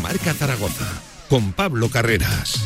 Marca Zaragoza con Pablo Carreras.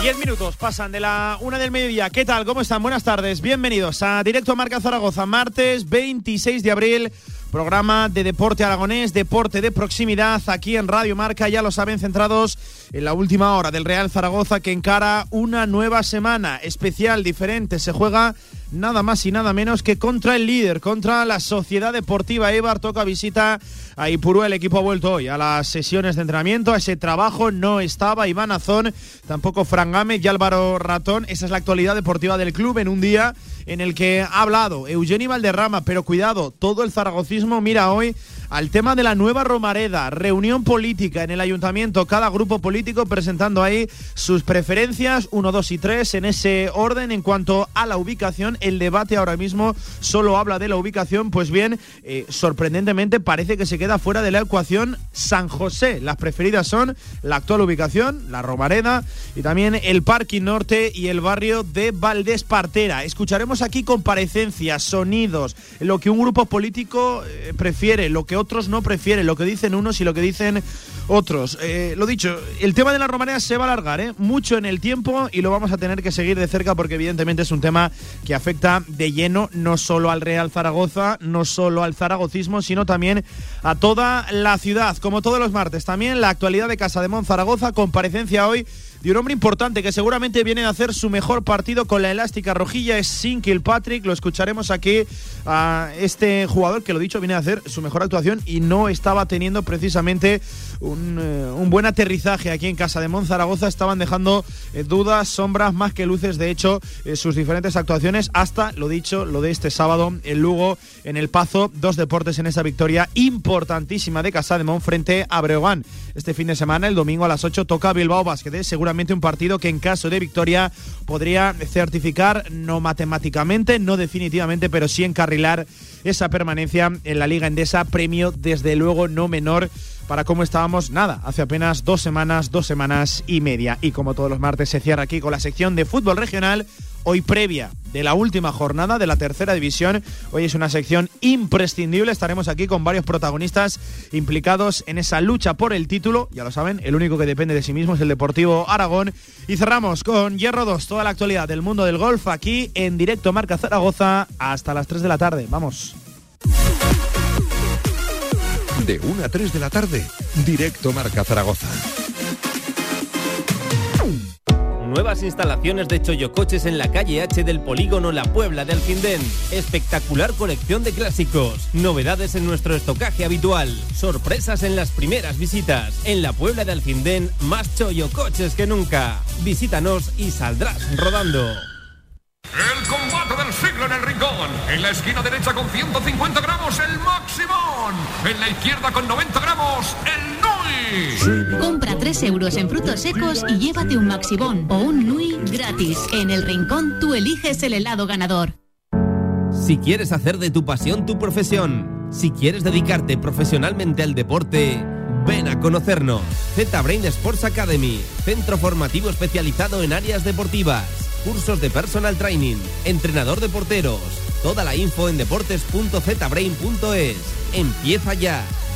Diez minutos pasan de la una del mediodía. ¿Qué tal? ¿Cómo están? Buenas tardes. Bienvenidos a Directo Marca Zaragoza, martes 26 de abril. Programa de deporte aragonés, deporte de proximidad aquí en Radio Marca, ya lo saben, centrados en la última hora del Real Zaragoza que encara una nueva semana especial, diferente. Se juega nada más y nada menos que contra el líder, contra la Sociedad Deportiva Eibar. Toca visita a Ipurú. El equipo ha vuelto hoy a las sesiones de entrenamiento, a ese trabajo. No estaba Iván Azón, tampoco Fran y Álvaro Ratón. Esa es la actualidad deportiva del club en un día en el que ha hablado Eugenio Valderrama, pero cuidado, todo el zaragocismo mira hoy al tema de la nueva Romareda, reunión política en el ayuntamiento, cada grupo político presentando ahí sus preferencias, 1, 2 y 3, en ese orden. En cuanto a la ubicación, el debate ahora mismo solo habla de la ubicación, pues bien, eh, sorprendentemente parece que se queda fuera de la ecuación San José. Las preferidas son la actual ubicación, la Romareda, y también el Parking Norte y el barrio de Valdés Partera. Escucharemos aquí comparecencias, sonidos, lo que un grupo político eh, prefiere, lo que otros no prefieren, lo que dicen unos y lo que dicen otros. Eh, lo dicho, el tema de la Romareda se va a alargar ¿eh? mucho en el tiempo y lo vamos a tener que seguir de cerca porque evidentemente es un tema que afecta de lleno no solo al Real Zaragoza, no solo al zaragocismo, sino también a toda la ciudad, como todos los martes. También la actualidad de Casa de Mon Zaragoza, comparecencia hoy de un hombre importante que seguramente viene a hacer su mejor partido con la elástica rojilla es Sin Patrick. Lo escucharemos aquí a este jugador que lo dicho viene a hacer su mejor actuación y no estaba teniendo precisamente un, eh, buen aterrizaje aquí en casa de Monzaragoza. Estaban dejando eh, dudas, sombras más que luces. De hecho, eh, sus diferentes actuaciones hasta lo dicho, lo de este sábado en Lugo, en el Pazo, dos deportes en esa victoria importantísima de Casa de Mon frente a Breogán. Este fin de semana, el domingo a las 8, toca Bilbao Basket. Seguramente un partido que en caso de victoria podría certificar, no matemáticamente, no definitivamente, pero sí encarrilar esa permanencia en la Liga Endesa, premio desde luego no menor para cómo estábamos, nada, hace apenas dos semanas, dos semanas y media. Y como todos los martes se cierra aquí con la sección de fútbol regional, hoy previa de la última jornada de la tercera división. Hoy es una sección imprescindible. Estaremos aquí con varios protagonistas implicados en esa lucha por el título. Ya lo saben, el único que depende de sí mismo es el Deportivo Aragón. Y cerramos con Hierro 2, toda la actualidad del mundo del golf aquí en directo Marca Zaragoza hasta las 3 de la tarde. Vamos. De 1 a 3 de la tarde, directo Marca Zaragoza. Nuevas instalaciones de Choyocoches en la calle H del Polígono La Puebla de Alcindén. Espectacular colección de clásicos. Novedades en nuestro estocaje habitual. Sorpresas en las primeras visitas. En la Puebla de Alcindén, más Choyocoches que nunca. Visítanos y saldrás rodando. El combate del siglo en el rincón. En la esquina derecha con 150 gramos el Maximón. En la izquierda con 90 gramos el Nui. Compra 3 euros en frutos secos y llévate un Maxibón o un Nui gratis. En el rincón tú eliges el helado ganador. Si quieres hacer de tu pasión tu profesión, si quieres dedicarte profesionalmente al deporte, ven a conocernos. Z-Brain Sports Academy, centro formativo especializado en áreas deportivas, cursos de personal training, entrenador de porteros. Toda la info en deportes.zbrain.es. Empieza ya.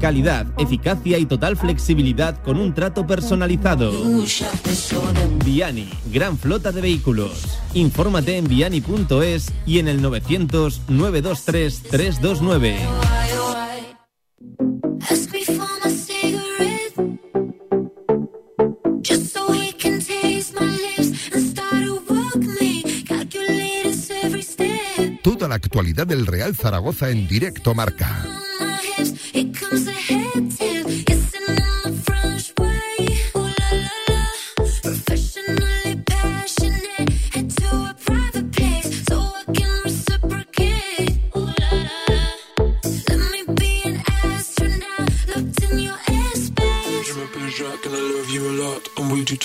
Calidad, eficacia y total flexibilidad con un trato personalizado. Viani, gran flota de vehículos. Infórmate en viani.es y en el 900 923 329. Ask me for my cigarette, just so we can taste my lips and start to walk me. Calculate us every step. Toda la actualidad del Real Zaragoza en directo Marca.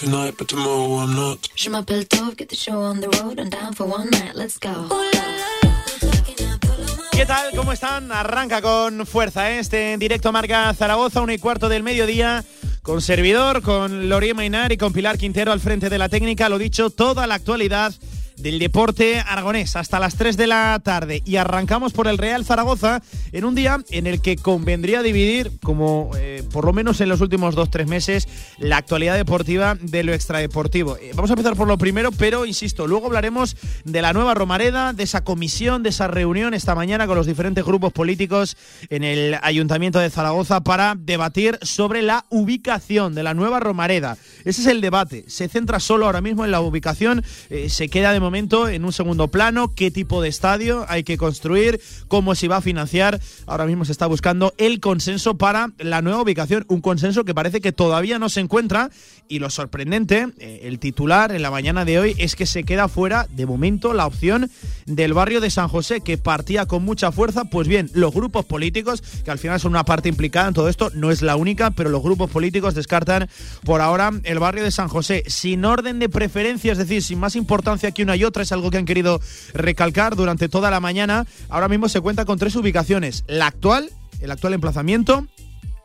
Tonight, but tomorrow I'm not. Je m'appelle Tove, get the show on the road. I'm down for one night, let's go. ¿Qué tal? ¿Cómo están? Arranca con fuerza ¿eh? este directo marca Zaragoza, una y cuarto del mediodía. Con servidor, con Lorie Mainar y con Pilar Quintero al frente de la técnica. Lo dicho, toda la actualidad del deporte aragonés hasta las 3 de la tarde y arrancamos por el Real Zaragoza en un día en el que convendría dividir, como eh, por lo menos en los últimos 2-3 meses, la actualidad deportiva de lo extradeportivo. Eh, vamos a empezar por lo primero, pero insisto, luego hablaremos de la nueva Romareda, de esa comisión, de esa reunión esta mañana con los diferentes grupos políticos en el Ayuntamiento de Zaragoza para debatir sobre la ubicación de la nueva Romareda. Ese es el debate. Se centra solo ahora mismo en la ubicación, eh, se queda de momento en un segundo plano, qué tipo de estadio hay que construir, cómo se va a financiar. Ahora mismo se está buscando el consenso para la nueva ubicación, un consenso que parece que todavía no se encuentra y lo sorprendente, eh, el titular en la mañana de hoy es que se queda fuera de momento la opción del barrio de San José que partía con mucha fuerza, pues bien, los grupos políticos, que al final son una parte implicada en todo esto, no es la única, pero los grupos políticos descartan por ahora el barrio de San José sin orden de preferencia, es decir, sin más importancia que una y otra, es algo que han querido recalcar durante toda la mañana. Ahora mismo se cuenta con tres ubicaciones, la actual, el actual emplazamiento,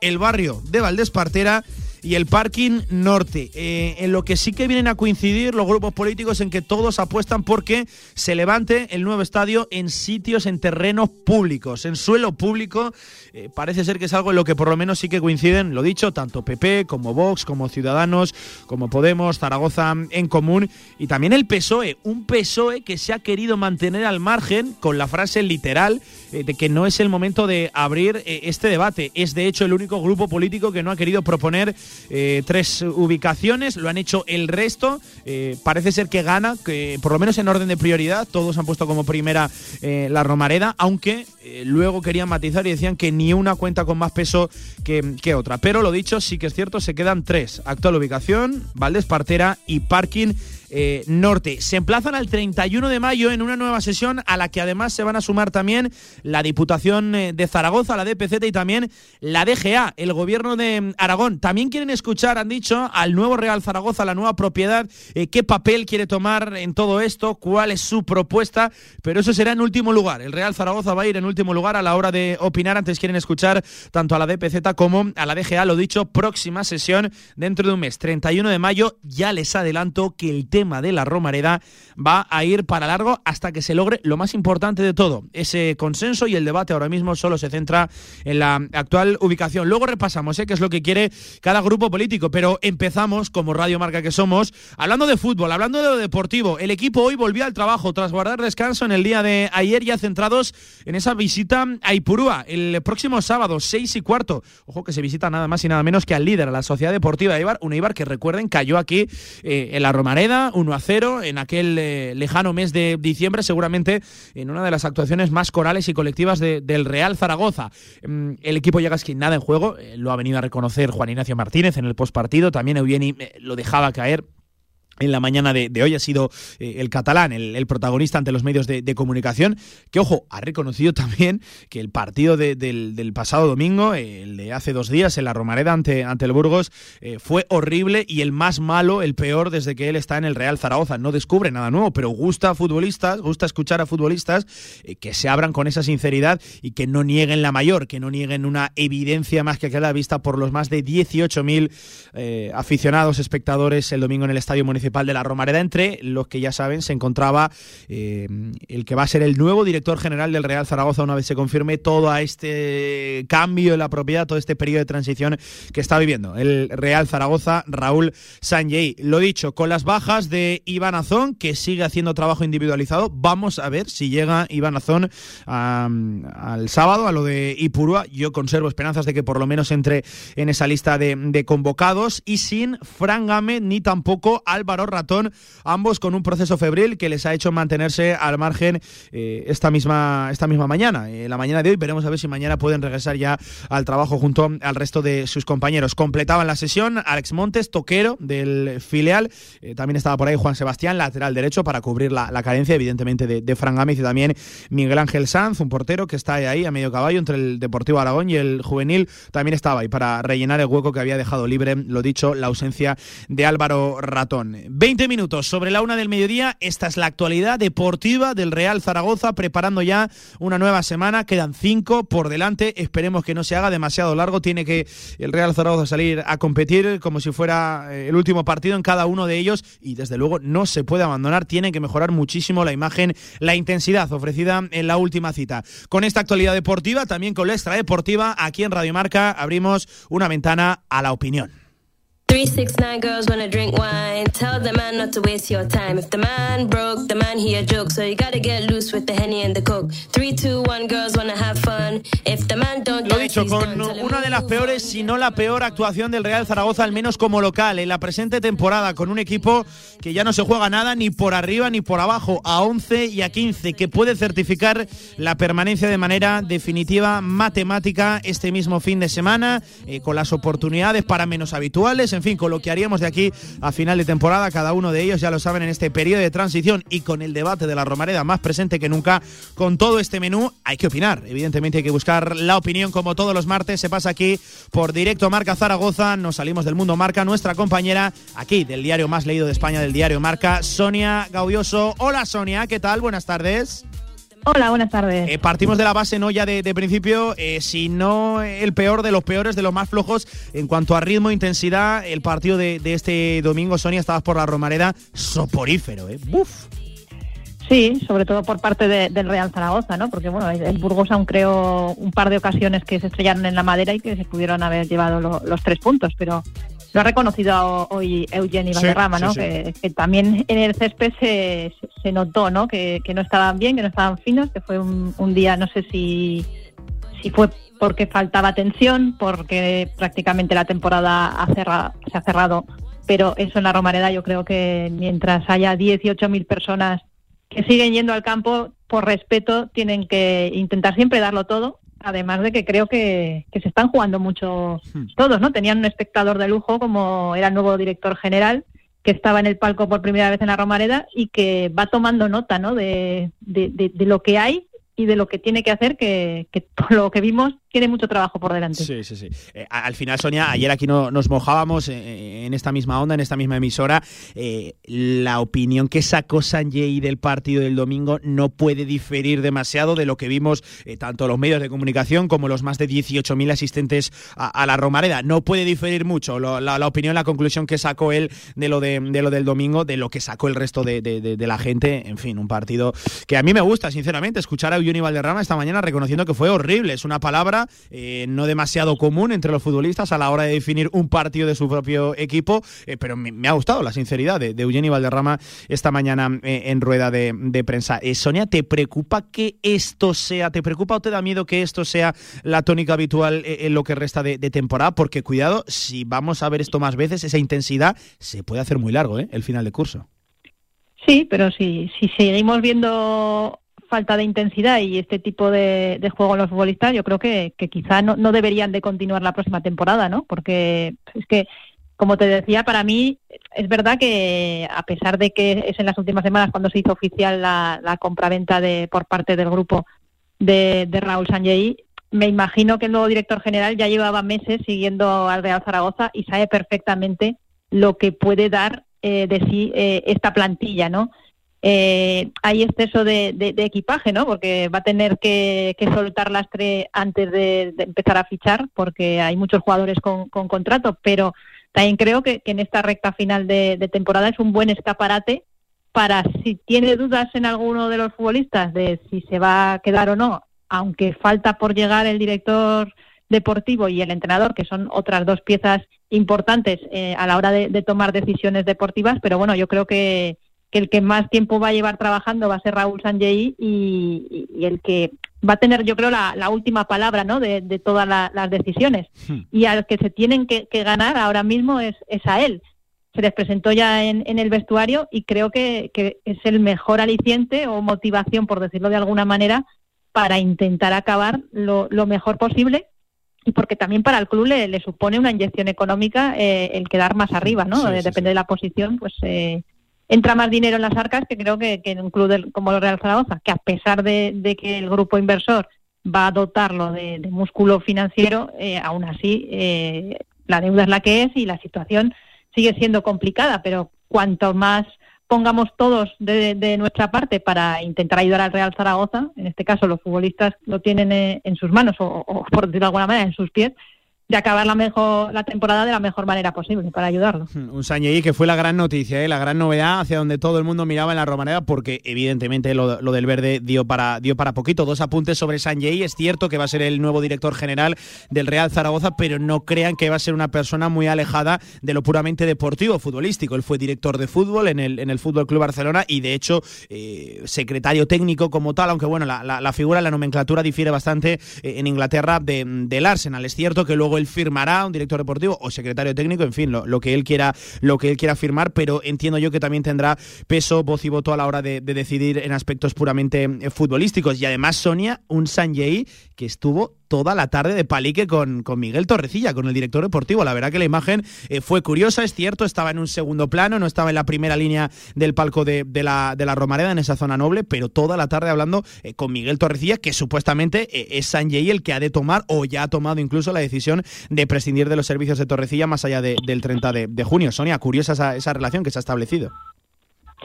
el barrio de Valdés Partera y el parking norte. Eh, en lo que sí que vienen a coincidir los grupos políticos en que todos apuestan porque se levante el nuevo estadio en sitios, en terrenos públicos, en suelo público. Eh, parece ser que es algo en lo que por lo menos sí que coinciden, lo dicho, tanto PP como Vox, como Ciudadanos, como Podemos, Zaragoza en común y también el PSOE, un PSOE que se ha querido mantener al margen con la frase literal eh, de que no es el momento de abrir este debate. Es de hecho el único grupo político que no ha querido proponer eh, tres ubicaciones, lo han hecho el resto. Eh, parece ser que gana, que por lo menos en orden de prioridad, todos han puesto como primera eh, la Romareda, aunque luego querían matizar y decían que ni una cuenta con más peso que, que otra. Pero lo dicho, sí que es cierto, se quedan tres. Actual ubicación, Valdés Partera y Parking eh, Norte. Se emplazan al 31 de mayo en una nueva sesión a la que además se van a sumar también la Diputación eh, de Zaragoza, la DPZ y también la DGA, el Gobierno de mm, Aragón. También quieren escuchar, han dicho, al nuevo Real Zaragoza, la nueva propiedad, eh, qué papel quiere tomar en todo esto, cuál es su propuesta, pero eso será en último lugar. El Real Zaragoza va a ir en último lugar a la hora de opinar. Antes quieren escuchar tanto a la DPZ como a la DGA, lo dicho, próxima sesión dentro de un mes, 31 de mayo. Ya les adelanto que el tema de la Romareda va a ir para largo hasta que se logre lo más importante de todo, ese consenso y el debate ahora mismo solo se centra en la actual ubicación. Luego repasamos ¿eh? qué es lo que quiere cada grupo político, pero empezamos, como Radio Marca que somos, hablando de fútbol, hablando de lo deportivo. El equipo hoy volvió al trabajo tras guardar descanso en el día de ayer, ya centrados en esa visita a Ipurúa el próximo sábado, 6 y cuarto. Ojo que se visita nada más y nada menos que al líder, a la Sociedad Deportiva de Ibar, un Ibar que recuerden cayó aquí eh, en la Romareda, 1 a 0, en aquel eh, lejano mes de diciembre, seguramente en una de las actuaciones más corales y colectivas de- del Real Zaragoza. Mm, el equipo llega sin nada en juego, eh, lo ha venido a reconocer Juan Ignacio Martínez en el postpartido, también Eugeni eh, lo dejaba caer en la mañana de, hoy ha sido eh, el catalán, el, protagonista ante los medios de, comunicación, que ojo, ha reconocido también que el partido de- del, pasado domingo, el de hace dos días en la Romareda ante, ante el Burgos, eh, fue horrible y el más malo, el peor desde que él está en el Real Zaragoza. No descubre nada nuevo, pero gusta a futbolistas, gusta escuchar a futbolistas eh, que se abran con esa sinceridad y que no nieguen la mayor, que no nieguen una evidencia más que queda vista por los más de 18.000 eh, aficionados, espectadores el domingo en el Estadio Municipal de la Romareda. Entre los que ya saben se encontraba eh, el que va a ser el nuevo director general del Real Zaragoza una vez se confirme todo este cambio en la propiedad, todo este periodo de transición que está viviendo el Real Zaragoza, Raúl Sanjay. Lo dicho, con las bajas de Iván Azón, que sigue haciendo trabajo individualizado, vamos a ver si llega Iván Azón al sábado, a lo de Ipurúa. Yo conservo esperanzas de que por lo menos entre en esa lista de, de convocados y sin Fran Gámez ni tampoco Álvaro Álvaro Ratón, ambos con un proceso febril que les ha hecho mantenerse al margen eh, esta, misma, esta misma mañana. Eh, la mañana de hoy veremos a ver si mañana pueden regresar ya al trabajo junto al resto de sus compañeros. Completaban la sesión Alex Montes, toquero del filial, eh, también estaba por ahí Juan Sebastián, lateral derecho, para cubrir la, la carencia evidentemente de, de Fran Gámez y también Miguel Ángel Sanz, un portero que está ahí a medio caballo entre el Deportivo Aragón y el juvenil, también estaba ahí para rellenar el hueco que había dejado libre, lo dicho, la ausencia de Álvaro Ratón. 20 minutos sobre la una del mediodía, esta es la actualidad deportiva del Real Zaragoza, preparando ya una nueva semana, quedan cinco por delante, esperemos que no se haga demasiado largo, tiene que el Real Zaragoza salir a competir como si fuera eh, el último partido en cada uno de ellos. Y desde luego no se puede abandonar, tiene que mejorar muchísimo la imagen, la intensidad ofrecida en la última cita. Con esta actualidad deportiva, también con la extra deportiva, aquí en Radio Marca abrimos una ventana a la opinión. 369 girls wanna drink wine. Tell the man not to waste your time. If the man broke, the man he a joke. So you gotta get loose with the henny and the coke. 321 girls wanna have fun. If the man don't Lo dicho, con una de las peores, si no la peor actuación del Real Zaragoza, al menos como local, en la presente temporada, con un equipo que ya no se juega nada ni por arriba ni por abajo, a 11 y a 15, que puede certificar la permanencia de manera definitiva, matemática, este mismo fin de semana, eh, con las oportunidades para menos habituales, en lo que haríamos de aquí a final de temporada, cada uno de ellos ya lo saben en este periodo de transición y con el debate de la Romareda más presente que nunca, con todo este menú hay que opinar. Evidentemente hay que buscar la opinión como todos los martes, se pasa aquí por directo Marca Zaragoza, nos salimos del mundo Marca, nuestra compañera aquí del diario más leído de España, del diario Marca, Sonia Gaudioso. Hola Sonia, ¿qué tal? Buenas tardes. Hola, buenas tardes. Eh, partimos de la base, no ya de, de principio, eh, si no el peor de los peores, de los más flojos en cuanto a ritmo, intensidad. El partido de, de este domingo, Sonia, estabas por la Romareda, soporífero, ¿eh? ¡Buf! Sí, sobre todo por parte de- del Real Zaragoza, ¿no? Porque bueno, el Burgos aún creó un par de ocasiones que se estrellaron en la madera y que se pudieron haber llevado lo- los tres puntos, pero lo ha reconocido hoy Eugenio Sí, Valderrama, ¿no? sí. Que, que también en el césped se, se notó, ¿no? Que, que no estaban bien, que no estaban finos, que fue un, un día, no sé si, si fue porque faltaba tensión, porque prácticamente la temporada ha cerra- se ha cerrado, pero eso en la Romareda yo creo que mientras haya 18.000 personas que siguen yendo al campo, por respeto, tienen que intentar siempre darlo todo. Además de que creo que, que se están jugando mucho todos, ¿no? Tenían un espectador de lujo como era el nuevo director general, que estaba en el palco por primera vez en la Romareda y que va tomando nota, ¿no? De, de, de- de lo que hay y de lo que tiene que hacer, que, que por lo que vimos tiene mucho trabajo por delante. Sí, sí, sí. Eh, al final, Sonia, ayer aquí no, nos mojábamos eh, en esta misma onda, en esta misma emisora. Eh, la opinión que sacó Sanjay del partido del domingo no puede diferir demasiado de lo que vimos eh, tanto los medios de comunicación como los más de 18.000 asistentes a, la Romareda. No puede diferir mucho la, opinión, la conclusión que sacó él de lo, de, lo del domingo, de lo que sacó el resto de, la gente. En fin, un partido que a mí me gusta, sinceramente, escuchar a Eugeni Valderrama esta mañana reconociendo que fue horrible. Es una palabra eh, no demasiado común entre los futbolistas a la hora de definir un partido de su propio equipo, eh, pero me, ha gustado la sinceridad de, de Eugeni Valderrama esta mañana eh, en rueda de, prensa. Sonia, ¿te preocupa que esto sea, te preocupa o te da miedo que esto sea la tónica habitual en lo que resta de, temporada? Porque cuidado, si vamos a ver esto más veces, esa intensidad se puede hacer muy largo. El final de curso. Sí, pero si, si seguimos viendo falta de intensidad y este tipo de, de juego en los futbolistas, yo creo que, que quizá no, no deberían de continuar la próxima temporada, ¿no? Porque es que, como te decía, para mí es verdad que a pesar de que es en las últimas semanas cuando se hizo oficial la, la compraventa de, por parte del grupo de, de Raúl Sanjei, me imagino que el nuevo director general ya llevaba meses siguiendo al Real Zaragoza y sabe perfectamente lo que puede dar eh, de sí eh, esta plantilla, ¿no? Eh, hay exceso de, de- equipaje, ¿no? Porque va a tener que, que soltar lastre antes de, empezar a fichar, porque hay muchos jugadores con, con contrato, pero también creo que, en esta recta final de, temporada es un buen escaparate para si tiene dudas en alguno de los futbolistas de si se va a quedar o no, aunque falta por llegar el director deportivo y el entrenador, que son otras dos piezas importantes eh, a la hora de tomar decisiones deportivas, pero bueno, yo creo que, que el que más tiempo va a llevar trabajando va a ser Raúl Sanjei y, y- y el que va a tener, yo creo, la, la última palabra ¿no? de, de todas la- las decisiones. Y al que se tienen que, que ganar ahora mismo es, es a él. se les presentó ya en, en el vestuario y creo que, que es el mejor aliciente o motivación, por decirlo de alguna manera, para intentar acabar lo, lo mejor posible y porque también para el club le, le supone una inyección económica eh, el quedar más arriba, ¿no? Sí, Eh, sí, Depende de la posición, pues eh, entra más dinero en las arcas que creo que, en un club como el Real Zaragoza, que a pesar de, que el grupo inversor va a dotarlo de, de músculo financiero, eh, aún así eh, la deuda es la que es y la situación sigue siendo complicada, pero cuanto más pongamos todos de, de nuestra parte para intentar ayudar al Real Zaragoza, en este caso los futbolistas lo tienen eh, en sus manos o, o, por decirlo de alguna manera en sus pies, de acabar la mejor la temporada de la mejor manera posible para ayudarlo. Un Sanjei que fue la gran noticia, ¿eh? la gran novedad hacia donde todo el mundo miraba en la Romareda, porque evidentemente lo, lo del verde dio para, dio para poquito. Dos apuntes sobre Sanjei. Es cierto que va a ser el nuevo director general del Real Zaragoza, pero no crean que va a ser una persona muy alejada de lo puramente deportivo, futbolístico. Él fue director de fútbol en el, en el Fútbol Club Barcelona y, de hecho, eh, secretario técnico como tal, aunque bueno, la, la- la figura, la nomenclatura difiere bastante eh, en Inglaterra de, del Arsenal. Es cierto que luego él firmará un director deportivo o secretario técnico, en fin, lo, que él quiera, lo que él quiera firmar, pero entiendo yo que también tendrá peso, voz y voto a la hora de, de decidir en aspectos puramente eh, futbolísticos. Y además, Sonia, un Sanjay que estuvo toda la tarde de palique con, con Miguel Torrecilla, con el director deportivo. La verdad que la imagen eh, fue curiosa, es cierto, estaba en un segundo plano, no estaba en la primera línea del palco de, la, de la Romareda, en esa zona noble, pero toda la tarde hablando eh, con Miguel Torrecilla, que supuestamente eh, es Sanjay el que ha de tomar, o ya ha tomado incluso la decisión de prescindir de los servicios de Torrecilla más allá de- del 30 de, junio. Sonia, curiosa esa relación que se ha establecido.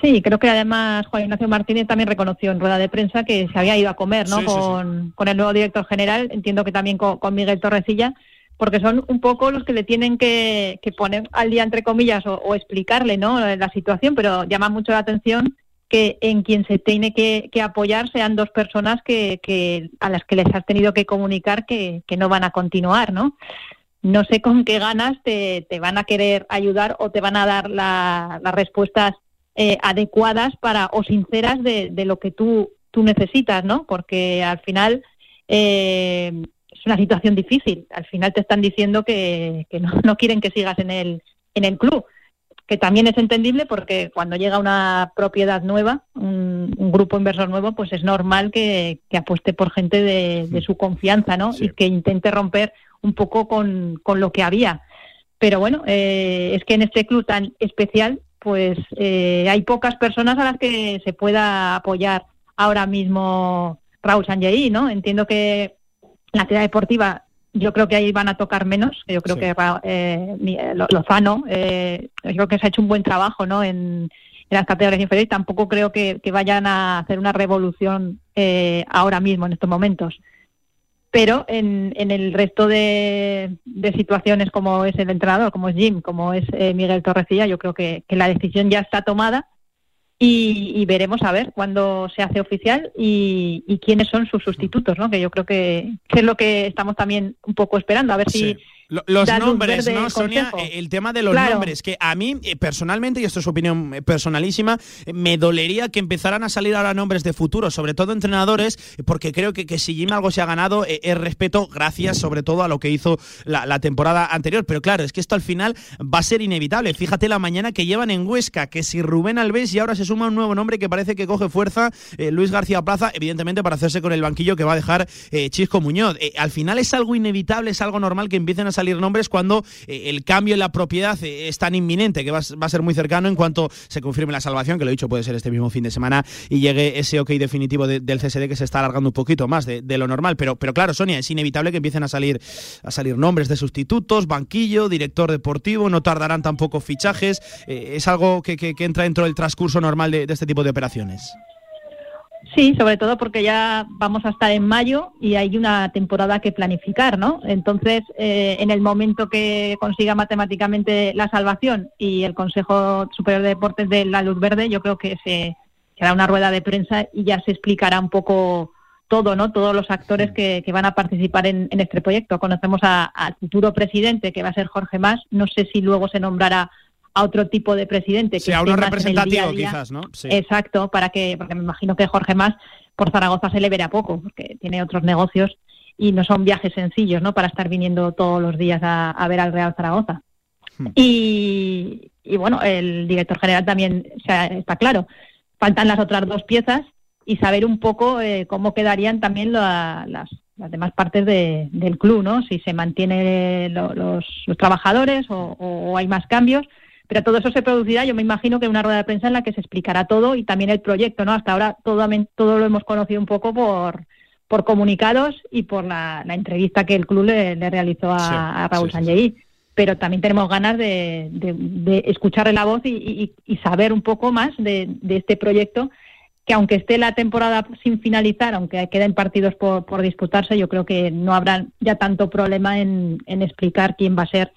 Sí, creo que además Juan Ignacio Martínez también reconoció en rueda de prensa que se había ido a comer ¿no? Sí, sí, sí. con, con el nuevo director general, entiendo que también con, con Miguel Torrecilla, porque son un poco los que le tienen que, que poner al día, entre comillas, o, o explicarle ¿no? la situación, pero llama mucho la atención que en quien se tiene que, que apoyar sean dos personas que, que a las que les has tenido que comunicar que, que no van a continuar, ¿no? No sé con qué ganas te, te van a querer ayudar o te van a dar la- las respuestas eh, adecuadas para o sinceras de, de lo que tú, tú necesitas, ¿no? Porque al final eh, es una situación difícil. Al final te están diciendo que, que no, no quieren que sigas en el, en el club, que también es entendible porque cuando llega una propiedad nueva, un, un grupo inversor nuevo, pues es normal que, que apueste por gente de, de su confianza, ¿no? Sí. Y que intente romper un poco con, con lo que había. Pero bueno, eh, es que en este club tan especial, pues eh, hay pocas personas a las que se pueda apoyar ahora mismo Raúl Sanjei, ¿no? Entiendo que la actividad deportiva, yo creo que ahí van a tocar menos. Yo creo Sí. que eh, eh, Lo- Lozano, eh, yo creo que se ha hecho un buen trabajo, ¿no? En, en las categorías inferiores. Tampoco creo que, que vayan a hacer una revolución eh, ahora mismo, en estos momentos pero en, en el resto de, situaciones como es el entrenador, como es Jim, como es eh, Miguel Torrecilla, yo creo que, que la decisión ya está tomada y, y veremos a ver cuándo se hace oficial y, y quiénes son sus sustitutos, ¿no? que yo creo que, es lo que estamos también un poco esperando, a ver si... Los nombres, ¿no, Sonia? consejo. Eh, El tema de los Claro. nombres, que a mí eh, personalmente, y esto es opinión eh, personalísima, eh, me dolería que empezaran a salir ahora nombres de futuro, sobre todo entrenadores, porque creo que, que si Jim algo se ha ganado eh, es respeto, gracias sobre todo a lo que hizo la, la temporada anterior. Pero claro, es que esto al final va a ser inevitable. Fíjate la mañana que llevan en Huesca, que si Rubén Alves y ahora se suma un nuevo nombre que parece que coge fuerza, eh, Luis García Plaza, evidentemente para hacerse con el banquillo que va a dejar eh, Chisco Muñoz. Al final es algo inevitable, es algo normal que empiecen a salir nombres cuando eh, el cambio en la propiedad eh, es tan inminente que va, va a ser muy cercano en cuanto se confirme la salvación, que lo he dicho puede ser este mismo fin de semana y llegue ese ok definitivo de- del CSD que se está alargando un poquito más de, lo normal. Pero, pero claro, Sonia, es inevitable que empiecen a salir, a salir nombres de sustitutos, banquillo, director deportivo, no tardarán tampoco fichajes. eh, es algo que, que- que entra dentro del transcurso normal de este tipo de operaciones. Sí, sobre todo porque ya vamos a estar en mayo y hay una temporada que planificar, ¿no? Entonces, eh, en el momento que consiga matemáticamente la salvación y el Consejo Superior de Deportes de la Luz Verde, yo creo que se será una rueda de prensa y ya se explicará un poco todo, ¿no? Todos los actores que, que van a participar en, en este proyecto. Conocemos al futuro presidente, que va a ser Jorge Mas. No sé si luego se nombrará a otro tipo de presidente. que Sea uno día representativo, día. quizás, ¿no? Sí. Exacto, para que, porque me imagino que Jorge Más por Zaragoza se le verá poco, porque tiene otros negocios y no son viajes sencillos, ¿no? Para estar viniendo todos los días a, a ver al Real Zaragoza. Hmm. Y, y bueno, el director general también o sea, está claro. Faltan las otras dos piezas y saber un poco eh, cómo quedarían también la- las, las demás partes de- del club, ¿no? Si se mantiene lo- los, los trabajadores o, o hay más cambios. Pero todo eso se producirá, yo me imagino que en una rueda de prensa en la que se explicará todo y también el proyecto, ¿no? Hasta ahora todo, todo lo hemos conocido un poco por, por comunicados y por la, la entrevista que el club le, le realizó a, Sí, a Raúl sí. Pero también tenemos ganas de, de- de escucharle la voz y, y- y saber un poco más de, de este proyecto que aunque esté la temporada sin finalizar, aunque queden partidos por, por disputarse, yo creo que no habrá ya tanto problema en, en explicar quién va a ser.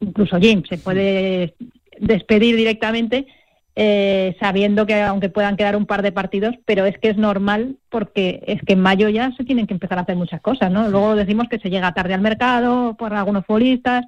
Incluso Jim se puede despedir directamente eh, sabiendo que aunque puedan quedar un par de partidos, pero es que es normal porque es que en mayo ya se tienen que empezar a hacer muchas cosas, ¿no? Luego decimos que se llega tarde al mercado por algunos futbolistas.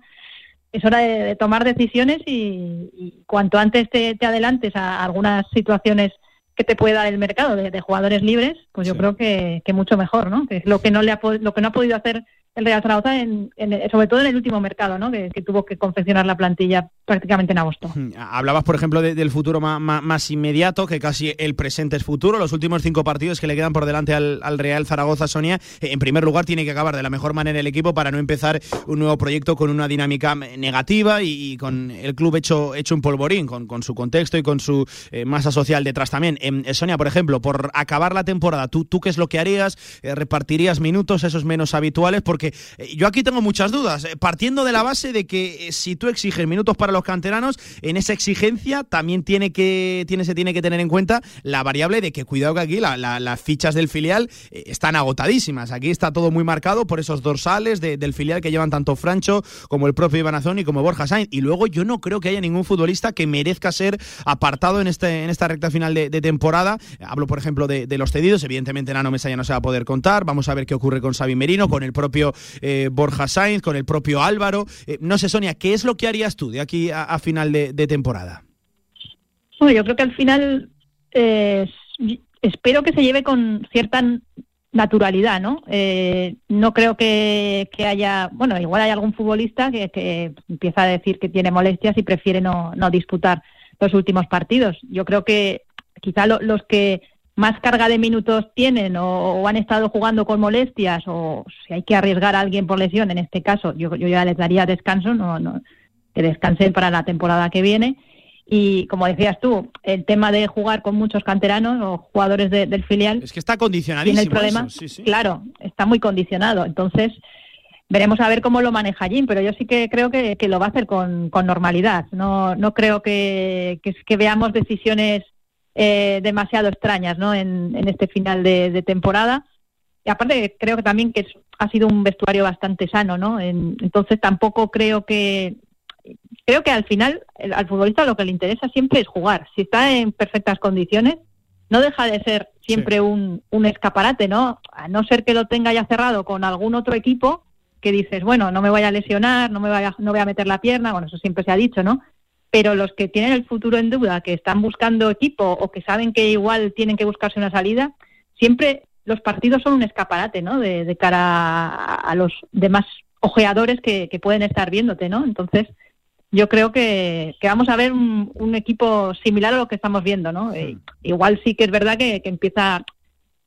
Es hora de, de tomar decisiones y, y cuanto antes te, te adelantes a algunas situaciones que te puede dar el mercado de, de jugadores libres, pues yo Sí. creo que, que mucho mejor, ¿no? Que es lo que no le ha, lo que no ha podido hacer el Real Zaragoza, en, sobre todo en el último mercado, ¿no? Que, tuvo que confeccionar la plantilla prácticamente en agosto. Hablabas, por ejemplo, de- del futuro más, inmediato, que casi el presente es futuro. Los últimos cinco partidos que le quedan por delante al, al Real Zaragoza, Sonia, eh, en primer lugar tiene que acabar de la mejor manera el equipo para no empezar un nuevo proyecto con una dinámica eh, negativa y, con el club hecho, hecho un polvorín, con, su contexto y con su eh, masa social detrás también. Em, Sonia, por ejemplo, por acabar la temporada, ¿tú, qué es lo que harías? ¿Repartirías minutos esos menos habituales? Porque eh, yo aquí tengo muchas dudas, eh, partiendo de la base de que eh, si tú exiges minutos para los canteranos, en esa exigencia también tiene que, tiene, se tiene que tener en cuenta la variable de que cuidado que aquí la- la- las fichas del filial están agotadísimas. Aquí está todo muy marcado por esos dorsales de- del filial que llevan tanto Francho como el propio Iván Azón y como Borja Sainz. Y luego yo no creo que haya ningún futbolista que merezca ser apartado en, este, en esta recta final de, temporada. Hablo, por ejemplo, de, de los cedidos. Evidentemente, Nano Mesa ya no se va a poder contar. Vamos a ver qué ocurre con Xavi Merino, con el propio eh, Borja Sainz, con el propio Álvaro. Eh, no sé, Sonia, ¿qué es lo que harías tú de aquí a, final de, temporada? Bueno, yo creo que al final eh, espero que se lleve con cierta naturalidad, ¿no? No creo que, que haya, bueno, igual hay algún futbolista que, que empieza a decir que tiene molestias y prefiere no, no disputar los últimos partidos. Yo creo que quizá lo- los que más carga de minutos tienen o, o han estado jugando con molestias o si hay que arriesgar a alguien por lesión, en este caso yo, yo ya les daría descanso, no, no, que descansen para la temporada que viene. Y como decías tú, el tema de jugar con muchos canteranos o jugadores de- del filial Es que está tiene condicionadísimo. el problema. eso, sí, sí. Claro, está muy condicionado. Entonces, veremos a ver cómo lo maneja Jim, pero yo sí que creo que, que lo va a hacer con, con normalidad. No, no creo que, que, que veamos decisiones eh, demasiado extrañas ¿no? en, en este final de, de temporada. Y aparte, creo que también que ha sido un vestuario bastante sano, ¿no? En- entonces, tampoco creo que. Creo que al final el- al futbolista lo que le interesa siempre es jugar. Si está en perfectas condiciones, no deja de ser siempre un, un escaparate, ¿no? A no ser que lo tenga ya cerrado con algún otro equipo que dices, bueno, no me voy a lesionar, no me vaya, no voy a meter la pierna, bueno, eso siempre se ha dicho, ¿no? Pero los que tienen el futuro en duda, que están buscando equipo o que saben que igual tienen que buscarse una salida, siempre los partidos son un escaparate, ¿no? De, de cara a, a los demás ojeadores que, que pueden estar viéndote, ¿no? Entonces, yo creo que, que vamos a ver un, un equipo similar a lo que estamos viendo, ¿no? Eh, igual sí que es verdad que, que empieza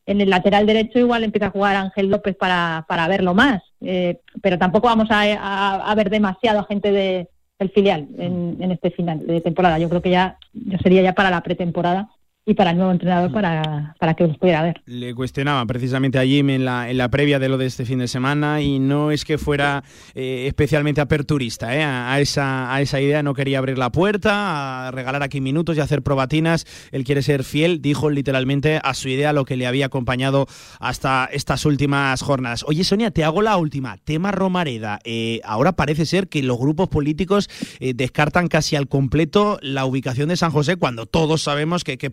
en el lateral derecho, igual empieza a jugar Ángel López para, para verlo más, eh, pero tampoco vamos a, a- a ver demasiado gente de, del filial en, en este final de temporada. Yo creo que ya, ya sería ya para la pretemporada y para el nuevo entrenador para, para que los pudiera ver. Le cuestionaban precisamente a Jim en la, en la previa de lo de este fin de semana y no es que fuera eh, especialmente aperturista eh, a, a esa, a esa idea, no quería abrir la puerta, a regalar aquí minutos y hacer probatinas, él quiere ser fiel, dijo literalmente a su idea lo que le había acompañado hasta estas últimas jornadas. Oye Sonia, te hago la última, tema Romareda, Eh, ahora parece ser que los grupos políticos eh, descartan casi al completo la ubicación de San José cuando todos sabemos que, que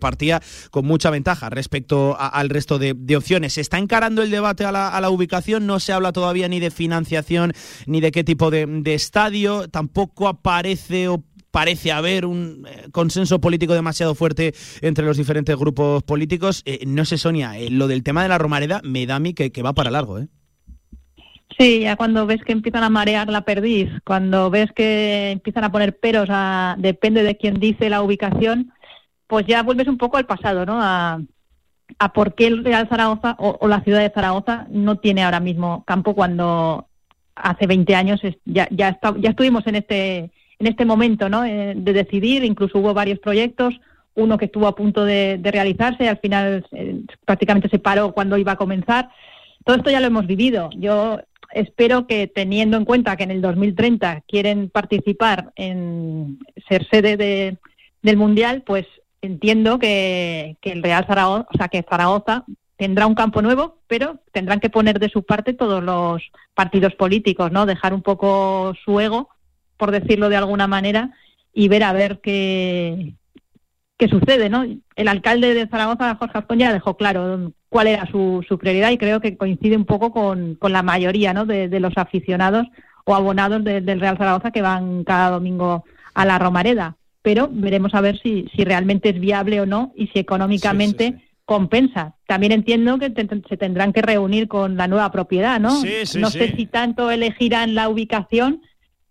con mucha ventaja respecto a- al resto de, opciones. ¿Se está encarando el debate a la, a la ubicación? No se habla todavía ni de financiación ni de qué tipo de, estadio. Tampoco aparece o parece haber un eh, consenso político demasiado fuerte entre los diferentes grupos políticos. Eh, no sé, Sonia, eh, lo del tema de la Romareda me da a mí que, que va para largo. ¿eh? Sí, ya cuando ves que empiezan a marear la perdiz, cuando ves que empiezan a poner peros, a, depende de quién dice la ubicación, pues ya vuelves un poco al pasado, ¿no? A, a por qué el Real Zaragoza o, la ciudad de Zaragoza no tiene ahora mismo campo cuando hace 20 años es- ya, ya, está- ya estuvimos en este, en este momento, ¿no? Eh, de decidir, incluso hubo varios proyectos, uno que estuvo a punto de, de realizarse, al final eh, prácticamente se paró cuando iba a comenzar. Todo esto ya lo hemos vivido. Yo espero que teniendo en cuenta que en el 2030 quieren participar en ser sede de- del Mundial, pues entiendo que, que el Real Zaragoza, o sea, que Zaragoza tendrá un campo nuevo, pero tendrán que poner de su parte todos los partidos políticos, ¿no? Dejar un poco su ego, por decirlo de alguna manera, y ver a ver qué, qué sucede, ¿no? El alcalde de Zaragoza, Jorge Azcón, ya dejó claro cuál era su, su prioridad y creo que coincide un poco con, con la mayoría, ¿no? De, los aficionados o abonados de- del Real Zaragoza que van cada domingo a la Romareda. Pero veremos a ver si, si realmente es viable o no y si económicamente compensa. También entiendo que te- se tendrán que reunir con la nueva propiedad, ¿no? Sí, sí, no sé si tanto elegirán la ubicación,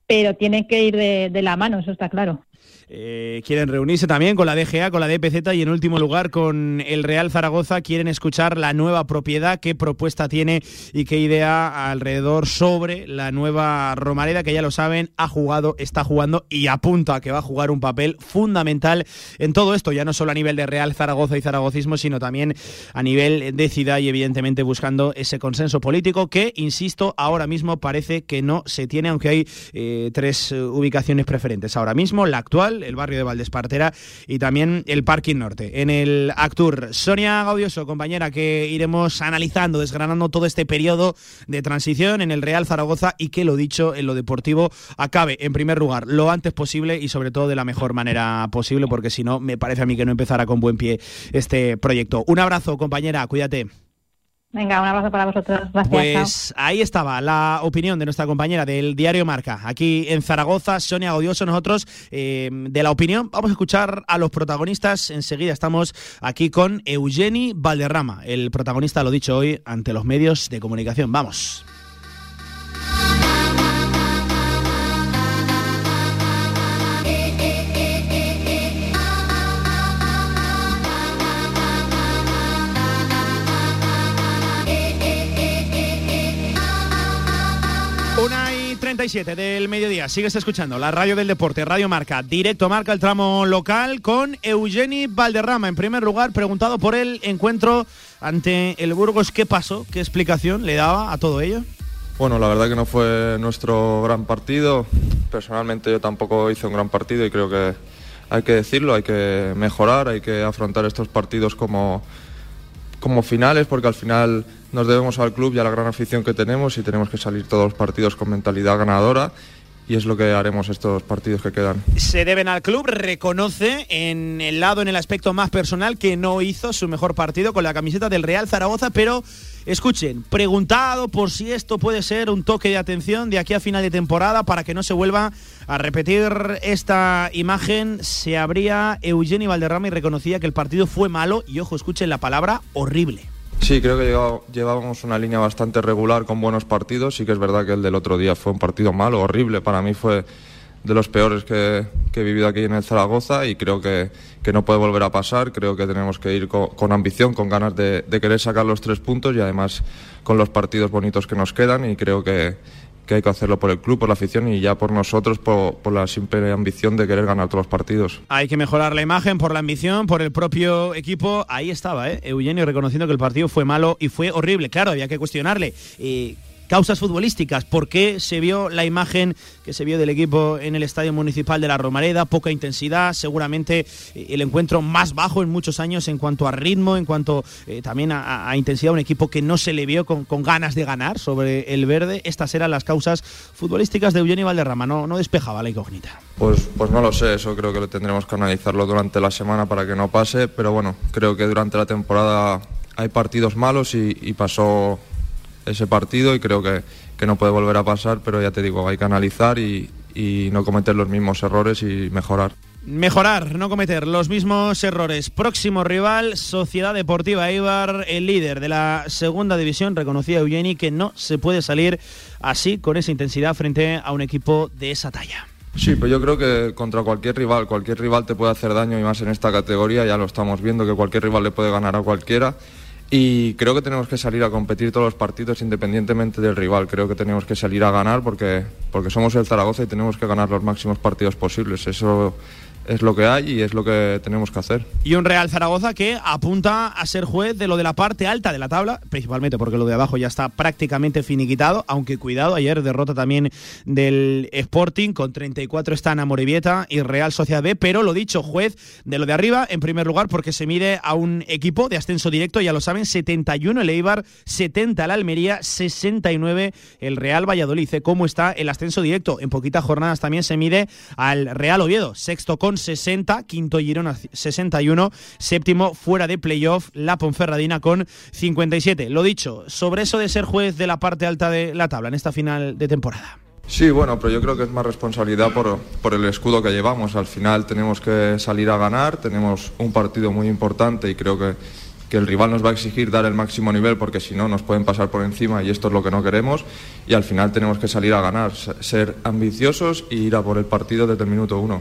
pero tienen que ir de, de la mano, eso está claro. Eh, quieren reunirse también con la DGA, con la DPZ y en último lugar con el Real Zaragoza. Quieren escuchar la nueva propiedad, qué propuesta tiene y qué idea alrededor sobre la nueva Romareda, que ya lo saben, ha jugado, está jugando y apunta a que va a jugar un papel fundamental en todo esto, ya no solo a nivel de Real Zaragoza y zaragocismo, sino también a nivel de ciudad y evidentemente buscando ese consenso político que, insisto, ahora mismo parece que no se tiene, aunque hay eh, tres eh, ubicaciones preferentes. Ahora mismo, la actual, el barrio de Valdespartera y también el Parking Norte. En el Actur, Sonia Gaudioso, compañera, que iremos analizando, desgranando todo este periodo de transición en el Real Zaragoza y que lo dicho en lo deportivo acabe en primer lugar lo antes posible y sobre todo de la mejor manera posible, porque si no, me parece a mí que no empezará con buen pie este proyecto. Un abrazo, compañera, cuídate. Venga, un abrazo para vosotros. Gracias. Pues ahí estaba la opinión de nuestra compañera del diario Marca, aquí en Zaragoza, Sonia Godioso. Nosotros, eh, de la opinión, vamos a escuchar a los protagonistas. Enseguida estamos aquí con Eugeni Valderrama, el protagonista, lo dicho hoy, ante los medios de comunicación. Vamos. Una y 37 del mediodía. Sigues escuchando la radio del deporte, Radio Marca, directo Marca, el tramo local, con Eugeni Valderrama. En primer lugar, preguntado por el encuentro ante el Burgos, ¿qué pasó? ¿Qué explicación le daba a todo ello? Bueno, la verdad que no fue nuestro gran partido. Personalmente yo tampoco hice un gran partido y creo que hay que decirlo, hay que mejorar, hay que afrontar estos partidos como, como finales porque al final nos debemos al club y a la gran afición que tenemos y tenemos que salir todos los partidos con mentalidad ganadora y es lo que haremos estos partidos que quedan. Se deben al club, reconoce en el lado, en el aspecto más personal, que no hizo su mejor partido con la camiseta del Real Zaragoza, pero escuchen, preguntado por si esto puede ser un toque de atención de aquí a final de temporada para que no se vuelva a repetir esta imagen, se abría Eugenio Valderrama y reconocía que el partido fue malo y ojo, escuchen la palabra horrible. Sí, creo que llevábamos una línea bastante regular con buenos partidos. Sí que es verdad que el del otro día fue un partido malo, horrible. Para mí fue de los peores que, que he vivido aquí en el Zaragoza y creo que, que no puede volver a pasar. Creo que tenemos que ir co- con, ambición, con ganas de, de querer sacar los tres puntos y además con los partidos bonitos que nos quedan y creo que, que hay que hacerlo por el club, por la afición y ya por nosotros, por, por la simple ambición de querer ganar todos los partidos. Hay que mejorar la imagen por la ambición, por el propio equipo. Ahí estaba, ¿eh? Eugenio reconociendo que el partido fue malo y fue horrible. Claro, había que cuestionarle. eh, causas futbolísticas, ¿por qué se vio la imagen que se vio del equipo en el Estadio Municipal de la Romareda? Poca intensidad, seguramente eh, el encuentro más bajo en muchos años en cuanto a ritmo, en cuanto eh, también a, a intensidad, un equipo que no se le vio con, ganas de ganar sobre el verde. Estas eran las causas futbolísticas de Eugenio Valderrama, no, no despejaba la incógnita. Pues, pues no lo sé, eso creo que lo tendremos que analizarlo durante la semana para que no pase, pero bueno, creo que durante la temporada hay partidos malos y, y pasó ese partido y creo que, que no puede volver a pasar, pero ya te digo, hay que analizar y, y no cometer los mismos errores y mejorar. Mejorar, no cometer los mismos errores. Próximo rival, Sociedad Deportiva Eibar, el líder de la segunda división, reconocía Eugeni que no se puede salir así con esa intensidad frente a un equipo de esa talla. Sí, pues yo creo que contra cualquier rival, cualquier rival te puede hacer daño y más en esta categoría, ya lo estamos viendo que cualquier rival le puede ganar a cualquiera. Y creo que tenemos que salir a competir todos los partidos independientemente del rival. Creo que tenemos que salir a ganar porque, porque somos el Zaragoza y tenemos que ganar los máximos partidos posibles. Eso es lo que hay y es lo que tenemos que hacer. Y un Real Zaragoza que apunta a ser juez de lo de la parte alta de la tabla, principalmente porque lo de abajo ya está prácticamente finiquitado, aunque cuidado, ayer derrota también del Sporting, con 34 están Amorebieta y Real Sociedad B, pero lo dicho, juez de lo de arriba, en primer lugar, porque se mide a un equipo de ascenso directo, ya lo saben, 71 el Eibar, 70 el Almería, 69 el Real Valladolid. ¿Cómo está el ascenso directo? En poquitas jornadas también se mide al Real Oviedo, sexto con 60, quinto Girona 61, séptimo fuera de playoff la Ponferradina con 57. Lo dicho, sobre eso de ser juez de la parte alta de la tabla en esta final de temporada. Sí, bueno, pero yo creo que es más responsabilidad por, por el escudo que llevamos. Al final tenemos que salir a ganar, tenemos un partido muy importante y creo que, que el rival nos va a exigir dar el máximo nivel porque si no nos pueden pasar por encima y esto es lo que no queremos y al final tenemos que salir a ganar, ser ambiciosos y ir a por el partido desde el minuto uno.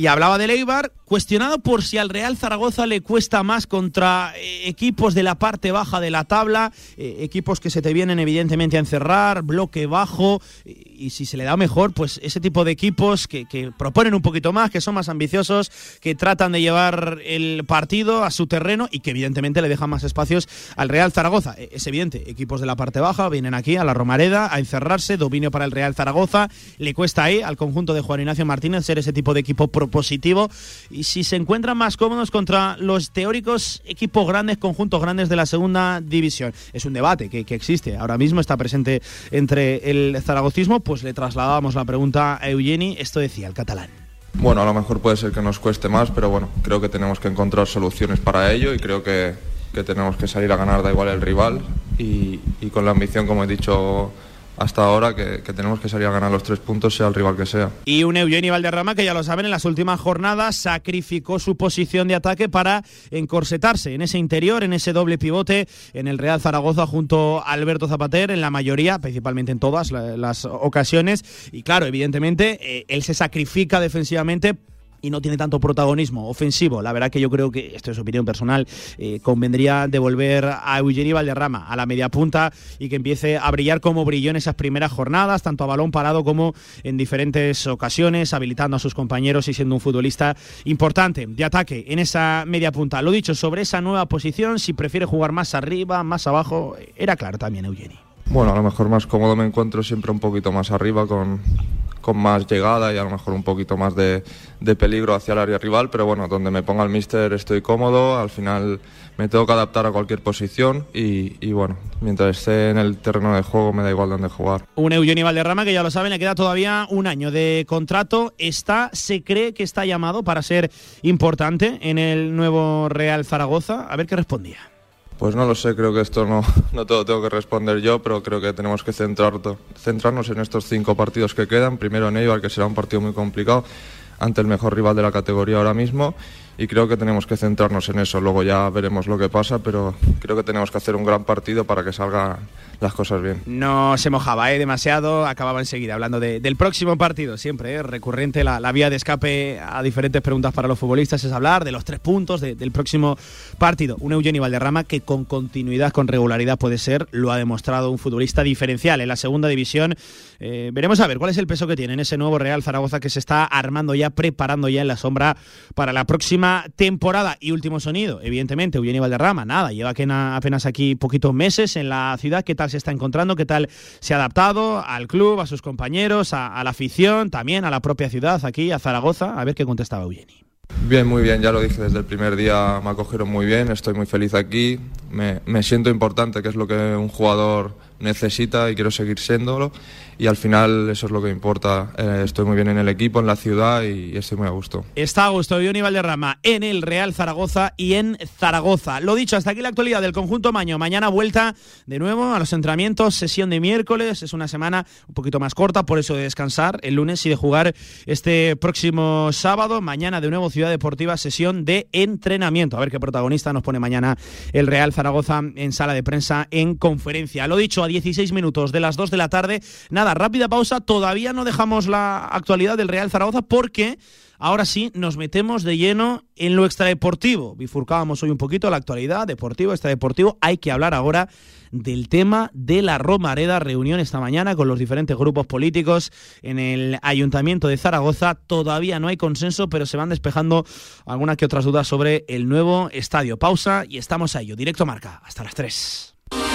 Y hablaba de Eibar, cuestionado por si al Real Zaragoza le cuesta más contra eh, equipos de la parte baja de la tabla, eh, equipos que se te vienen evidentemente a encerrar, bloque bajo, y, si se le da mejor, pues ese tipo de equipos que, proponen un poquito más, que son más ambiciosos, que tratan de llevar el partido a su terreno y que evidentemente le dejan más espacios al Real Zaragoza. Eh, Es evidente, equipos de la parte baja vienen aquí a la Romareda a encerrarse, dominio para el Real Zaragoza, le cuesta ahí al conjunto de Juan Ignacio Martínez ser ese tipo de equipo propositivo y si se encuentran más cómodos contra los teóricos equipos grandes, conjuntos grandes de la segunda división. Es un debate que, que existe, ahora mismo está presente entre el zaragocismo, pues le trasladábamos la pregunta a Eugeni, esto decía el catalán. Bueno, a lo mejor puede ser que nos cueste más, pero bueno, creo que tenemos que encontrar soluciones para ello y creo que, que tenemos que salir a ganar, da igual el rival, y, y con la ambición, como he dicho hasta ahora, que, tenemos que salir a ganar los tres puntos, sea el rival que sea. Y un Eugeni Valderrama que ya lo saben, en las últimas jornadas sacrificó su posición de ataque para encorsetarse en ese interior, en ese doble pivote en el Real Zaragoza junto a Alberto Zapater, en la mayoría, principalmente en todas la- las ocasiones. Y claro, evidentemente, eh, él se sacrifica defensivamente y no tiene tanto protagonismo ofensivo. La verdad que yo creo que, esto es opinión personal, eh, convendría devolver a Eugeni Valderrama a la media punta y que empiece a brillar como brilló en esas primeras jornadas, tanto a balón parado como en diferentes ocasiones, habilitando a sus compañeros y siendo un futbolista importante de ataque en esa media punta. Lo dicho, sobre esa nueva posición, si prefiere jugar más arriba, más abajo, era claro también Eugeni. Bueno, a lo mejor más cómodo me encuentro siempre un poquito más arriba, con, con más llegada y a lo mejor un poquito más de, de peligro hacia el área rival, pero bueno, donde me ponga el míster estoy cómodo, al final me tengo que adaptar a cualquier posición y, bueno, mientras esté en el terreno de juego me da igual dónde jugar. Un Eugeni Valderrama que ya lo saben, le queda todavía un año de contrato. Está, se cree que está llamado para ser importante en el nuevo Real Zaragoza. A ver qué respondía. Pues no lo sé, creo que esto no, no te tengo que responder yo, pero creo que tenemos que centrar, centrarnos en estos cinco partidos que quedan. Primero en Eibar, que será un partido muy complicado ante el mejor rival de la categoría ahora mismo. Y creo que tenemos que centrarnos en eso. Luego ya veremos lo que pasa, pero creo que tenemos que hacer un gran partido para que salgan las cosas bien. No se mojaba ¿eh? demasiado, acababa enseguida hablando de- del próximo partido. Siempre ¿eh? recurrente la, vía de escape a diferentes preguntas para los futbolistas es hablar de los tres puntos de- del próximo partido. Un Eugenio Valderrama que con continuidad, con regularidad puede ser, lo ha demostrado un futbolista diferencial en la segunda división. Eh, veremos a ver cuál es el peso que tiene en ese nuevo Real Zaragoza que se está armando ya, preparando ya en la sombra para la próxima temporada. Y último sonido, evidentemente, Eugenio Valderrama, nada, lleva apenas aquí poquitos meses en la ciudad, qué tal se está encontrando, qué tal se ha adaptado al club, a sus compañeros, a, la afición, también a la propia ciudad, aquí, a Zaragoza, a ver qué contestaba Eugenio. Bien, muy bien, ya lo dije desde el primer día, me acogieron muy bien, estoy muy feliz aquí, me, me siento importante, que es lo que un jugador necesita y quiero seguir siéndolo y al final eso es lo que importa. Eh, estoy muy bien en el equipo, en la ciudad y estoy muy a gusto. Está a gusto Johnny Valderrama en el Real Zaragoza y en Zaragoza. Lo dicho, hasta aquí la actualidad del conjunto Maño. Mañana vuelta de nuevo a los entrenamientos, sesión de miércoles. Es una semana un poquito más corta, por eso de descansar el lunes y de jugar este próximo sábado. Mañana de nuevo Ciudad Deportiva, sesión de entrenamiento. A ver qué protagonista nos pone mañana el Real Zaragoza en sala de prensa en conferencia. Lo dicho, a 16 minutos de las 2 de la tarde. Nada, rápida pausa. Todavía no dejamos la actualidad del Real Zaragoza porque ahora sí nos metemos de lleno en lo extradeportivo. Bifurcábamos hoy un poquito la actualidad, deportivo, extradeportivo. Hay que hablar ahora del tema de la Romareda, reunión esta mañana con los diferentes grupos políticos en el Ayuntamiento de Zaragoza. Todavía no hay consenso, pero se van despejando algunas que otras dudas sobre el nuevo estadio. Pausa y estamos a ello. Directo marca, hasta las 3.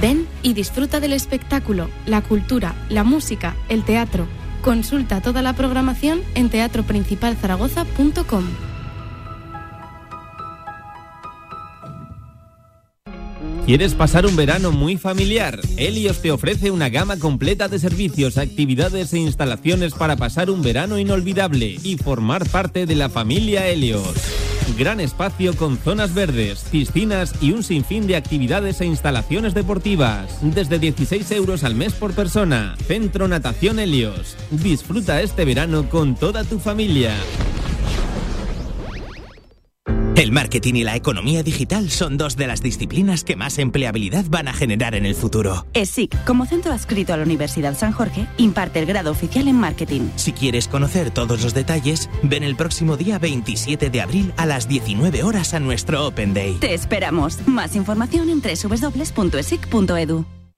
Ven y disfruta del espectáculo, la cultura, la música, el teatro. Consulta toda la programación en teatroprincipalzaragoza.com. ¿Quieres pasar un verano muy familiar? Helios te ofrece una gama completa de servicios, actividades e instalaciones para pasar un verano inolvidable y formar parte de la familia Helios. Gran espacio con zonas verdes, piscinas y un sinfín de actividades e instalaciones deportivas. Desde 16 euros al mes por persona. Centro Natación Helios. Disfruta este verano con toda tu familia. El marketing y la economía digital son dos de las disciplinas que más empleabilidad van a generar en el futuro. ESIC, como centro adscrito a la Universidad San Jorge, imparte el grado oficial en marketing. Si quieres conocer todos los detalles, ven el próximo día 27 de abril a las 19 horas a nuestro Open Day. Te esperamos. Más información en www.esic.edu.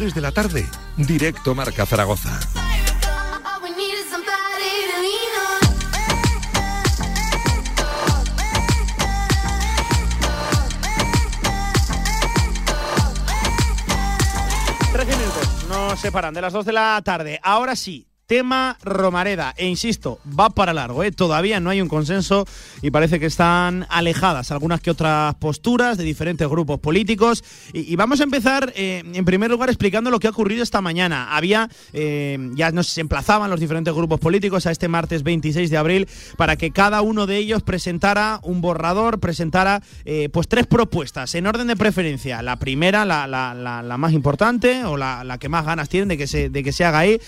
3 de la tarde, directo Marca Zaragoza. all we need is somebody to lean on. 13 minutos nos separan de las 2 de la tarde. Ahora sí, tema Romareda. E insisto, va para largo. ¿eh? Todavía no hay un consenso y parece que están alejadas algunas que otras posturas de diferentes grupos políticos. Y, vamos a empezar, eh, en primer lugar, explicando lo que ha ocurrido esta mañana. Había, eh, ya nos emplazaban los diferentes grupos políticos a este martes 26 de abril para que cada uno de ellos presentara un borrador, presentara eh, pues tres propuestas en orden de preferencia. La primera, la, la- más importante o la, que más ganas tienen de que se, de que se haga ahí.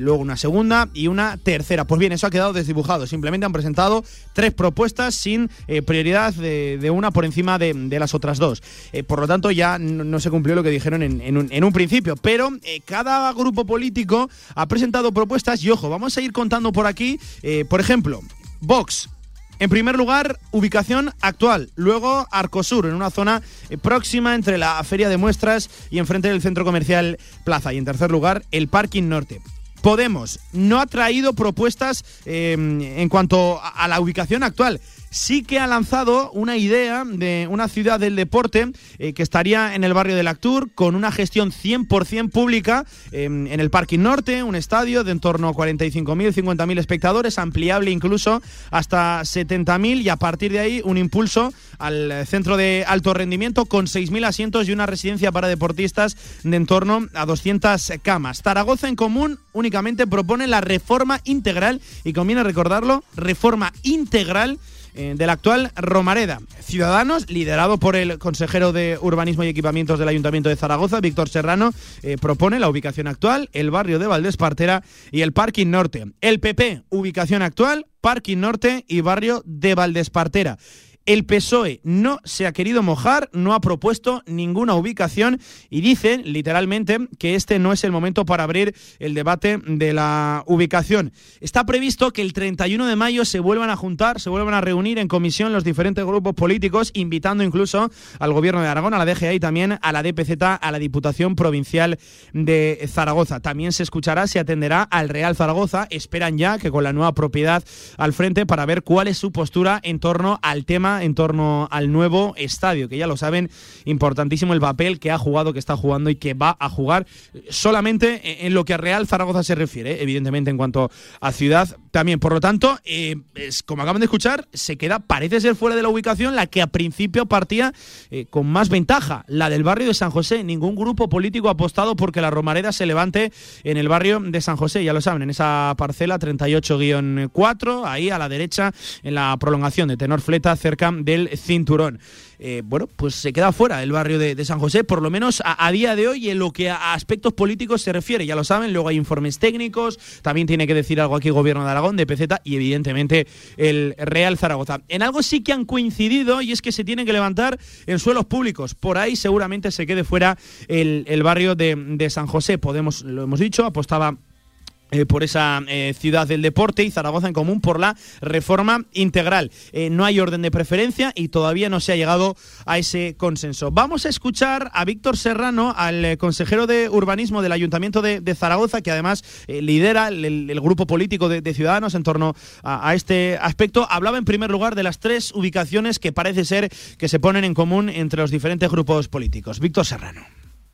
luego una segunda y una tercera. Pues bien, eso ha quedado desdibujado. Simplemente han presentado tres propuestas sin eh, prioridad de, una por encima de, las otras dos. Eh, por lo tanto, ya no, se cumplió lo que dijeron en, un, principio. Pero eh, cada grupo político ha presentado propuestas y ojo, vamos a ir contando por aquí. por ejemplo, Vox. En primer lugar, ubicación actual. Luego, Arcosur, en una zona próxima entre la Feria de Muestras y enfrente del Centro Comercial Plaza. Y en tercer lugar, el Parking Norte. Podemos no ha traído propuestas eh, en cuanto a, a la ubicación actual. Sí que ha lanzado una idea de una ciudad del deporte eh, que estaría en el barrio del Actur con una gestión 100% pública eh, en el Parking Norte, un estadio de en torno a 45.000, 50.000 espectadores, ampliable incluso hasta 70.000 y a partir de ahí un impulso al centro de alto rendimiento con 6.000 asientos y una residencia para deportistas de en torno a 200 camas. Zaragoza en común únicamente propone la reforma integral y conviene recordarlo, reforma integral eh, de la actual Romareda. Ciudadanos, liderado por el consejero de Urbanismo y Equipamientos del Ayuntamiento de Zaragoza, Víctor Serrano, eh, propone la ubicación actual, el barrio de Valdespartera y el Parking Norte. El PP, ubicación actual, Parking Norte y barrio de Valdespartera. El PSOE no se ha querido mojar, no ha propuesto ninguna ubicación y dicen literalmente que este no es el momento para abrir el debate de la ubicación. Está previsto que el 31 de mayo se vuelvan a juntar, se vuelvan a reunir en comisión los diferentes grupos políticos, invitando incluso al Gobierno de Aragón, a la DGA y también a la DPZ, a la Diputación Provincial de Zaragoza. También se escuchará, se atenderá al Real Zaragoza. Esperan ya que con la nueva propiedad al frente para ver cuál es su postura en torno al tema en torno al nuevo estadio, que ya lo saben, importantísimo el papel que ha jugado, que está jugando y que va a jugar solamente en lo que a Real Zaragoza se refiere, evidentemente en cuanto a ciudad también. Por lo tanto, eh, como acaban de escuchar, se queda, parece ser fuera de la ubicación, la que a principio partía eh, con más ventaja, la del barrio de San José. Ningún grupo político ha apostado porque la Romareda se levante en el barrio de San José, ya lo saben, en esa parcela 38-4, ahí a la derecha, en la prolongación de Tenor Fleta, cerca del cinturón. Eh, bueno, pues se queda fuera el barrio de, San José, por lo menos a, a, día de hoy en lo que a aspectos políticos se refiere. Ya lo saben, luego hay informes técnicos, también tiene que decir algo aquí el Gobierno de Aragón, de PZ y evidentemente el Real Zaragoza. En algo sí que han coincidido y es que se tienen que levantar en suelos públicos. Por ahí seguramente se quede fuera el, el barrio de, de San José. Podemos, lo hemos dicho, apostaba eh, por esa eh, ciudad del deporte y Zaragoza en común por la reforma integral. Eh, no hay orden de preferencia y todavía no se ha llegado a ese consenso. Vamos a escuchar a Víctor Serrano, al consejero de urbanismo del Ayuntamiento de, Zaragoza, que además lidera el, grupo político de, de Ciudadanos en torno a, a, este aspecto. Hablaba en primer lugar de las tres ubicaciones que parece ser que se ponen en común entre los diferentes grupos políticos. Víctor Serrano.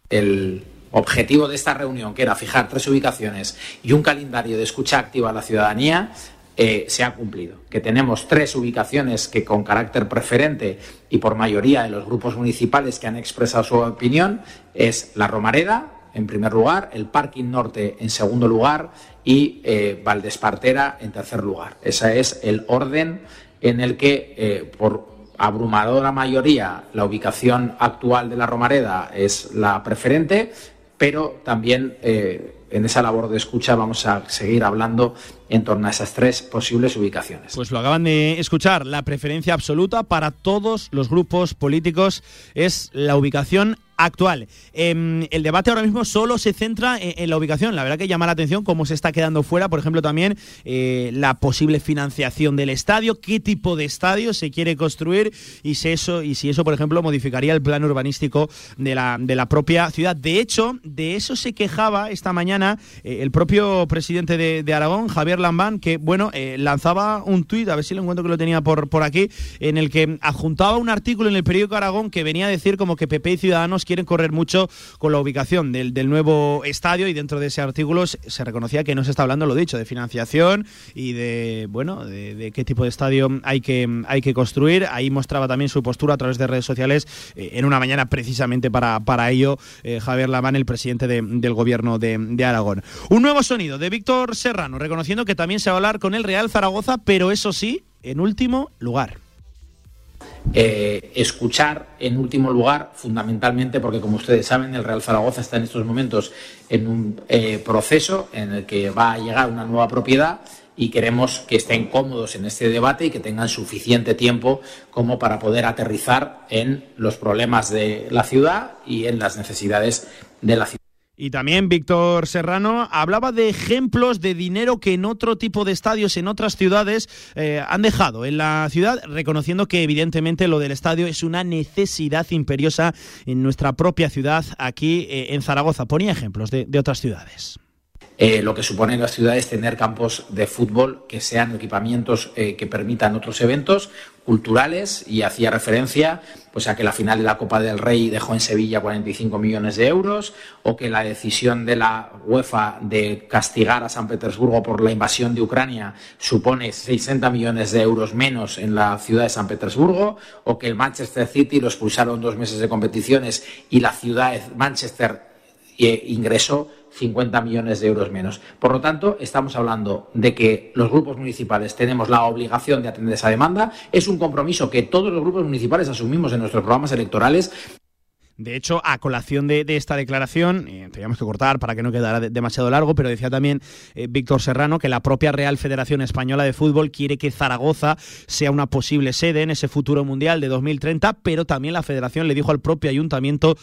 El objetivo de esta reunión, que era fijar tres ubicaciones y un calendario de escucha activa a la ciudadanía, eh, se ha cumplido. Que tenemos tres ubicaciones que con carácter preferente y por mayoría de los grupos municipales que han expresado su opinión es la Romareda, en primer lugar, el Parking Norte en segundo lugar y eh, Valdespartera en tercer lugar. Ese es el orden en el que, eh, por abrumadora mayoría, la ubicación actual de la Romareda es la preferente, pero también eh, en esa labor de escucha vamos a seguir hablando en torno a esas tres posibles ubicaciones. Pues lo acaban de escuchar, la preferencia absoluta para todos los grupos políticos es la ubicación actual. Eh, el debate ahora mismo solo se centra en, en, la ubicación. La verdad que llama la atención cómo se está quedando fuera, por ejemplo, también eh, la posible financiación del estadio, qué tipo de estadio se quiere construir y si eso, y si eso por ejemplo, modificaría el plan urbanístico de la, de la propia ciudad. De hecho, de eso se quejaba esta mañana eh, el propio presidente de, de, Aragón, Javier Lambán, que bueno, eh, lanzaba un tuit, a ver si lo encuentro que lo tenía por, por aquí, en el que adjuntaba un artículo en el periódico Aragón que venía a decir como que PP y Ciudadanos quieren correr mucho con la ubicación del, del, nuevo estadio y dentro de ese artículo se reconocía que no se está hablando, lo dicho, de financiación y de, bueno, de, qué tipo de estadio hay que, hay que construir. Ahí mostraba también su postura a través de redes sociales eh, en una mañana precisamente para, para ello eh, Javier Lamán, el presidente de, del gobierno de, de Aragón. Un nuevo sonido de Víctor Serrano, reconociendo que también se va a hablar con el Real Zaragoza, pero eso sí, en último lugar. Eh, escuchar en último lugar, fundamentalmente porque como ustedes saben, el Real Zaragoza está en estos momentos en un eh, proceso en el que va a llegar una nueva propiedad y queremos que estén cómodos en este debate y que tengan suficiente tiempo como para poder aterrizar en los problemas de la ciudad y en las necesidades de la ciudad. Y también Víctor Serrano hablaba de ejemplos de dinero que en otro tipo de estadios, en otras ciudades, eh, han dejado en la ciudad, reconociendo que evidentemente lo del estadio es una necesidad imperiosa en nuestra propia ciudad, aquí eh, en Zaragoza. Ponía ejemplos de, otras ciudades. Eh, lo que supone en las ciudades tener campos de fútbol que sean equipamientos que permitan otros eventos culturales y hacía referencia pues a que la final de la Copa del Rey dejó en Sevilla 45 millones de euros o que la decisión de la UEFA de castigar a San Petersburgo por la invasión de Ucrania supone 60 millones de euros menos en la ciudad de San Petersburgo o que el Manchester City lo expulsaron dos meses de competiciones y la ciudad de Manchester eh, ingresó 50 millones de euros menos. Por lo tanto, estamos hablando de que los grupos municipales tenemos la obligación de atender esa demanda. Es un compromiso que todos los grupos municipales asumimos en nuestros programas electorales. De hecho, a colación de, esta declaración, eh, teníamos que cortar para que no quedara de- demasiado largo, pero decía también eh, Víctor Serrano que la propia Real Federación Española de Fútbol quiere que Zaragoza sea una posible sede en ese futuro mundial de 2030, pero también la federación le dijo al propio ayuntamiento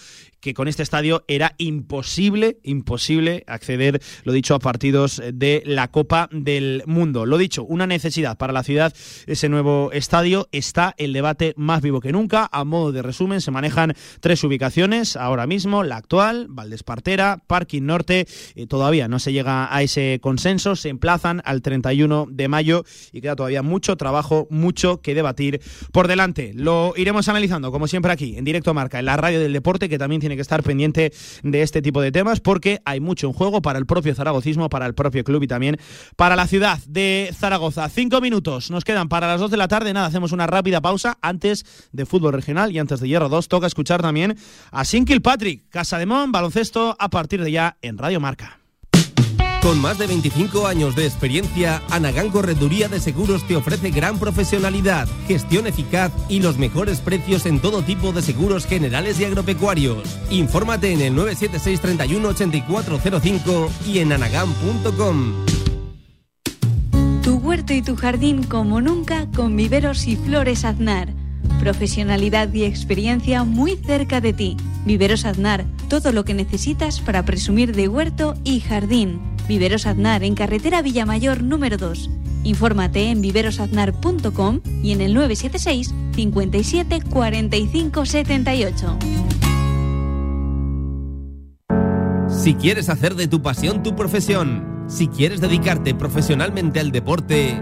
que con este estadio era imposible, imposible acceder, lo dicho, a partidos de la Copa del Mundo. Lo dicho, una necesidad para la ciudad, ese nuevo estadio. Está el debate más vivo que nunca. A modo de resumen, se manejan tres ubicaciones ahora mismo, la actual, Valdespartera, Parking Norte. Eh, todavía no se llega a ese consenso, se emplazan al 31 de mayo y queda todavía mucho trabajo, mucho que debatir por delante. Lo iremos analizando, como siempre aquí, en directo marca, en la radio del deporte, que también tiene que estar pendiente de este tipo de temas, porque hay mucho en juego para el propio zaragocismo, para el propio club y también para la ciudad de Zaragoza. Cinco minutos nos quedan para las dos de la tarde. Nada, hacemos una rápida pausa antes de fútbol regional y antes de Hierro 2. Toca escuchar también a Sin Patrick, Casa de Mon, baloncesto a partir de ya en Radio Marca. Con más de 25 años de experiencia, Anagán Correduría de Seguros te ofrece gran profesionalidad, gestión eficaz y los mejores precios en todo tipo de seguros generales y agropecuarios. Infórmate en el 976 31 8405 y en anagán.com. Tu huerto y tu jardín como nunca con viveros y flores Aznar. Profesionalidad y experiencia muy cerca de ti. Viveros Aznar, todo lo que necesitas para presumir de huerto y jardín. Viveros Aznar en carretera Villamayor número 2. Infórmate en viverosaznar.com y en el 976 57 45 78. Si quieres hacer de tu pasión tu profesión, si quieres dedicarte profesionalmente al deporte,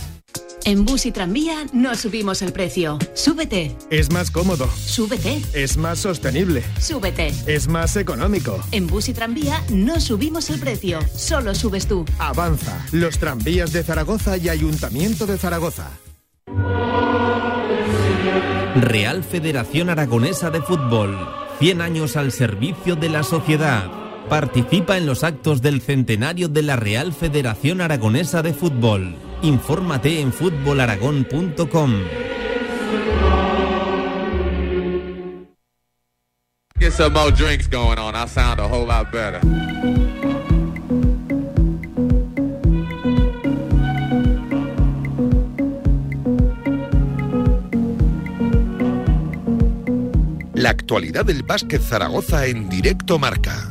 En Bus y Tranvía no subimos el precio. Súbete, Es más cómodo. súbete, Es más sostenible. súbete. Es más económico. En Bus y Tranvía no subimos el precio, solo subes tú. Avanza. Los tranvías de Zaragoza y Ayuntamiento de Zaragoza. Real Federación Aragonesa de Fútbol. 100 años al servicio de la sociedad. Participa en los actos del centenario de la Real Federación Aragonesa de Fútbol. Infórmate en fútbolaragón.com. Get some more drinks going on. I sound a whole lot better. La actualidad del básquet Zaragoza en directo marca.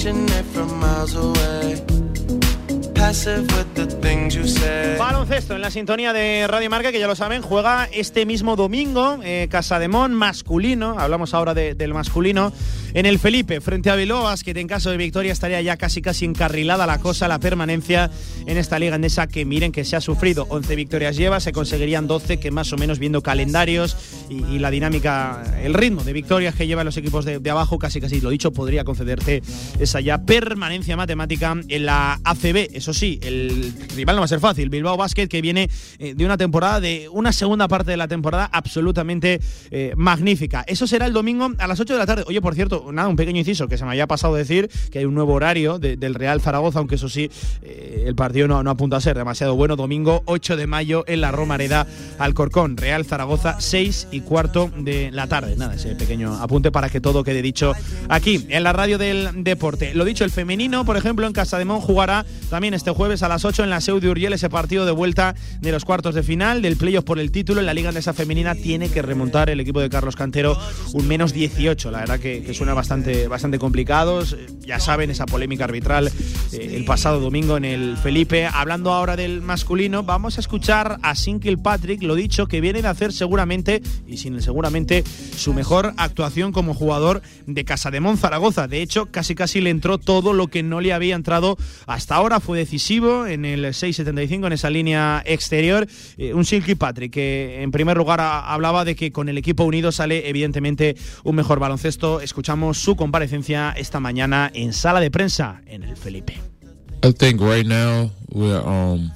Passionate from miles away, Baloncesto en la sintonía de Radio Marca, que ya lo saben, juega este mismo domingo eh, Casa de Mon masculino. Hablamos ahora de- del masculino. En el Felipe, frente a Bilobas, que en caso de victoria estaría ya casi casi encarrilada la cosa, la permanencia en esta liga endesa que miren que se ha sufrido. 11 victorias lleva, se conseguirían 12, que más o menos viendo calendarios y, y la dinámica, el ritmo de victorias que llevan los equipos de, de abajo, casi casi lo dicho, podría concederte esa ya permanencia matemática en la ACB. Eso sí, el rival no va a ser fácil. Bilbao Basket que viene eh, de una temporada, de una segunda parte de la temporada absolutamente eh, magnífica. Eso será el domingo a las 8 de la tarde. Oye, por cierto, nada, un pequeño inciso que se me había pasado decir que hay un nuevo horario de- del Real Zaragoza, aunque eso sí, eh, el partido no, no apunta a ser demasiado bueno. Domingo 8 de mayo en la Romareda Alcorcón. Real Zaragoza 6 y cuarto de la tarde. Nada, ese pequeño apunte para que todo quede dicho aquí, en la radio del deporte. Lo dicho, el femenino, por ejemplo, en Casa de Mon jugará también este jueves a las 8 en la Seu de Uriel ese partido de vuelta de los cuartos de final, del playoff por el título. En la Liga Andesa Femenina tiene que remontar el equipo de Carlos Cantero un menos 18. La verdad que, que suena bastante, bastante complicados. Ya saben, esa polémica arbitral eh, el pasado domingo en el Felipe. Hablando ahora del masculino, vamos a escuchar a Sin Kilpatrick, lo dicho, que viene de hacer seguramente, y sin el seguramente, su mejor actuación como jugador de Casa de Zaragoza. De hecho, casi casi le entró todo lo que no le había entrado hasta ahora. Fue decisivo en el 6.75, en esa línea exterior. Eh, un Silky Patrick que en primer lugar hablaba de que con el equipo unido sale evidentemente un mejor baloncesto. Escuchamos su comparecencia esta mañana en sala de prensa en el Felipe. I think right we're um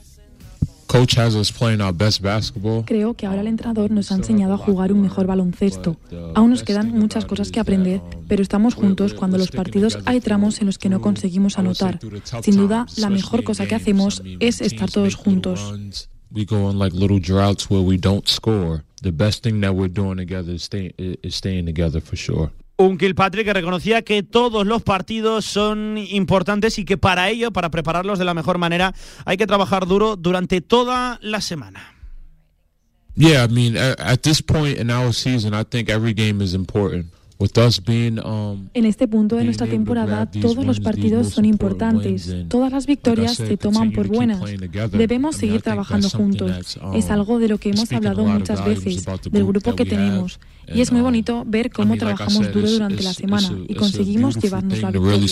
coach has us playing our best basketball. Creo que ahora el entrenador nos ha enseñado a jugar un mejor baloncesto. Aún nos quedan muchas cosas que aprender, pero estamos juntos cuando los partidos hay tramos en los que no conseguimos anotar. Sin duda, la mejor cosa que hacemos es estar todos juntos. We go on like little droughts where we don't score. The best thing that we're doing together is, stay, is staying together for sure. Un Kilpatrick que reconocía que todos los partidos son importantes y que para ello, para prepararlos de la mejor manera, hay que trabajar duro durante toda la semana. Yeah, I mean, at, this point in our season, I think every game is important. With us being um, En este punto de nuestra temporada, todos los partidos son importantes. Todas las victorias se toman por buenas. Debemos seguir trabajando juntos. Es algo de lo que hemos hablado muchas veces, del grupo que tenemos. Y es muy bonito ver cómo trabajamos duro durante la semana y conseguimos llevarnos la thing to really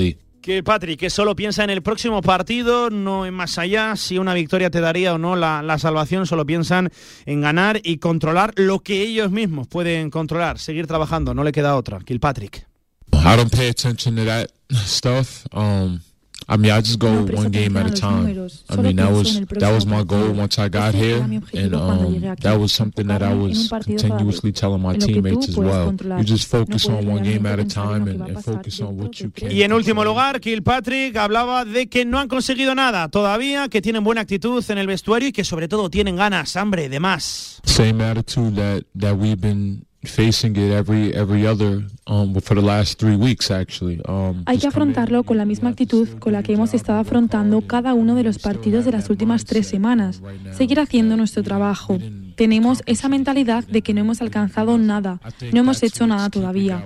victoria. Really Kilpatrick que solo piensa en el próximo partido, no en más allá, si una victoria te daría o no la, la salvación, solo piensan en ganar y controlar lo que ellos mismos pueden controlar, seguir trabajando, no le queda otra. Kilpatrick. I don't pay attention to that stuff. Um, I mean, I just go one game at a time. I mean, that was that was my goal once I got Ese here, and um, that was something that I was continuously telling my teammates as well. You just focus on one game at a time and, and focus on what you can. Y en último lugar, Kilpatrick hablaba de que no han conseguido nada todavía, que tienen buena actitud en el vestuario y que sobre todo tienen ganas, hambre de más. Same attitude that that we've been facing it every every other um for the last three weeks actually. Um, Hay que afrontarlo con la misma actitud con la que hemos estado afrontando cada uno de los partidos de las últimas tres semanas. Seguir haciendo nuestro trabajo. Tenemos esa mentalidad de que no hemos alcanzado nada, no hemos hecho nada todavía.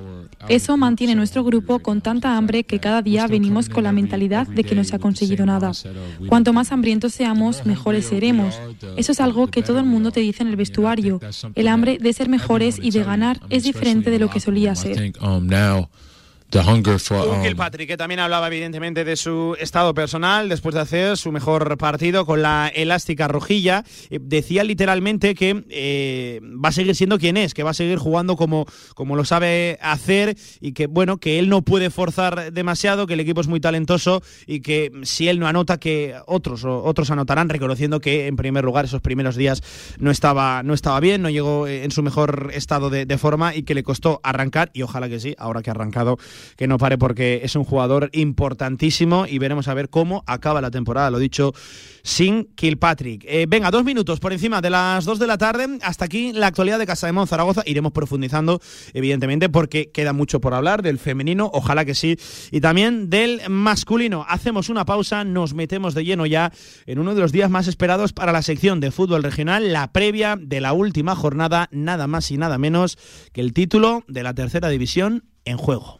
Eso mantiene nuestro grupo con tanta hambre que cada día venimos con la mentalidad de que no se ha conseguido nada. Cuanto más hambrientos seamos, mejores seremos. Eso es algo que todo el mundo te dice en el vestuario. El hambre de ser mejores y de ganar es diferente de lo que solía ser. The hunger for um, Kilpatrick que también hablaba evidentemente de su estado personal después de hacer su mejor partido con la elástica rojilla. Eh, Decía literalmente que eh, va a seguir siendo quien es, que va a seguir jugando como, como lo sabe hacer y que bueno, que él no puede forzar demasiado, que el equipo es muy talentoso y que si él no anota que otros o otros anotarán, reconociendo que en primer lugar esos primeros días no estaba, no estaba bien, no llegó eh, en su mejor estado de, de forma y que le costó arrancar y ojalá que sí, ahora que ha arrancado que no pare porque es un jugador importantísimo y veremos a ver cómo acaba la temporada, lo dicho, sin Kilpatrick. Eh, venga, dos minutos por encima de las dos de la tarde. Hasta aquí la actualidad de Casa de Mon Zaragoza. Iremos profundizando, evidentemente, porque queda mucho por hablar del femenino, ojalá que sí, y también del masculino. Hacemos una pausa, nos metemos de lleno ya en uno de los días más esperados para la sección de fútbol regional, la previa de la última jornada, nada más y nada menos que el título de la tercera división en juego.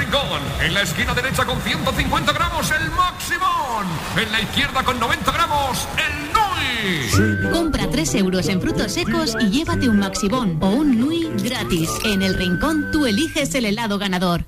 En la esquina derecha con 150 gramos el Maximón. En la izquierda con 90 gramos el Nui. Compra 3 euros en frutos secos y llévate un Maxibón o un Nui gratis. En el rincón tú eliges el helado ganador.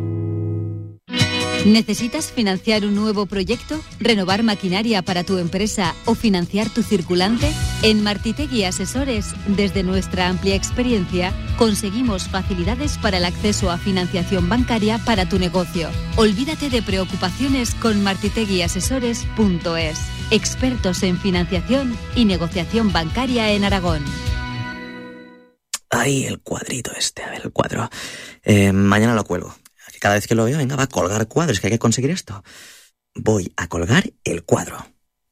¿Necesitas financiar un nuevo proyecto? ¿Renovar maquinaria para tu empresa o financiar tu circulante? En Martitegui Asesores, desde nuestra amplia experiencia, conseguimos facilidades para el acceso a financiación bancaria para tu negocio. Olvídate de preocupaciones con martiteguiasesores.es. Expertos en financiación y negociación bancaria en Aragón. Ay, el cuadrito este, a ver, el cuadro. Eh, mañana lo cuelgo. Cada vez que lo veo, venga, va a colgar cuadros, que hay que conseguir esto. Voy a colgar el cuadro.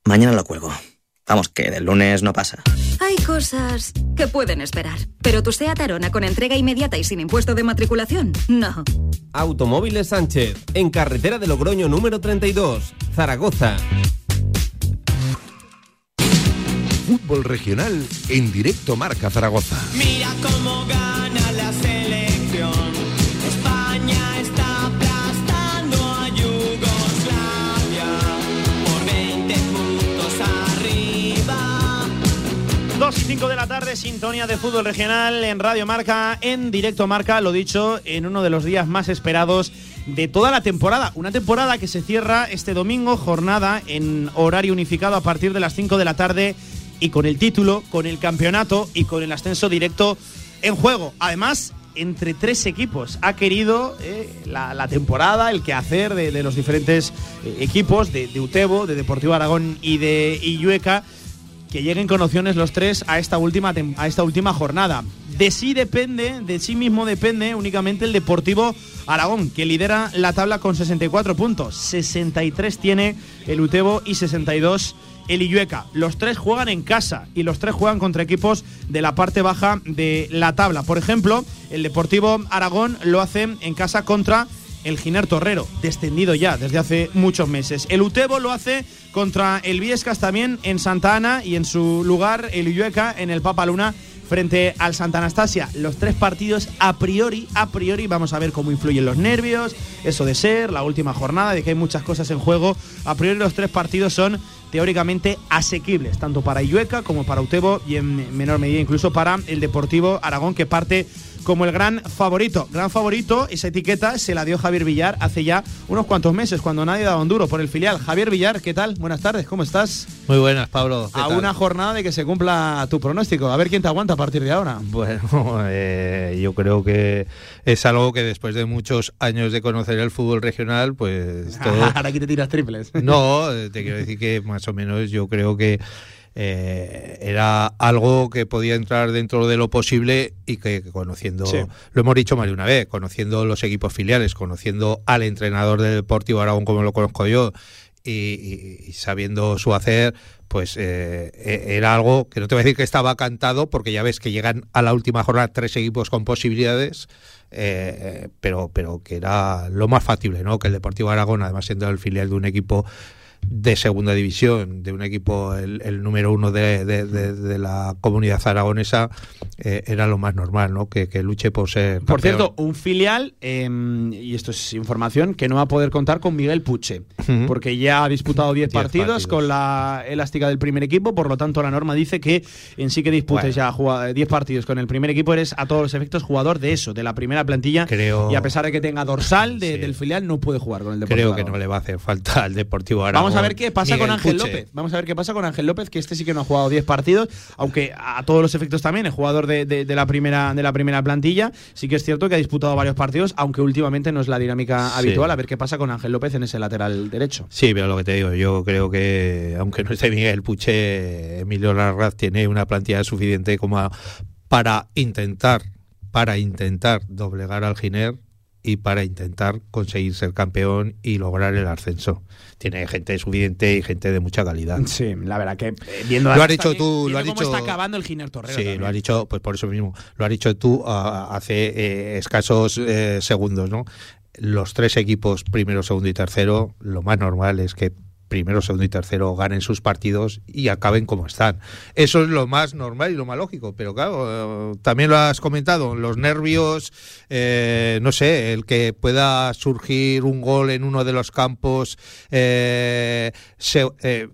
Mañana lo cuelgo. Vamos, que del lunes no pasa. Hay cosas que pueden esperar, pero tu SEAT Arona con entrega inmediata y sin impuesto de matriculación, no. Automóviles Sánchez, en carretera de Logroño número 32, Zaragoza. Fútbol regional en directo Marca Zaragoza. Mira cómo gana 5 de la tarde, sintonía de fútbol regional en Radio Marca, en directo Marca, lo dicho, en uno de los días más esperados de toda la temporada. Una temporada que se cierra este domingo, jornada en horario unificado a partir de las 5 de la tarde y con el título, con el campeonato y con el ascenso directo en juego. Además, entre tres equipos. Ha querido eh, la, temporada, el quehacer de, de los diferentes eh, equipos, de, de Utebo, de Deportivo Aragón y de Illueca, que lleguen con opciones los tres a esta última, a esta última jornada. De sí depende, de sí mismo depende únicamente el Deportivo Aragón, que lidera la tabla con 64 puntos. 63 tiene el Utebo y 62 el Illueca. Los tres juegan en casa y los tres juegan contra equipos de la parte baja de la tabla. Por ejemplo, el Deportivo Aragón lo hace en casa contra el Giner Torrero, descendido ya desde hace muchos meses. El Utebo lo hace contra el Viescas también en Santa Ana y en su lugar el Illueca en el Papa Luna frente al Santa Anastasia. Los tres partidos a priori, a priori, vamos a ver cómo influyen los nervios, eso de ser, la última jornada, de que hay muchas cosas en juego. A priori los tres partidos son teóricamente asequibles, tanto para Illueca como para Utebo y en menor medida incluso para el Deportivo Aragón que parte como el gran favorito. Gran favorito, esa etiqueta se la dio Javier Villar hace ya unos cuantos meses, cuando nadie daba un duro por el filial. Javier Villar, ¿qué tal? Buenas tardes, ¿cómo estás? Muy buenas, Pablo. ¿qué A tal? una jornada de que se cumpla tu pronóstico. A ver quién te aguanta a partir de ahora. Bueno, eh, yo creo que es algo que después de muchos años de conocer el fútbol regional, pues todo... Ahora aquí te tiras triples. No, eh, te quiero decir que más o menos yo creo que eh, era algo que podía entrar dentro de lo posible y que conociendo, Sí. lo hemos dicho más de una vez, conociendo los equipos filiales, conociendo al entrenador del Deportivo Aragón como lo conozco yo y, y- y sabiendo su hacer, pues eh, e- era algo que no te voy a decir que estaba cantado, porque ya ves que llegan a la última jornada tres equipos con posibilidades, eh, pero, pero que era lo más factible, ¿no? Que el Deportivo Aragón, además siendo el filial de un equipo de segunda división, de un equipo el, el número uno de, de- de- de la comunidad aragonesa, eh, era lo más normal, ¿no? Que, que luche por ser. Por campeón. cierto, un filial, eh, y esto es información, que no va a poder contar con Miguel Puche, porque ya ha disputado 10 Diez partidos, partidos. con la elástica del primer equipo, por lo tanto la norma dice que en sí que disputes Bueno. ya jugado 10 partidos con el primer equipo, eres a todos los efectos jugador de eso, de la primera plantilla, Creo- y a pesar de que tenga dorsal de- del filial, no puede jugar con el Deportivo Creo que Aragón. no le va a hacer falta al Deportivo Aragón. Vamos a ver qué pasa con Ángel Puche. López. Vamos a ver qué pasa con Ángel López, que este sí que no ha jugado 10 partidos, aunque a todos los efectos también es jugador de, de- de la primera de la primera plantilla. Sí que es cierto que ha disputado varios partidos, aunque últimamente no es la dinámica Sí. habitual. A ver qué pasa con Ángel López en ese lateral derecho. Sí, pero lo que te digo, yo creo que aunque no esté Miguel Puche, Emilio Larraz tiene una plantilla suficiente como a- para intentar, para intentar doblegar al Giner y para intentar conseguir ser campeón y lograr el ascenso. Tiene gente suficiente y gente de mucha calidad. Sí, la verdad que eh, viendo Lo has dicho tú, lo has dicho- está acabando el Giner Torrero. Sí, también. lo has dicho, pues por eso mismo, lo has dicho tú ah, hace eh, escasos eh, segundos, ¿no? Los tres equipos, primero, segundo y tercero, lo más normal es que primero, segundo y tercero ganen sus partidos y acaben como están. Eso es lo más normal y lo más lógico, pero claro, también lo has comentado, los nervios, eh, no sé, el que pueda surgir un gol en uno de los campos, eh, eh,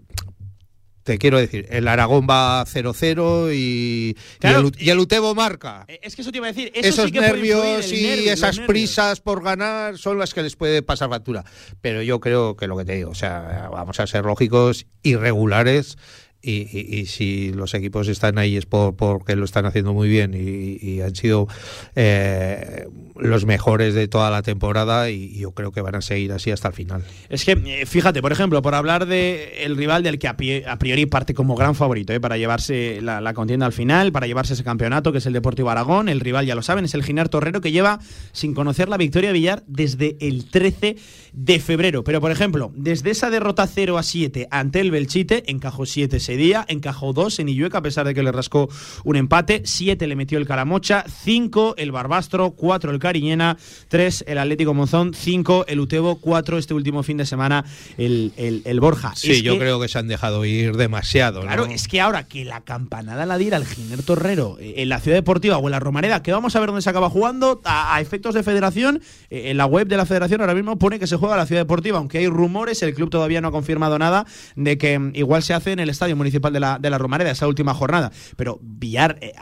te quiero decir, el Aragón va 0-0 y, Claro, y, el, U- y el Utebo marca. Eh, Es que eso te iba a decir. Eso Esos sí que nervios y nervio, esas prisas por ganar son las que les puede pasar factura. Pero yo creo que lo que te digo, o sea, vamos a ser lógicos, irregulares. Y, y- y si los equipos están ahí es por, porque lo están haciendo muy bien y, y han sido eh, los mejores de toda la temporada y, yo creo que van a seguir así hasta el final. Es que, eh, fíjate, por ejemplo, por hablar de el rival del que a, priori parte como gran favorito eh, para llevarse la, contienda al final, para llevarse ese campeonato, que es el Deportivo Aragón. El rival, ya lo saben, es el Giner Torrero, que lleva sin conocer la victoria de Villar desde el 13 de febrero. Pero, por ejemplo, desde esa derrota 0 a 7 ante el Belchite, encajó 7 ese día, encajó 2 en Illueca, a pesar de que le rascó un empate, 7 le metió el Calamocha, 5 el Barbastro, 4 el Cariñena, 3 el Atlético Monzón, 5 el Utebo, 4 este último fin de semana el, el- el Borja. Sí, Es yo que- creo que se han dejado ir demasiado. ¿no? Claro, es que ahora que la campanada la diera el Giner Torrero eh, en la Ciudad Deportiva o en la Romareda, que vamos a ver dónde se acaba jugando, a, a efectos de federación, eh, en la web de la federación ahora mismo pone que se juega en la Ciudad Deportiva, aunque hay rumores, el club todavía no ha confirmado nada, de que mm, igual se hace en el Estadio Municipal de la, de la Romareda, esa última jornada. Pero Villar, eh,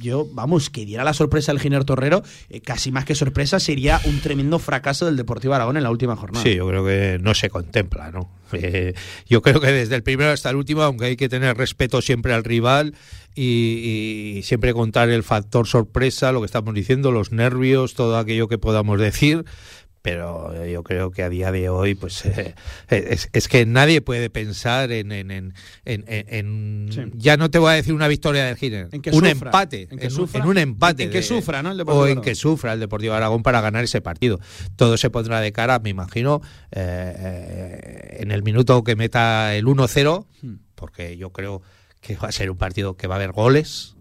yo, vamos, que diera la sorpresa el Giner Torrero, eh, casi más que sorpresa, sería un tremendo fracaso del Deportivo Aragón en la última jornada. Sí, yo creo que no se contempla, ¿no? Eh, yo creo que desde el primero hasta el último, aunque hay que tener respeto siempre al rival y, y siempre contar el factor sorpresa, lo que estamos diciendo, los nervios, todo aquello que podamos decir. Pero yo creo que a día de hoy, pues eh, es, es que nadie puede pensar en, en, en, en- Sí. ya no te voy a decir una victoria del que un sufra, empate, en que sufra, un empate, en que de- sufra, ¿no? el Deportivo o en Aragón. que sufra el Deportivo Aragón para ganar ese partido. Todo se pondrá de cara, me imagino, eh, eh, en el minuto que meta el 1-0, Hmm. porque yo creo que va a ser un partido que va a haber goles.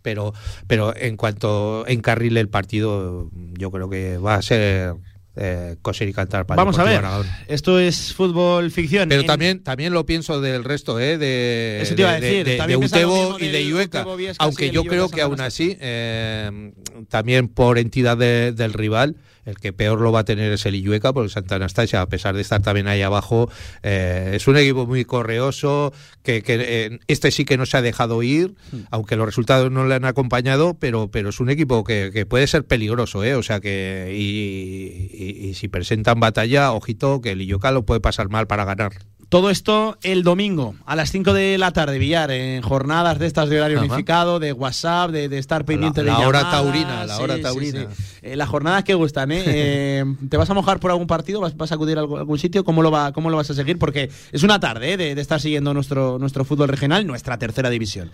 Pero, pero en cuanto encarrile el partido, yo creo que va a ser eh, coser y cantar para el Vamos a ver, Aragón. esto es fútbol ficción. Pero En- también, también lo pienso del resto, ¿eh? De, Eso te iba a de- decir, de- de también piensa lo Utebo y de Iueca. Aunque yo Iueca creo que aún así, eh, también por entidad de- del rival, el que peor lo va a tener es el Illueca, porque Santa Anastasia, a pesar de estar también ahí abajo, eh, es un equipo muy correoso, que, que, eh, este sí que no se ha dejado ir, Hmm. aunque los resultados no le han acompañado, pero, pero es un equipo que, que puede ser peligroso, ¿eh? O sea que, y, y- y si presentan batalla, ojito, que el Illueca lo puede pasar mal para ganar. Todo esto el domingo a las 5 de la tarde, Villar, en jornadas de estas de horario Ajá. unificado, de WhatsApp, de, de estar pendiente la de hora llamadas. taurina, la hora Sí, taurina. sí. Eh, las jornadas que gustan, ¿eh? Eh, ¿Te vas a mojar por algún partido? ¿Vas, vas a acudir a algún, algún sitio? ¿Cómo lo, va, ¿Cómo lo vas a seguir? Porque es una tarde ¿eh? de, de estar siguiendo nuestro, nuestro fútbol regional, nuestra tercera división.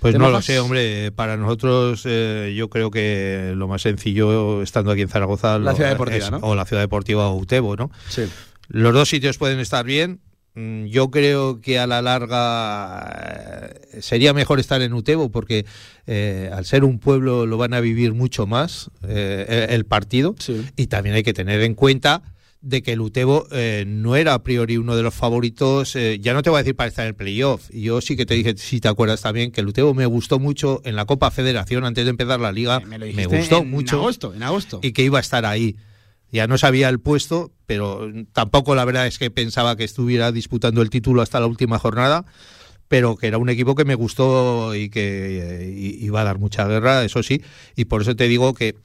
Pues ¿Te no lo sé, hombre. Para nosotros, eh, yo creo que lo más sencillo, estando aquí en Zaragoza, La lo- ciudad deportiva, es- ¿no? o la ciudad deportiva o Utebo, ¿no? Sí. Los dos sitios pueden estar bien. Mm, Yo creo que a la larga eh, sería mejor estar en Utebo porque eh, al ser un pueblo lo van a vivir mucho más eh, el partido y también hay que tener en cuenta de que el Utebo eh, no era a priori uno de los favoritos, eh, ya no te voy a decir para estar en el playoff, yo sí que te dije, si te acuerdas también, que el Utebo me gustó mucho en la Copa Federación antes de empezar la liga, me, dijiste gustó en mucho agosto, en agosto. y que iba a estar ahí. Ya no sabía el puesto, pero tampoco la verdad es que pensaba que estuviera disputando el título hasta la última jornada, pero que era un equipo que me gustó y que eh, iba a dar mucha guerra, eso sí, y por eso te digo que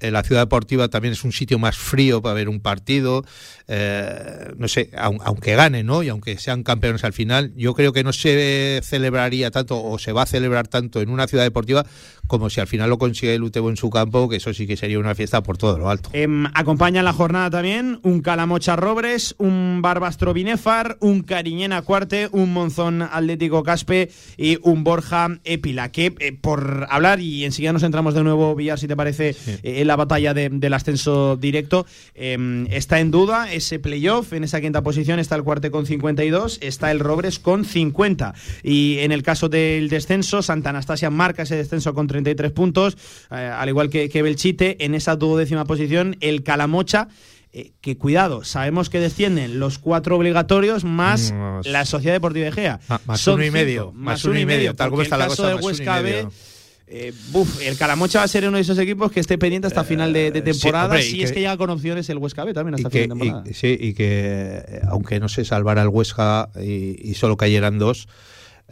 eh, la ciudad deportiva también es un sitio más frío para ver un partido, eh, no sé, aun- aunque gane, ¿no? Y aunque sean campeones al final, yo creo que no se celebraría tanto o se va a celebrar tanto en una ciudad deportiva como si al final lo consigue el Utebo en su campo, que eso sí que sería una fiesta por todo lo alto. Em, acompaña la jornada también un Calamocha Robres, un Barbastro Binefar, un Cariñena Cuarte, un Monzón Atlético Caspe y un Borja Épila. Que eh, por hablar, y enseguida nos entramos de nuevo, Villar, si te parece, eh, en la batalla de- del ascenso directo. Eh, está en duda ese playoff. En esa quinta posición está el Cuarte con 52, está el Robres con 50. Y en el caso del descenso, Santa Anastasia marca ese descenso con 33 puntos, eh, al igual que, que Belchite. En esa duodécima posición, el Calamocha. eh, que cuidado, sabemos que descienden los cuatro obligatorios más Más- la Sociedad Deportiva Egea. Ma- más Son uno y cinco, medio, más uno y medio, tal como está la cosa, más uno y medio. eh, buf, el Calamocha va a ser uno de esos equipos que esté pendiente hasta final de, de sí, temporada, hombre, y si que- es que llega con opciones el Huesca B también hasta que, final de temporada. y- sí, y que eh, aunque no se salvara el Huesca y, y solo cayeran dos,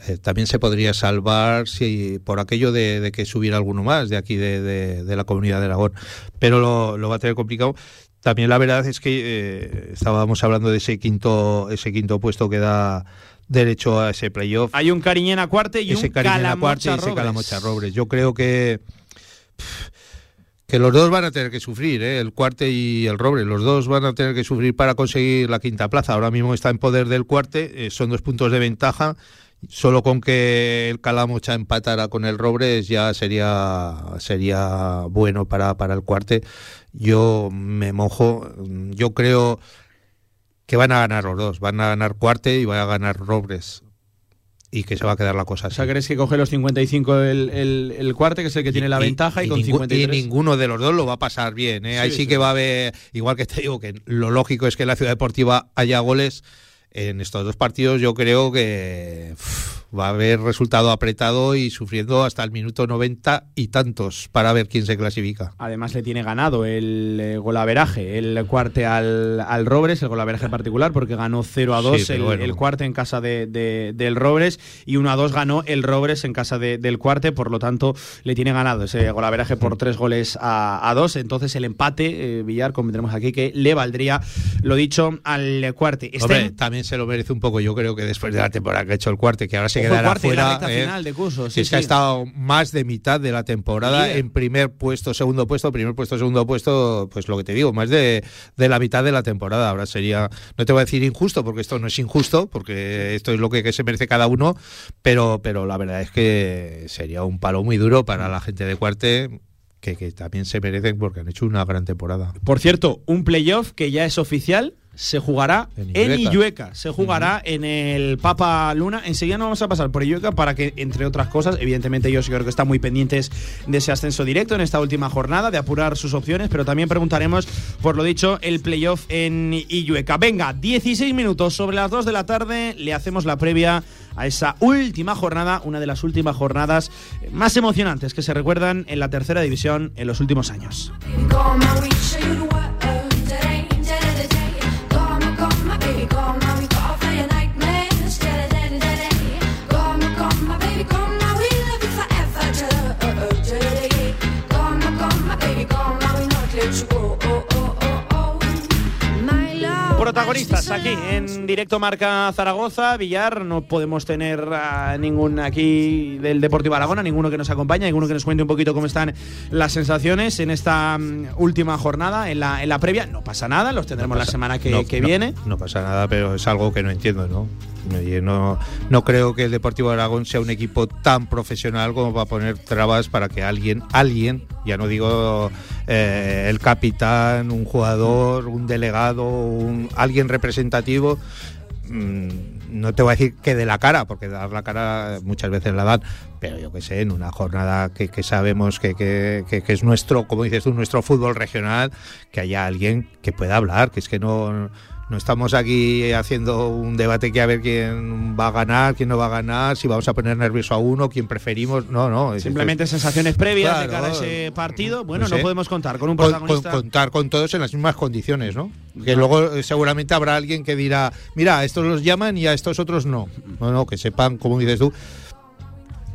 eh, también se podría salvar si por aquello de, de que subiera alguno más de aquí de, de- de la comunidad de Aragón. Pero lo, lo va a tener complicado. También la verdad es que eh, estábamos hablando de ese quinto, ese quinto puesto que da derecho a ese playoff. Hay un Cariñena Cuarte y ese un Cariñena Calamocha Cuarte y ese Robres. Calamocha Robres. Yo creo que que los dos van a tener que sufrir, ¿eh? el Cuarte y el Robre, los dos van a tener que sufrir para conseguir la quinta plaza. Ahora mismo está en poder del Cuarte, eh, son dos puntos de ventaja. Solo con que el Calamocha empatara con el Robres ya sería sería bueno para, para el Cuarte. Yo me mojo, yo creo que van a ganar los dos, van a ganar Cuarte y van a ganar Robres y que se va a quedar la cosa O así. sea, ¿crees que coge los 55 el, el, el Cuarte, que es el que tiene la ventaja, y, con ningú- 53? y ninguno de los dos lo va a pasar bien. ¿eh? Ahí sí. que va a haber, igual que te digo, que lo lógico es que en la Ciudad Deportiva haya goles. En estos dos partidos yo creo que va a haber resultado apretado y sufriendo hasta el minuto 90 y tantos para ver quién se clasifica. Además le tiene ganado el eh, golaveraje, el cuarte al, al Robres, el golaveraje particular, porque ganó 0 a 2 Sí, pero el, bueno. el cuarte en casa de, de- del Robres y 1 a 2 ganó el Robres en casa de- del cuarte, por lo tanto le tiene ganado ese golaveraje por 3 goles a, a 2. Entonces el empate, eh, Villar, convendremos aquí que le valdría, lo dicho, al cuarte. Hombre, también se lo merece un poco, yo creo que después de la temporada que ha hecho el cuarte, que ahora se El quedará fuera. ¿eh? final de curso, sí, es que ha estado más de mitad de la temporada en primer puesto, segundo puesto, primer puesto, segundo puesto, pues lo que te digo, más de, de la mitad de la temporada. Ahora sería, no te voy a decir injusto, porque esto no es injusto, porque esto es lo que, que se merece cada uno, pero, pero la verdad es que sería un palo muy duro para la gente de cuarte. Que, que también se merecen porque han hecho una gran temporada. Por cierto, un playoff que ya es oficial se jugará En en Illueca. Illueca. Se jugará en el Papa Luna. Enseguida nos vamos a pasar por Illueca para que, entre otras cosas, evidentemente ellos creo que están muy pendientes de ese ascenso directo en esta última jornada, de apurar sus opciones, pero también preguntaremos, por lo dicho, el playoff en Illueca. Venga, 16 minutos sobre las 2 de la tarde, le hacemos la previa a esa última jornada, una de las últimas jornadas más emocionantes que se recuerdan en la tercera división en los últimos años. Protagonistas aquí en directo Marca Zaragoza, Villar, no podemos tener a ningún aquí del Deportivo Aragón, a ninguno que nos acompañe, ninguno que nos cuente un poquito cómo están las sensaciones en esta mm, última jornada, en la, en la previa. No pasa nada, los tendremos la semana que, No, que no, viene. No pasa nada, pero es algo que no entiendo, ¿no? No, no creo que el Deportivo de Aragón sea un equipo tan profesional como para poner trabas para que alguien, alguien, ya no digo eh, el capitán, un jugador, un delegado, alguien representativo, mm, no te voy a decir que de la cara, porque dar la cara muchas veces la dan, pero yo que sé, en una jornada que, que sabemos que- que es nuestro, como dices tú, nuestro fútbol regional, que haya alguien que pueda hablar, que es que no, no estamos aquí haciendo un debate que a ver quién va a ganar, quién no va a ganar, si vamos a poner nervioso a uno, quién preferimos, no, no. es- Simplemente sensaciones previas de Claro. cara a ese partido. Bueno, no, sé. podemos contar con un protagonista. con- contar con todos en las mismas condiciones, ¿no? Que luego eh, seguramente habrá alguien que dirá, mira, a estos los llaman y a estos otros no. No, no, que sepan, como dices tú,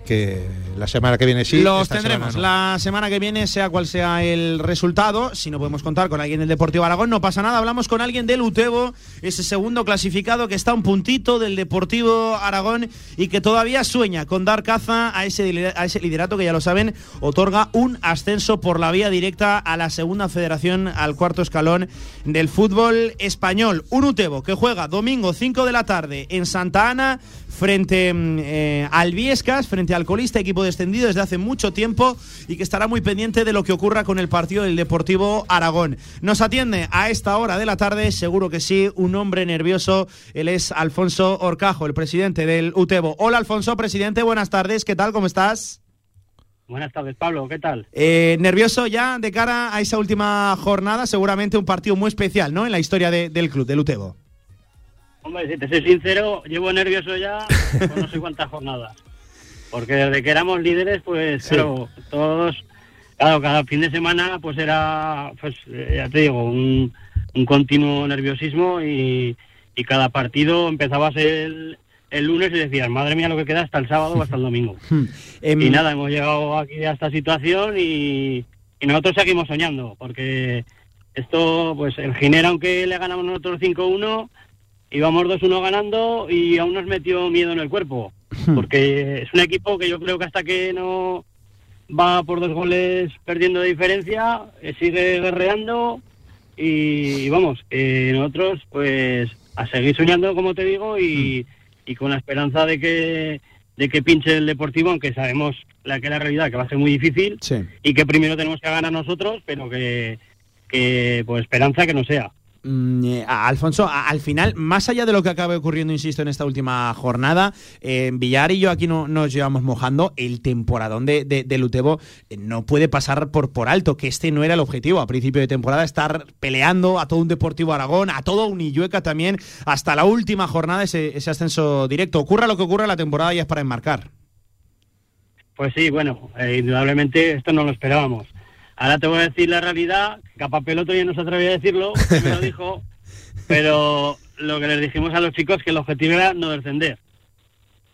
que la semana que viene sí. Los tendremos semana la semana que viene, sea cual sea el resultado. Si no podemos contar con alguien del Deportivo Aragón, no pasa nada. Hablamos con alguien del Utebo, ese segundo clasificado que está un puntito del Deportivo Aragón y que todavía sueña con dar caza a ese, a ese liderato que ya lo saben, otorga un ascenso por la vía directa a la segunda federación, al cuarto escalón del fútbol español. Un Utebo que juega domingo 5 de la tarde en Santa Ana frente mm, eh, al Viescas, frente alcoholista, equipo descendido desde hace mucho tiempo y que estará muy pendiente de lo que ocurra con el partido del Deportivo Aragón. Nos atiende a esta hora de la tarde, seguro que sí, un hombre nervioso. Él es Alfonso Orcajo, el presidente del UTEBO. Hola Alfonso, presidente, buenas tardes. ¿Qué tal? ¿Cómo estás? Buenas tardes, Pablo, ¿qué tal? Eh, nervioso ya de cara a esa última jornada, seguramente un partido muy especial, ¿no? En la historia de- del club, del UTEBO. Hombre, si te soy sincero, llevo nervioso ya por no sé cuántas jornadas. Porque desde que éramos líderes, pues Sí. claro, todos, claro, cada fin de semana pues era, pues eh, ya te digo, un, un continuo nerviosismo y, y cada partido empezabas el, el lunes y decías, madre mía, lo que queda hasta el sábado o hasta el domingo. Em, Y nada, hemos llegado aquí a esta situación y, y nosotros seguimos soñando, porque esto, pues el Ginera, aunque le ganamos nosotros 5-1, íbamos 2-1 ganando y aún nos metió miedo en el cuerpo, porque es un equipo que yo creo que hasta que no va por dos goles perdiendo de diferencia, eh, sigue guerreando y, vamos, que nosotros pues a seguir soñando, como te digo, y, y con la esperanza de que de que pinche el Deportivo, aunque sabemos la que es la realidad, que va a ser muy difícil Sí. y que primero tenemos que ganar nosotros, pero que, que pues esperanza que no sea. Mm, eh, Alfonso, al final, más allá de lo que acabe ocurriendo, insisto, en esta última jornada, eh, Villar y yo aquí no nos llevamos mojando, el temporadón de, de, del Utebo eh, no puede pasar por, por alto, que este no era el objetivo a principio de temporada, estar peleando a todo un Deportivo Aragón, a todo un Illueca también, hasta la última jornada, ese, ascenso directo. Ocurra lo que ocurra, la temporada ya es para enmarcar. Pues sí, bueno, indudablemente esto no lo esperábamos. Ahora te voy a decir la realidad, Capapeloto ya no se atrevía a decirlo, me lo dijo, pero lo que les dijimos a los chicos que el objetivo era no descender.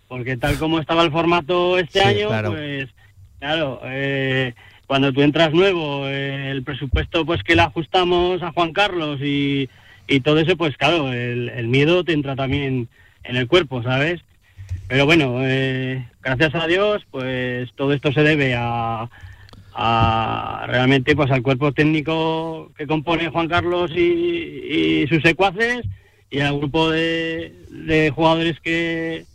Porque tal como estaba el formato este Sí, año, claro. pues claro, eh, cuando tú entras nuevo, eh, el presupuesto pues que le ajustamos a Juan Carlos y, y todo eso, pues claro, el, el miedo te entra también en el cuerpo, ¿sabes? Pero bueno, eh, gracias a Dios, pues todo esto se debe a, a realmente pues al cuerpo técnico que compone Juan Carlos y, y sus secuaces y al grupo de, de jugadores que,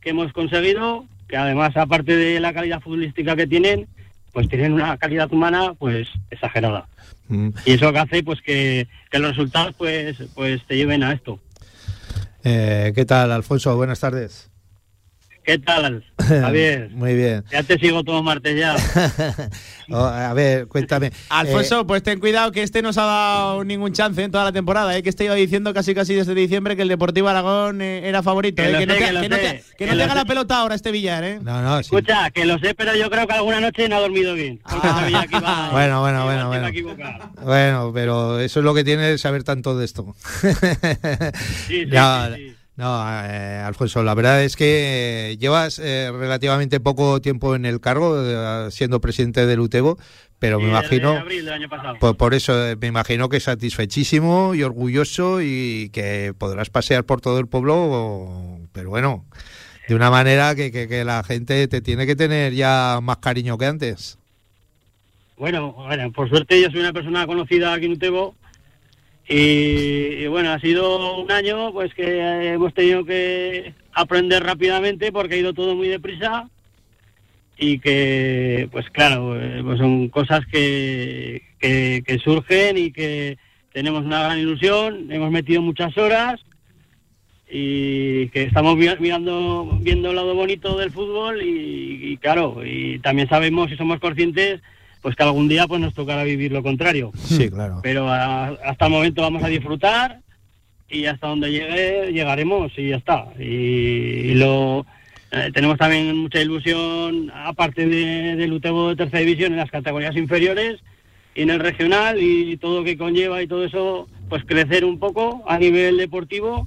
que hemos conseguido, que además aparte de la calidad futbolística que tienen, pues tienen una calidad humana pues exagerada. Mm. Y eso que hace pues que, que los resultados pues pues te lleven a esto. Eh, ¿Qué tal, Alfonso? Buenas tardes. ¿Qué tal, Javier? Muy bien. Ya te sigo todo martes ya. Oh, a ver, cuéntame. Alfonso, Eh, pues ten cuidado que este no se ha dado ningún chance en toda la temporada, ¿eh? que estoy diciendo casi casi desde diciembre que el Deportivo Aragón eh, era favorito. Que ¿eh? Que no sé, que lo que no sé, te- que que no te lo haga sé. la pelota ahora este Villar, ¿eh? No, no, sí. Escucha, que lo sé, pero yo creo que alguna noche no ha dormido bien. Porque sabía que iba- Bueno, bueno, bueno, iba bueno. Bueno, pero eso es lo que tiene saber tanto de esto. Sí, sí, sí. No, eh, Alfonso, la verdad es que eh, llevas eh, relativamente poco tiempo en el cargo, eh, siendo presidente del UTEBO, pero me imagino, abril del año pasado. por, por eso me imagino que satisfechísimo y orgulloso y que podrás pasear por todo el pueblo, o- pero bueno, de una manera que, que- que la gente te tiene que tener ya más cariño que antes. Bueno, bueno, por suerte yo soy una persona conocida aquí en Utebo y, bueno, ha sido un año pues que eh, hemos tenido que aprender rápidamente porque ha ido todo muy deprisa y que pues claro, eh, pues son cosas que, que, surgen y que tenemos una gran ilusión, hemos metido muchas horas y que estamos mi- mirando viendo el lado bonito del fútbol y, y claro y también sabemos y somos conscientes pues que algún día pues nos tocará vivir lo contrario Sí, claro. pero a- hasta el momento vamos a disfrutar y hasta donde llegue llegaremos y ya está y, y lo eh, tenemos también mucha ilusión aparte de, del UTEBO de tercera división en las categorías inferiores y en el regional y todo lo que conlleva y todo eso pues crecer un poco a nivel deportivo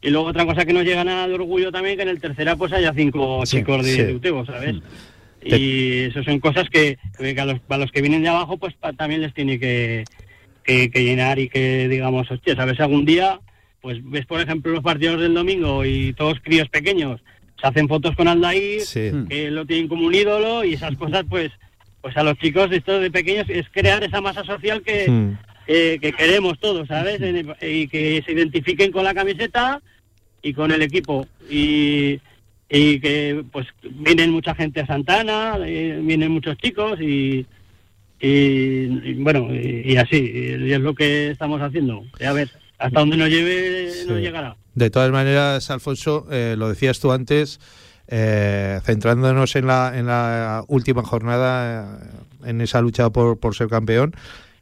y luego otra cosa que nos llega nada de orgullo también que en el tercera pues haya cinco Sí, chicos de, sí. de UTEBO, ¿sabes? Y eso son cosas que, que a, los, a los que vienen de abajo pues pa- también les tiene que, que, que llenar y que digamos, hostia, ¿sabes? Algún día, pues ves por ejemplo los partidos del domingo y todos críos pequeños se hacen fotos con Aldair, Sí. que lo tienen como un ídolo y esas cosas pues pues a los chicos esto de pequeños es crear esa masa social que, Mm. que, que queremos todos, ¿sabes? En el- Y que se identifiquen con la camiseta y con el equipo. Y, y que pues vienen mucha gente a Santana, eh, vienen muchos chicos y, y, y bueno, y, y así, y es lo que estamos haciendo. A ver, hasta donde nos lleve, nos Sí. llegará. De todas maneras, Alfonso, eh, lo decías tú antes, eh, centrándonos en la, en la última jornada, eh, en esa lucha por, por ser campeón,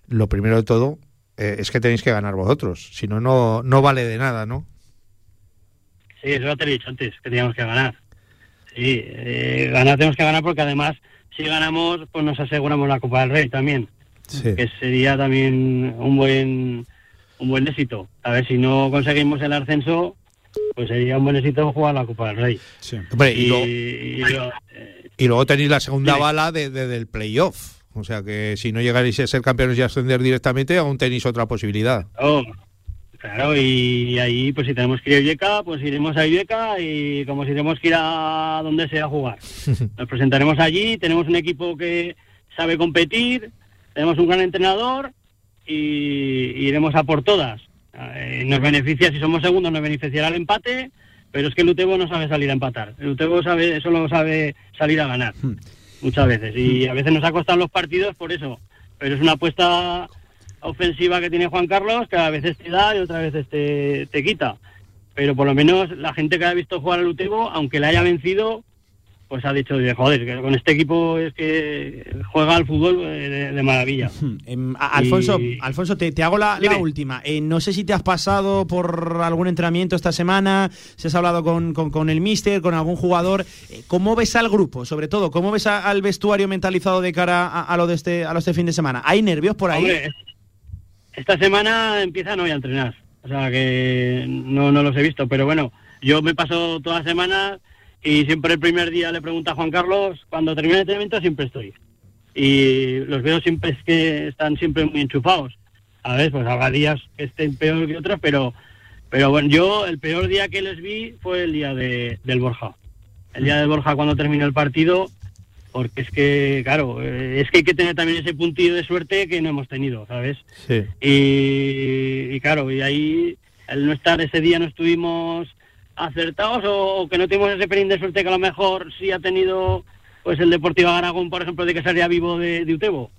lo primero de todo eh, es que tenéis que ganar vosotros, si no no vale de nada, ¿no? Sí, eso ya te he dicho antes, que teníamos que ganar. Sí, eh, ganar tenemos que ganar porque además, si ganamos, pues nos aseguramos la Copa del Rey también. Sí. que sería también un buen un buen éxito. A ver, si no conseguimos el ascenso, pues sería un buen éxito jugar la Copa del Rey. Hombre, y, Y, luego, y lo- y luego tenéis la segunda bala de, de- del playoff. O sea que si no llegaréis a ser campeones y ascender directamente, aún tenéis otra posibilidad. Oh, claro, y ahí, pues si tenemos que ir a Ibeca, pues iremos a Ibeca y como si tenemos que ir a donde sea a jugar. Nos presentaremos allí, tenemos un equipo que sabe competir, tenemos un gran entrenador y iremos a por todas. Eh, nos beneficia, si somos segundos, nos beneficiará el empate, pero es que el Utebo no sabe salir a empatar. El Utebo sabe, solo sabe salir a ganar, muchas veces. Y a veces nos ha costado los partidos por eso. Pero es una apuesta ofensiva que tiene Juan Carlos que a veces te da y otras veces te, te quita. Pero por lo menos la gente que ha visto jugar al Utebo, aunque le haya vencido, pues ha dicho, de, joder, que con este equipo es que juega al fútbol de, de maravilla. Em, Alfonso, Y- Alfonso, te, te hago la, última. Eh, no sé si te has pasado por algún entrenamiento esta semana, si has hablado con, con- con el míster, con algún jugador. Eh, ¿Cómo ves al grupo, sobre todo? ¿Cómo ves a- al vestuario mentalizado de cara a, a lo de este, a lo de este fin de semana? ¿Hay nervios por ahí? Hombre, esta semana empiezan hoy a entrenar, o sea que no, no los he visto, pero bueno, yo me paso toda la semana y siempre el primer día le pregunto a Juan Carlos, cuando termina el entrenamiento siempre estoy. Y los veo siempre es que están siempre muy enchufados. A ver, pues habrá días que estén peor que otros, pero pero bueno, yo el peor día que les vi fue el día de, del Borja. El día del Borja cuando terminó el partido, porque es que, claro, eh, es que hay que tener también ese puntillo de suerte que no hemos tenido, ¿sabes? Sí. Y, y claro, y ahí, al no estar ese día no estuvimos acertados o, o que no tuvimos ese pelín de suerte que a lo mejor sí ha tenido pues el Deportivo Aragón, por ejemplo, de que salía vivo de, de Utebo.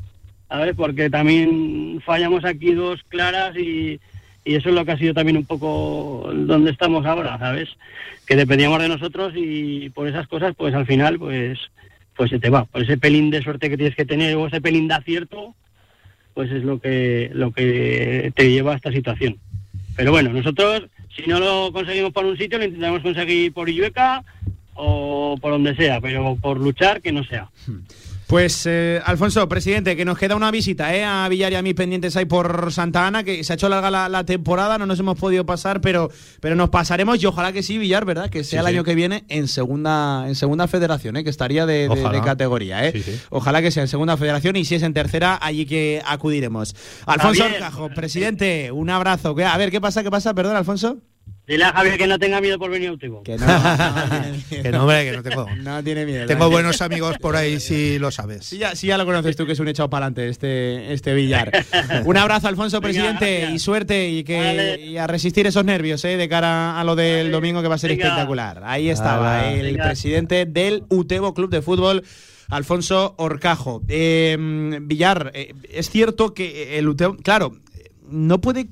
¿Sabes? Porque también fallamos aquí dos claras y, y eso es lo que ha sido también un poco donde estamos ahora, ¿sabes? Que dependíamos de nosotros y por esas cosas, pues al final, pues pues se te va. Por ese pelín de suerte que tienes que tener o ese pelín de acierto, pues es lo que lo que te lleva a esta situación. Pero bueno, nosotros si no lo conseguimos por un sitio, lo intentaremos conseguir por Illueca o por donde sea, pero por luchar que no sea. Pues, eh, Alfonso, presidente, que nos queda una visita eh, a Villar y a mis pendientes ahí por Santa Ana, que se ha hecho larga la, la temporada, no nos hemos podido pasar, pero, pero nos pasaremos y ojalá que sí, Villar, ¿verdad? Que sea Sí, el sí. año que viene en segunda, en segunda federación, eh, que estaría de, de- Ojalá. de categoría. Eh. Sí. Ojalá que sea en segunda federación y si es en tercera, allí que acudiremos. Alfonso. Orcajo, presidente, un abrazo. A ver, ¿qué pasa? ¿Qué pasa? Perdón, Alfonso. Dile a Javier que no tenga miedo por venir a Utebo. Que no, Que no, hombre, que no tengo. no tiene miedo. Tengo buenos amigos por ahí, si lo sabes. Sí ya, sí, ya lo conoces tú, que es un echado para adelante este, este billar. Un abrazo, Alfonso, Venga, presidente, gracias. y suerte y que Vale. y a resistir esos nervios eh, de cara a lo del domingo que va a ser Venga. espectacular. Ahí estaba el Venga. presidente del Utebo Club de Fútbol. Alfonso Orcajo. Eh, Villar, eh, es cierto que el Utebo, claro, no puede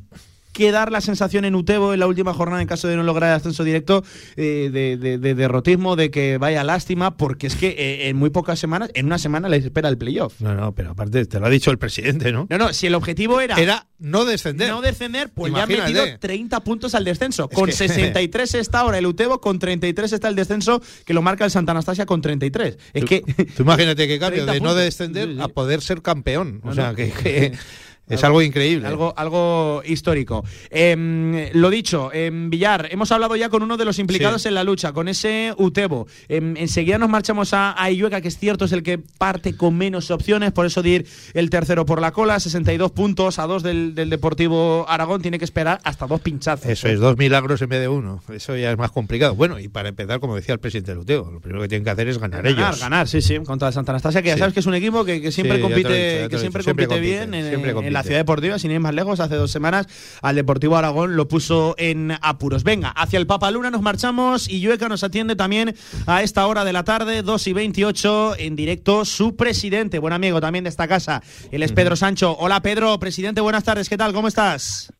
quedar la sensación en Utebo en la última jornada en caso de no lograr el ascenso directo eh, de, de- de derrotismo, de que vaya lástima, porque es que eh, en muy pocas semanas, en una semana les espera el playoff. No, no, pero aparte te lo ha dicho el presidente, ¿no? No, no, si el objetivo era, Era no descender. no descender, pues ya han metido 30 puntos al descenso. Es con que- 63 está ahora el Utebo, con 33 está el descenso, que lo marca el Santa Anastasia con 33. Es Tú- que Tú imagínate que cambio 30 de no descender a poder ser campeón. No, o sea, no. que, que es algo increíble. Algo, algo histórico. Em, lo dicho, en Villar, hemos hablado ya con uno de los implicados Sí. en la lucha, con ese Utebo. Em, enseguida nos marchamos a, a Illueca, que es cierto, es el que parte con menos opciones, por eso de ir el tercero por la cola, 62 puntos a dos del, del Deportivo Aragón, tiene que esperar hasta dos pinchazos. Eso es, dos milagros en vez de uno. Eso ya es más complicado. Bueno, y para empezar, como decía el presidente Luteo, lo primero que tienen que hacer es ganar, Ganar, ellos. ganar, sí, sí, contra Santa Anastasia, que ya sabes que es un equipo que, que siempre Sí, compite, dicho, que siempre compite compite, bien en, siempre en compite. en la ciudad deportiva, sin ir más lejos, hace dos semanas, al Deportivo Aragón lo puso en apuros. Venga, hacia el Papaluna nos marchamos y Llueca nos atiende también a esta hora de la tarde, 2 y 28, en directo, su presidente, buen amigo también de esta casa, él es Pedro Sancho. Hola Pedro, presidente, buenas tardes, ¿qué tal? ¿Cómo estás?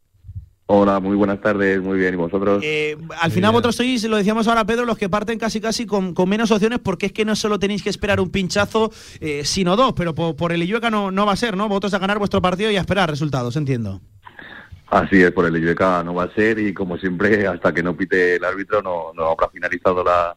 Hola, muy buenas tardes, muy bien, ¿y vosotros? Eh, Al final vosotros sois, lo decíamos ahora Pedro, los que parten casi casi con, con menos opciones porque es que no solo tenéis que esperar un pinchazo, eh, sino dos, pero por, por el Illueca no, no va a ser, ¿no? Vosotros a ganar vuestro partido y a esperar resultados, entiendo. Así es, por el Illueca no va a ser y como siempre, hasta que no pite el árbitro no, no habrá finalizado la,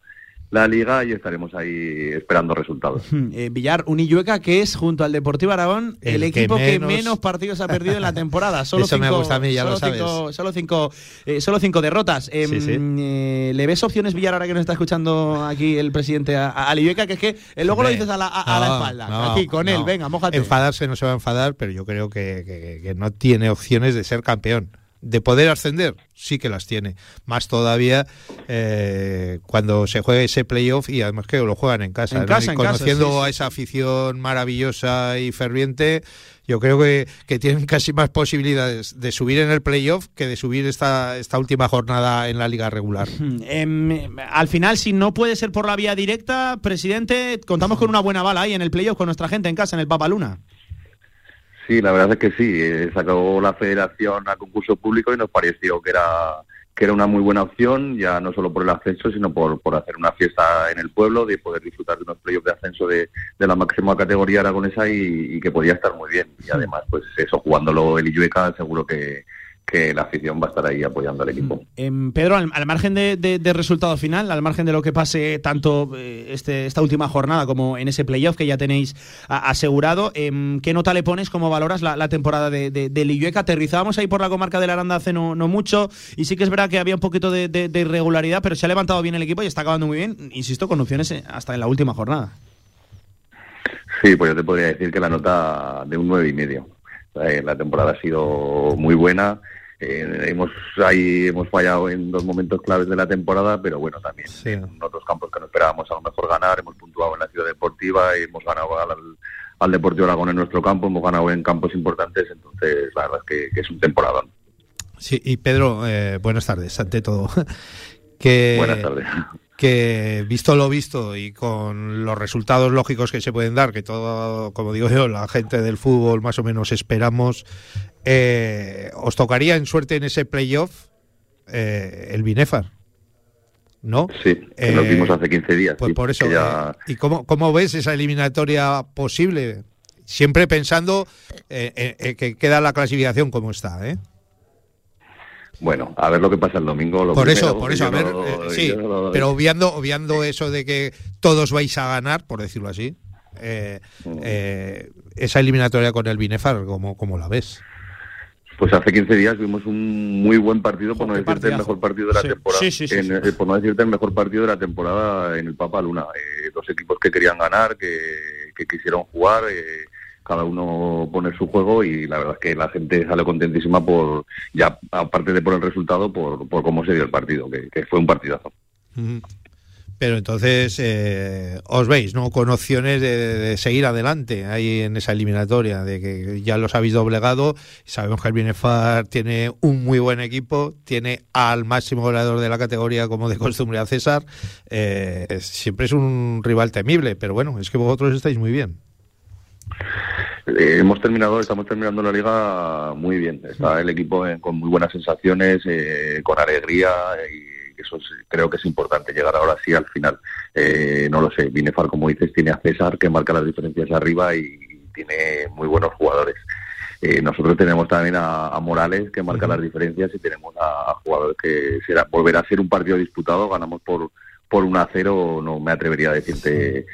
la liga y estaremos ahí esperando resultados. Eh, Villar, un Illueca que es, junto al Deportivo Aragón, el, equipo que menos- menos... partidos ha perdido en la temporada. Solo Eso me gusta a mí, ya solo lo sabes. Cinco, solo, cinco, eh, solo cinco derrotas. Em, Sí, sí. eh, ¿Le ves opciones, Villar, ahora que nos está escuchando aquí el presidente a, a, al Illueca? Que es que eh, luego lo dices a la, a- a la no, espalda. no, aquí, con él, no. venga, mójate. Enfadarse no se va a enfadar, pero yo creo que, que- que no tiene opciones de ser campeón. De poder ascender, sí que las tiene. Más todavía eh, cuando se juegue ese playoff y además que lo juegan en casa. En ¿no? casa, Y en casa, conociendo sí. a esa afición maravillosa y ferviente, yo creo que, que tienen casi más posibilidades de subir en el playoff que de subir esta, esta última jornada en la liga regular. Em, al final, si no puede ser por la vía directa, presidente, contamos con una buena bala ahí en el playoff con nuestra gente en casa, en el Papaluna. Sí, la verdad es que sí, eh, sacó la federación a concurso público y nos pareció que era que era una muy buena opción, ya no solo por el ascenso, sino por, por hacer una fiesta en el pueblo, de poder disfrutar de unos playoffs de ascenso de, de la máxima categoría aragonesa y, y que podía estar muy bien. Y además, pues eso, jugándolo el Illueca, seguro que, que la afición va a estar ahí apoyando al equipo. Em, Pedro, al, al margen de, de- de resultado final, al margen de lo que pase tanto eh, este, esta última jornada como en ese playoff que ya tenéis a- asegurado, em, ¿qué nota le pones, cómo valoras la, la temporada de, de, del Illueca? Aterrizábamos ahí por la comarca de la Aranda hace no, no mucho y sí que es verdad que había un poquito de, de- de irregularidad, pero se ha levantado bien el equipo y está acabando muy bien, insisto, con opciones eh, hasta en la última jornada. Sí, pues yo te podría decir que la nota de un nueve y medio. Eh, la temporada ha sido muy buena. Eh, hemos ahí hemos fallado en dos momentos claves de la temporada, pero bueno, también en otros campos que no esperábamos a lo mejor ganar. Hemos puntuado en la ciudad deportiva, y hemos ganado al, al Deportivo Aragón en nuestro campo, hemos ganado en campos importantes, entonces la verdad es que, que es un temporadón. Sí, y Pedro, eh, buenas tardes, ante todo. que, Buenas tardes. Que visto lo visto y con los resultados lógicos que se pueden dar, que todo, como digo yo, la gente del fútbol más o menos esperamos, eh, os tocaría en suerte en ese playoff eh, el Binefar. ¿No? Sí, nos Eh, vimos hace 15 días. Pues sí, por eso. ya- eh, ¿Y cómo, cómo ves esa eliminatoria posible? Siempre pensando eh, que queda la clasificación como está, ¿eh? Bueno, a ver lo que pasa el domingo. lo Por eso, por eso, a ver, no- eh, sí, no- pero obviando, obviando eso de que todos vais a ganar, por decirlo así, eh, eh, esa eliminatoria con el Binefar, ¿cómo, cómo la ves? Pues hace 15 días vimos un muy buen partido, por no decirte el mejor partido de la Sí, temporada. sí, sí, sí, en- eh, por no decirte el mejor partido de la temporada en el Papa Luna. Eh, dos equipos que querían ganar, que, que quisieron jugar, eh, cada uno poner su juego y la verdad es que la gente salió contentísima por, ya aparte de por el resultado, por, por cómo se dio el partido, que, que fue un partidazo. Ujú. Pero entonces eh, os veis, ¿no? Con opciones de, de seguir adelante ahí en esa eliminatoria, de que ya los habéis doblegado. Sabemos que el Binefar tiene un muy buen equipo, tiene al máximo goleador de la categoría, como de costumbre, a César. Eh, es- siempre es un rival temible, pero bueno, es que vosotros estáis muy bien. Eh, hemos terminado, estamos terminando la liga muy bien. Está el equipo en- con muy buenas sensaciones, eh, con alegría y eso es- creo que es importante llegar ahora sí al final. Eh, no lo sé, Binefar, como dices, tiene a César que marca las diferencias arriba y tiene muy buenos jugadores. Eh, nosotros tenemos también a, a Morales que marca las diferencias y tenemos a, a jugadores que será, volverá a ser un partido disputado, ganamos por por 1 a 0, no me atrevería a decirte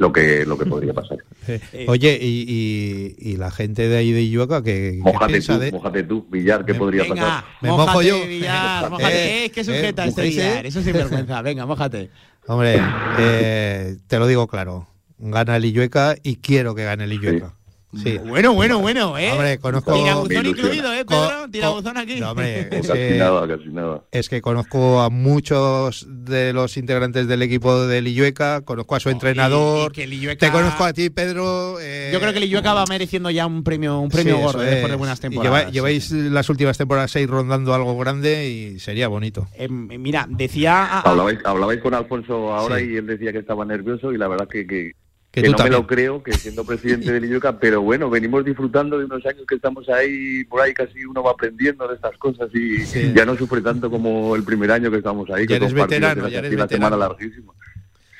lo que lo que podría pasar. Eh, Oye, y, y- y la gente de ahí de Illueca, que Mójate tú, mójate tú, Villar, ¿qué podría Venga, pasar? Me mojo yo. Villar, mójate. Eh, Eh, que eh, sujeta este mojese. Villar, eso sin vergüenza. Venga, mójate. Hombre, eh, te lo digo claro, gana el Illueca y quiero que gane el Illueca. Sí. Bueno, bueno, bueno, ¿eh? Hombre, conozco... Tirabuzón incluido, ¿eh, Pedro? Tirabuzón aquí. No, hombre, es Casi que, nada, casi nada. es que conozco a muchos de los integrantes del equipo de Lillueca, conozco a su entrenador, que Lillueca- te conozco a ti, Pedro. eh, Yo creo que Lillueca va mereciendo ya un premio, un premio sí, gordo eso después de buenas Y temporadas. lleva- lleváis las últimas temporadas seis rondando algo grande y sería bonito. Eh, mira, decía... a- a- Hablabais, hablabais con Alfonso ahora Sí. y él decía que estaba nervioso y la verdad que, que, Que que tú no también. me lo creo, que siendo presidente de Lillueca, pero bueno, venimos disfrutando de unos años que estamos ahí, por ahí casi uno va aprendiendo de estas cosas y Sí. ya no sufre tanto como el primer año que estamos ahí. Ya que eres veterano, ya eres una semana veterano. larguísima.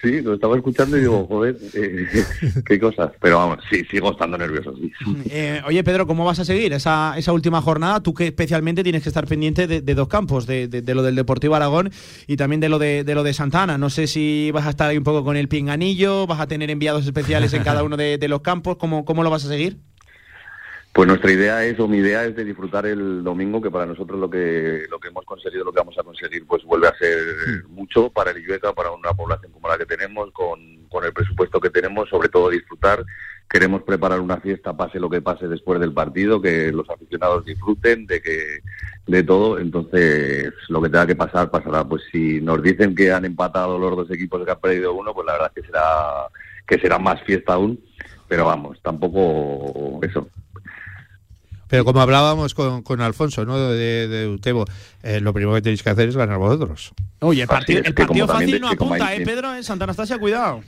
Sí, lo estaba escuchando y digo, joder, eh, qué cosas. Pero vamos, sí, sigo estando nervioso, sí. Eh, oye, Pedro, ¿cómo vas a seguir esa, esa última jornada? Tú que especialmente tienes que estar pendiente de, de dos campos, de, de- de lo del Deportivo Aragón y también de lo de, de lo de Santana. No sé si vas a estar ahí un poco con el pinganillo, vas a tener enviados especiales en cada uno de, de los campos. ¿Cómo, ¿Cómo lo vas a seguir? Pues nuestra idea es, o mi idea es de disfrutar el domingo, que para nosotros lo que lo que hemos conseguido, lo que vamos a conseguir, pues vuelve a ser mucho para el Illueca, para una población como la que tenemos, con, con el presupuesto que tenemos, sobre todo disfrutar. Queremos preparar una fiesta, pase lo que pase después del partido, que los aficionados disfruten de que de todo. Entonces, lo que tenga que pasar, pasará. Pues si nos dicen que han empatado los dos equipos que han perdido uno, pues la verdad es que será que será más fiesta aún. Pero vamos, tampoco eso. Pero como hablábamos con, con Alfonso, ¿no? De, de Utebo, eh, lo primero que tenéis que hacer es ganar vosotros. Oye, el Así partido, el fácil no de- apunta, ¿eh, Pedro? En Santa Anastasia, cuidado.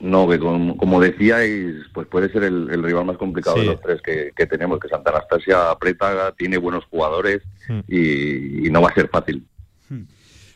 No, que como, como decíais, pues puede ser el, el rival más complicado Sí. de los tres que, que tenemos, que Santa Anastasia aprieta, tiene buenos jugadores Hmm. y, y no va a ser fácil.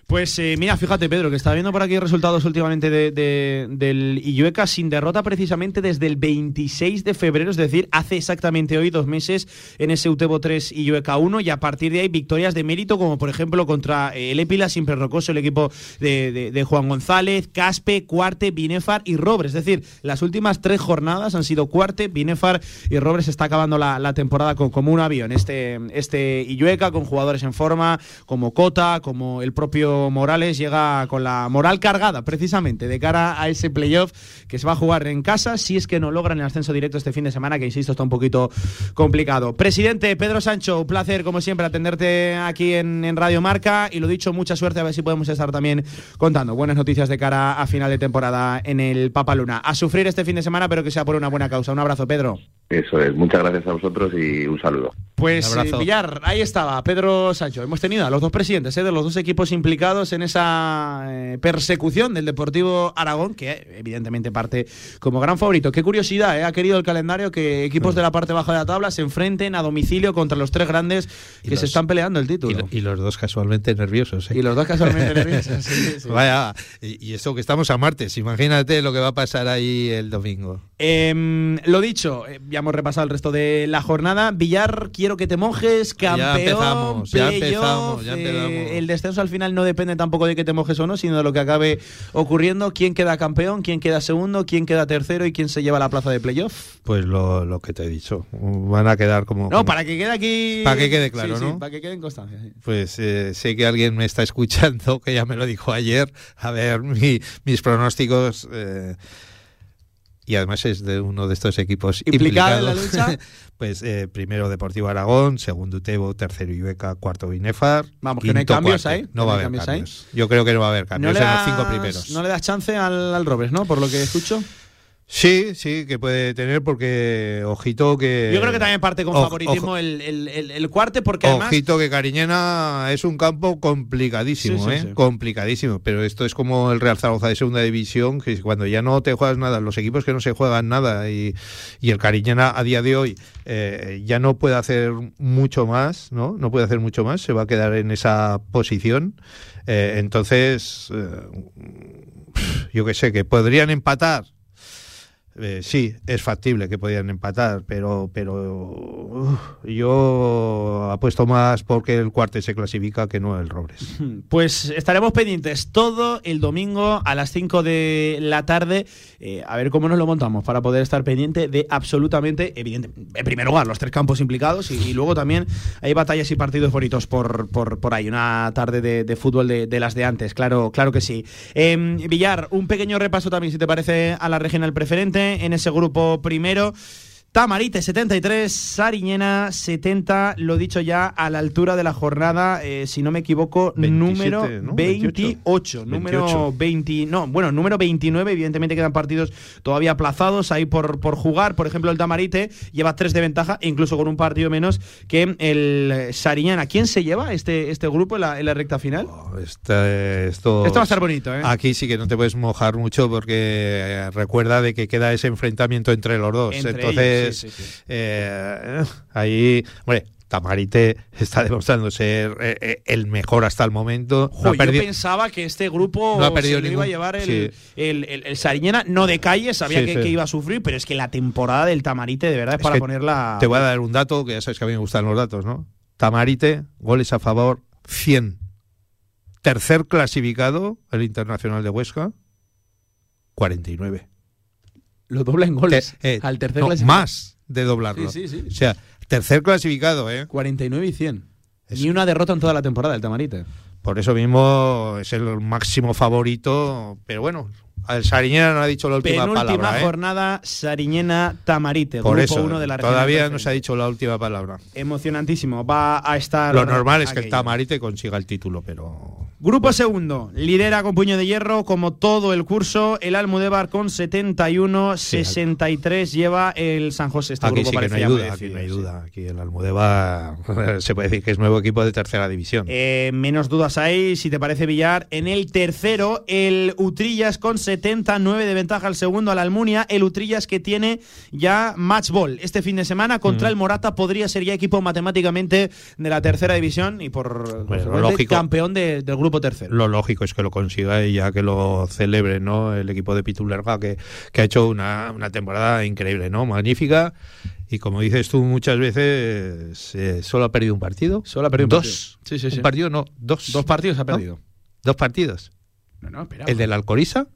Pues eh, mira, fíjate, Pedro, que está viendo por aquí resultados últimamente de, de- del Illueca sin derrota precisamente desde el 26 de febrero, es decir, hace exactamente hoy dos meses en ese Utebo 3 Illueca 1 y a partir de ahí victorias de mérito como por ejemplo contra eh, el Épila, siempre rocoso, el equipo de, Juan González, Caspe, Cuarte, Binefar y Robres. Es decir, las últimas tres jornadas han sido Cuarte, Binefar y Robres está acabando la, la temporada con, como un avión. Este, este Illueca con jugadores en forma como Cota, como el propio Morales llega con la moral cargada precisamente de cara a ese playoff que se va a jugar en casa si es que no logran el ascenso directo este fin de semana que insisto está un poquito complicado. Presidente Pedro Sancho, un placer como siempre atenderte aquí en, en Radio Marca y lo dicho, mucha suerte a ver si podemos estar también contando buenas noticias de cara a final de temporada en el Papaluna. A sufrir este fin de semana pero que sea por una buena causa. Un abrazo Pedro. Eso es, muchas gracias a vosotros y un saludo. Pues Un abrazo. eh, Villar, ahí estaba, Pedro Sancho. Hemos tenido a los dos presidentes eh, de los dos equipos implicados en esa eh, persecución del Deportivo Aragón, que evidentemente parte como gran favorito. Qué curiosidad, eh, ha querido el calendario que equipos de la parte baja de la tabla se enfrenten a domicilio contra los tres grandes que se están peleando el Y, título. lo- y los dos casualmente nerviosos. ¿eh? Y los dos casualmente nerviosos. sí, sí, sí. Vaya, y, y eso que estamos a martes, imagínate lo que va a pasar ahí el domingo. Em, lo dicho, eh, ya hemos repasado el resto de la jornada. Villar, quiero que te mojes, campeón, empezamos, ya empezamos, ya eh, empezamos. el descenso al final no depende tampoco de que te mojes o no, sino de lo que acabe ocurriendo. ¿Quién queda campeón? ¿Quién queda segundo? ¿Quién queda tercero? ¿Y quién se lleva la plaza de playoff? Pues lo, lo que te he dicho, van a quedar como... No, como- para que quede aquí... Para que quede claro, Sí, sí, ¿no? para que quede en constancia. sí. Pues eh, sé que alguien me está escuchando, que ya me lo dijo ayer, a ver mi- mis pronósticos. Y además es de uno de estos equipos ¿Implicado en la implicados. lucha? pues eh, primero Deportivo Aragón, segundo Utebo, tercero Ibeca, cuarto Binefar. Vamos, que no hay cambios ahí, No va a haber cambios ahí. Yo creo que no va a haber ¿No cambios en das, los cinco primeros. no le das chance al, al Robes, ¿no? Por lo que escucho. Sí, sí, que puede tener porque ojito que... Yo creo que también parte con favoritismo el, el, el- el cuarte, porque además... Ojito que Cariñena es un campo complicadísimo, Sí, sí, ¿eh? sí. Complicadísimo. Pero esto es como el Real Zaragoza de segunda división, que cuando ya no te juegas nada, los equipos que no se juegan nada y, y el Cariñena a día de hoy eh, ya no puede hacer mucho más, ¿no? No puede hacer mucho más, se va a quedar en esa posición. Eh, entonces, eh, yo que sé, que podrían empatar. Eh, sí, es factible que podían empatar, pero pero yo apuesto más porque el cuarte se clasifica que no el Robres. Pues estaremos pendientes todo el domingo a las 5 de la tarde eh, a ver cómo nos lo montamos para poder estar pendiente de absolutamente, evidente, en primer lugar, los tres campos implicados y, luego también hay batallas y partidos bonitos por, por, por ahí, una tarde de, fútbol de, las de antes, claro, claro que sí. Em, Villar, un pequeño repaso también, si te parece, a la regional preferente en ese grupo primero. Tamarite 73, Sariñena 70, lo dicho ya a la altura de la jornada, eh, si no me equivoco, 27, número ¿no? 28, número 28. 20, no, bueno, número 29, evidentemente quedan partidos todavía aplazados ahí por, por jugar, por ejemplo el Tamarite lleva tres de ventaja, incluso con un partido menos que el Sariñena. ¿Quién se lleva este, este grupo en la, en la recta final? Este, esto, Esto va a estar bonito, ¿eh? Aquí sí que no te puedes mojar mucho porque eh, recuerda de que queda ese enfrentamiento entre los dos. Entre Entonces, ellos, sí, sí, sí. eh, ahí, hombre, Tamarite está demostrando ser eh, eh, el mejor hasta el momento. No ha yo pensaba que este grupo No ha perdido se iba a llevar el, sí. el, el- el Sariñena, no de calle, sabía Sí, que, sí. que iba a sufrir, pero es que la temporada del Tamarite de verdad es, Es para ponerla. Te voy a dar un dato, que ya sabes que a mí me gustan los datos, ¿no? Tamarite, goles a favor, 100. Tercer clasificado, el Internacional de Huesca, 49. Lo dobla en goles. Te- eh, al tercer no, clasificado. más de doblarlo. Sí, sí, sí. O sea, tercer clasificado, ¿eh? 49 y 100. Ni una derrota en toda la temporada del Tamarite. Por eso mismo es el máximo favorito, pero bueno, el Sariñena no ha dicho la última Penúltima palabra, ¿eh? jornada Sariñena Tamarite. Por grupo eso, uno de la todavía no se ha dicho la última palabra. Emocionantísimo. Va a estar. Lo normal es que el. Tamarite consiga el título, pero Grupo segundo, lidera con puño de hierro como todo el curso, el Almudévar con 71, 63 lleva el San José. Este aquí grupo sí que no hay duda, aquí no hay sí. duda. Aquí el Almudévar se puede decir que es nuevo equipo de tercera división. Eh, menos dudas hay, si te parece Villar. En el tercero, el Utrillas con 79 de ventaja al segundo al Almunia. El Utrillas que tiene ya match ball este fin de semana contra Mm. el Morata. Podría ser ya equipo matemáticamente de la tercera división y por consecuente, lógico. campeón de- del grupo tercero. Lo lógico es que lo consiga y ya que lo celebre, ¿no? El equipo de Pitulerga que, que ha hecho una, una temporada increíble, ¿no? Magnífica. Y como dices tú muchas veces, eh, solo ha perdido un partido. Solo ha perdido un dos. partido. Sí, sí, sí. Un partido, no, dos. Dos partidos ha ¿No? perdido. Dos partidos. No, no, espera. El del Alcoriza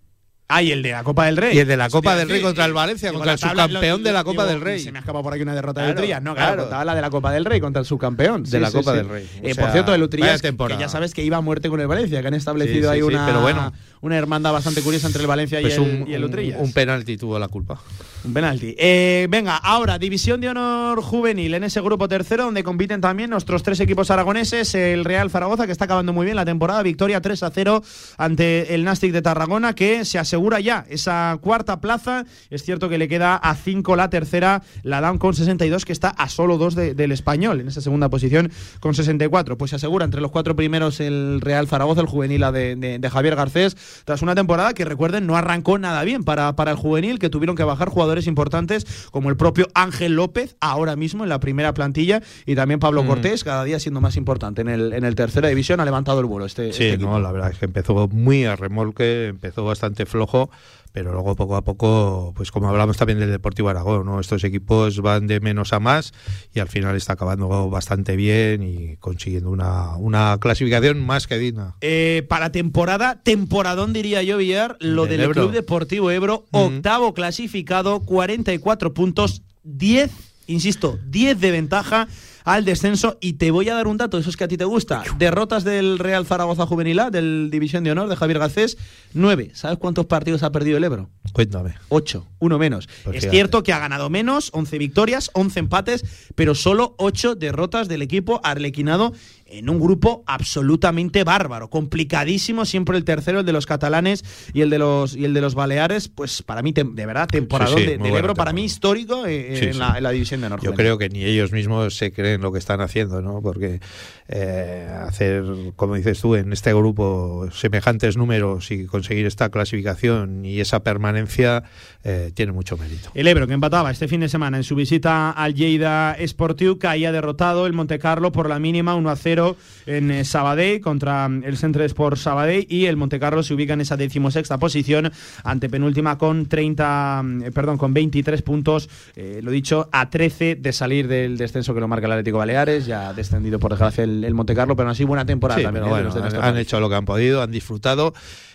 Ah, y el de la Copa del Rey. y el de la Copa del Rey contra el Valencia, contra el subcampeón de la Copa del Rey. Se me ha escapado por aquí una derrota de Utrillas. No, claro, contaba la de la Copa del Rey contra el subcampeón. De la Copa del Rey. Eh, por cierto, el Utrillas, que ya sabes que iba a muerte con el Valencia, que han establecido ahí sí, una, pero bueno. Una hermandad bastante curiosa entre el Valencia y, Pues el, un, y el un- Utrillas. un penalti tuvo la culpa. Un penalti. Eh, venga, ahora, División de Honor Juvenil en ese grupo tercero, donde compiten también nuestros tres equipos aragoneses. El Real Zaragoza, que está acabando muy bien la temporada, victoria 3 a 0 ante el Nastic de Tarragona, que se asegura ya esa cuarta plaza. Es cierto que le queda a 5 la tercera, la dan con 62, que está a solo 2 del español, en esa segunda posición con 64. Pues se asegura entre los cuatro primeros el Real Zaragoza, el juvenil A de, de- de Javier Garcés, tras una temporada que recuerden no arrancó nada bien para, para el juvenil, que tuvieron que bajar jugadores importantes como el propio Ángel López, ahora mismo en la primera plantilla, y también Pablo Mm. Cortés, cada día siendo más importante en el, en el tercera división, ha levantado el vuelo este, Sí, este no, la verdad es que empezó muy a remolque, empezó bastante flojo, pero luego poco a poco, pues como hablamos también del Deportivo Aragón, ¿no? Estos equipos van de menos a más y al final está acabando bastante bien y consiguiendo una, una clasificación más que digna. Eh, para temporada, temporadón diría yo, Villar, lo Del. Club Deportivo Ebro, Mm. octavo clasificado, 44 puntos, 10, insisto, 10 de ventaja al descenso. Y te voy a dar un dato, eso es que a ti te gusta. Derrotas del Real Zaragoza Juvenil A, del División de Honor de Javier Garcés, 9. ¿Sabes cuántos partidos ha perdido el Ebro? Cuéntame. 8, uno menos. Pues es fíjate. cierto que ha ganado menos, 11 victorias, 11 empates, pero solo 8 derrotas del equipo arlequinado en un grupo absolutamente bárbaro, complicadísimo, siempre el tercero, el de los catalanes y el de los y el de los baleares, pues para mí de verdad Sí, sí, de- del Ebro para mí histórico eh, Sí, en. La, en la división de honor. Yo creo que ni ellos mismos se creen lo que están haciendo, ¿no? Porque eh, hacer, como dices tú, en este grupo semejantes números y conseguir esta clasificación y esa permanencia eh, tiene mucho mérito. El Ebro, que empataba este fin de semana en su visita al Lleida Sportiu, caía derrotado el Montecarlo por la mínima 1 a 0 en eh, Sabadell contra mm, el Centre Sport Sabadell y el Montecarlo se ubica en esa decimosexta posición ante penúltima con 30, mm, perdón, con 23 puntos, lo dicho, a 13 de salir del descenso que lo marca el Atlético Baleares, ya ha descendido por desgracia el, el Montecarlo, pero aún así buena temporada Sí, también. eh, de bueno, los de han, hecho lo que han podido, han disfrutado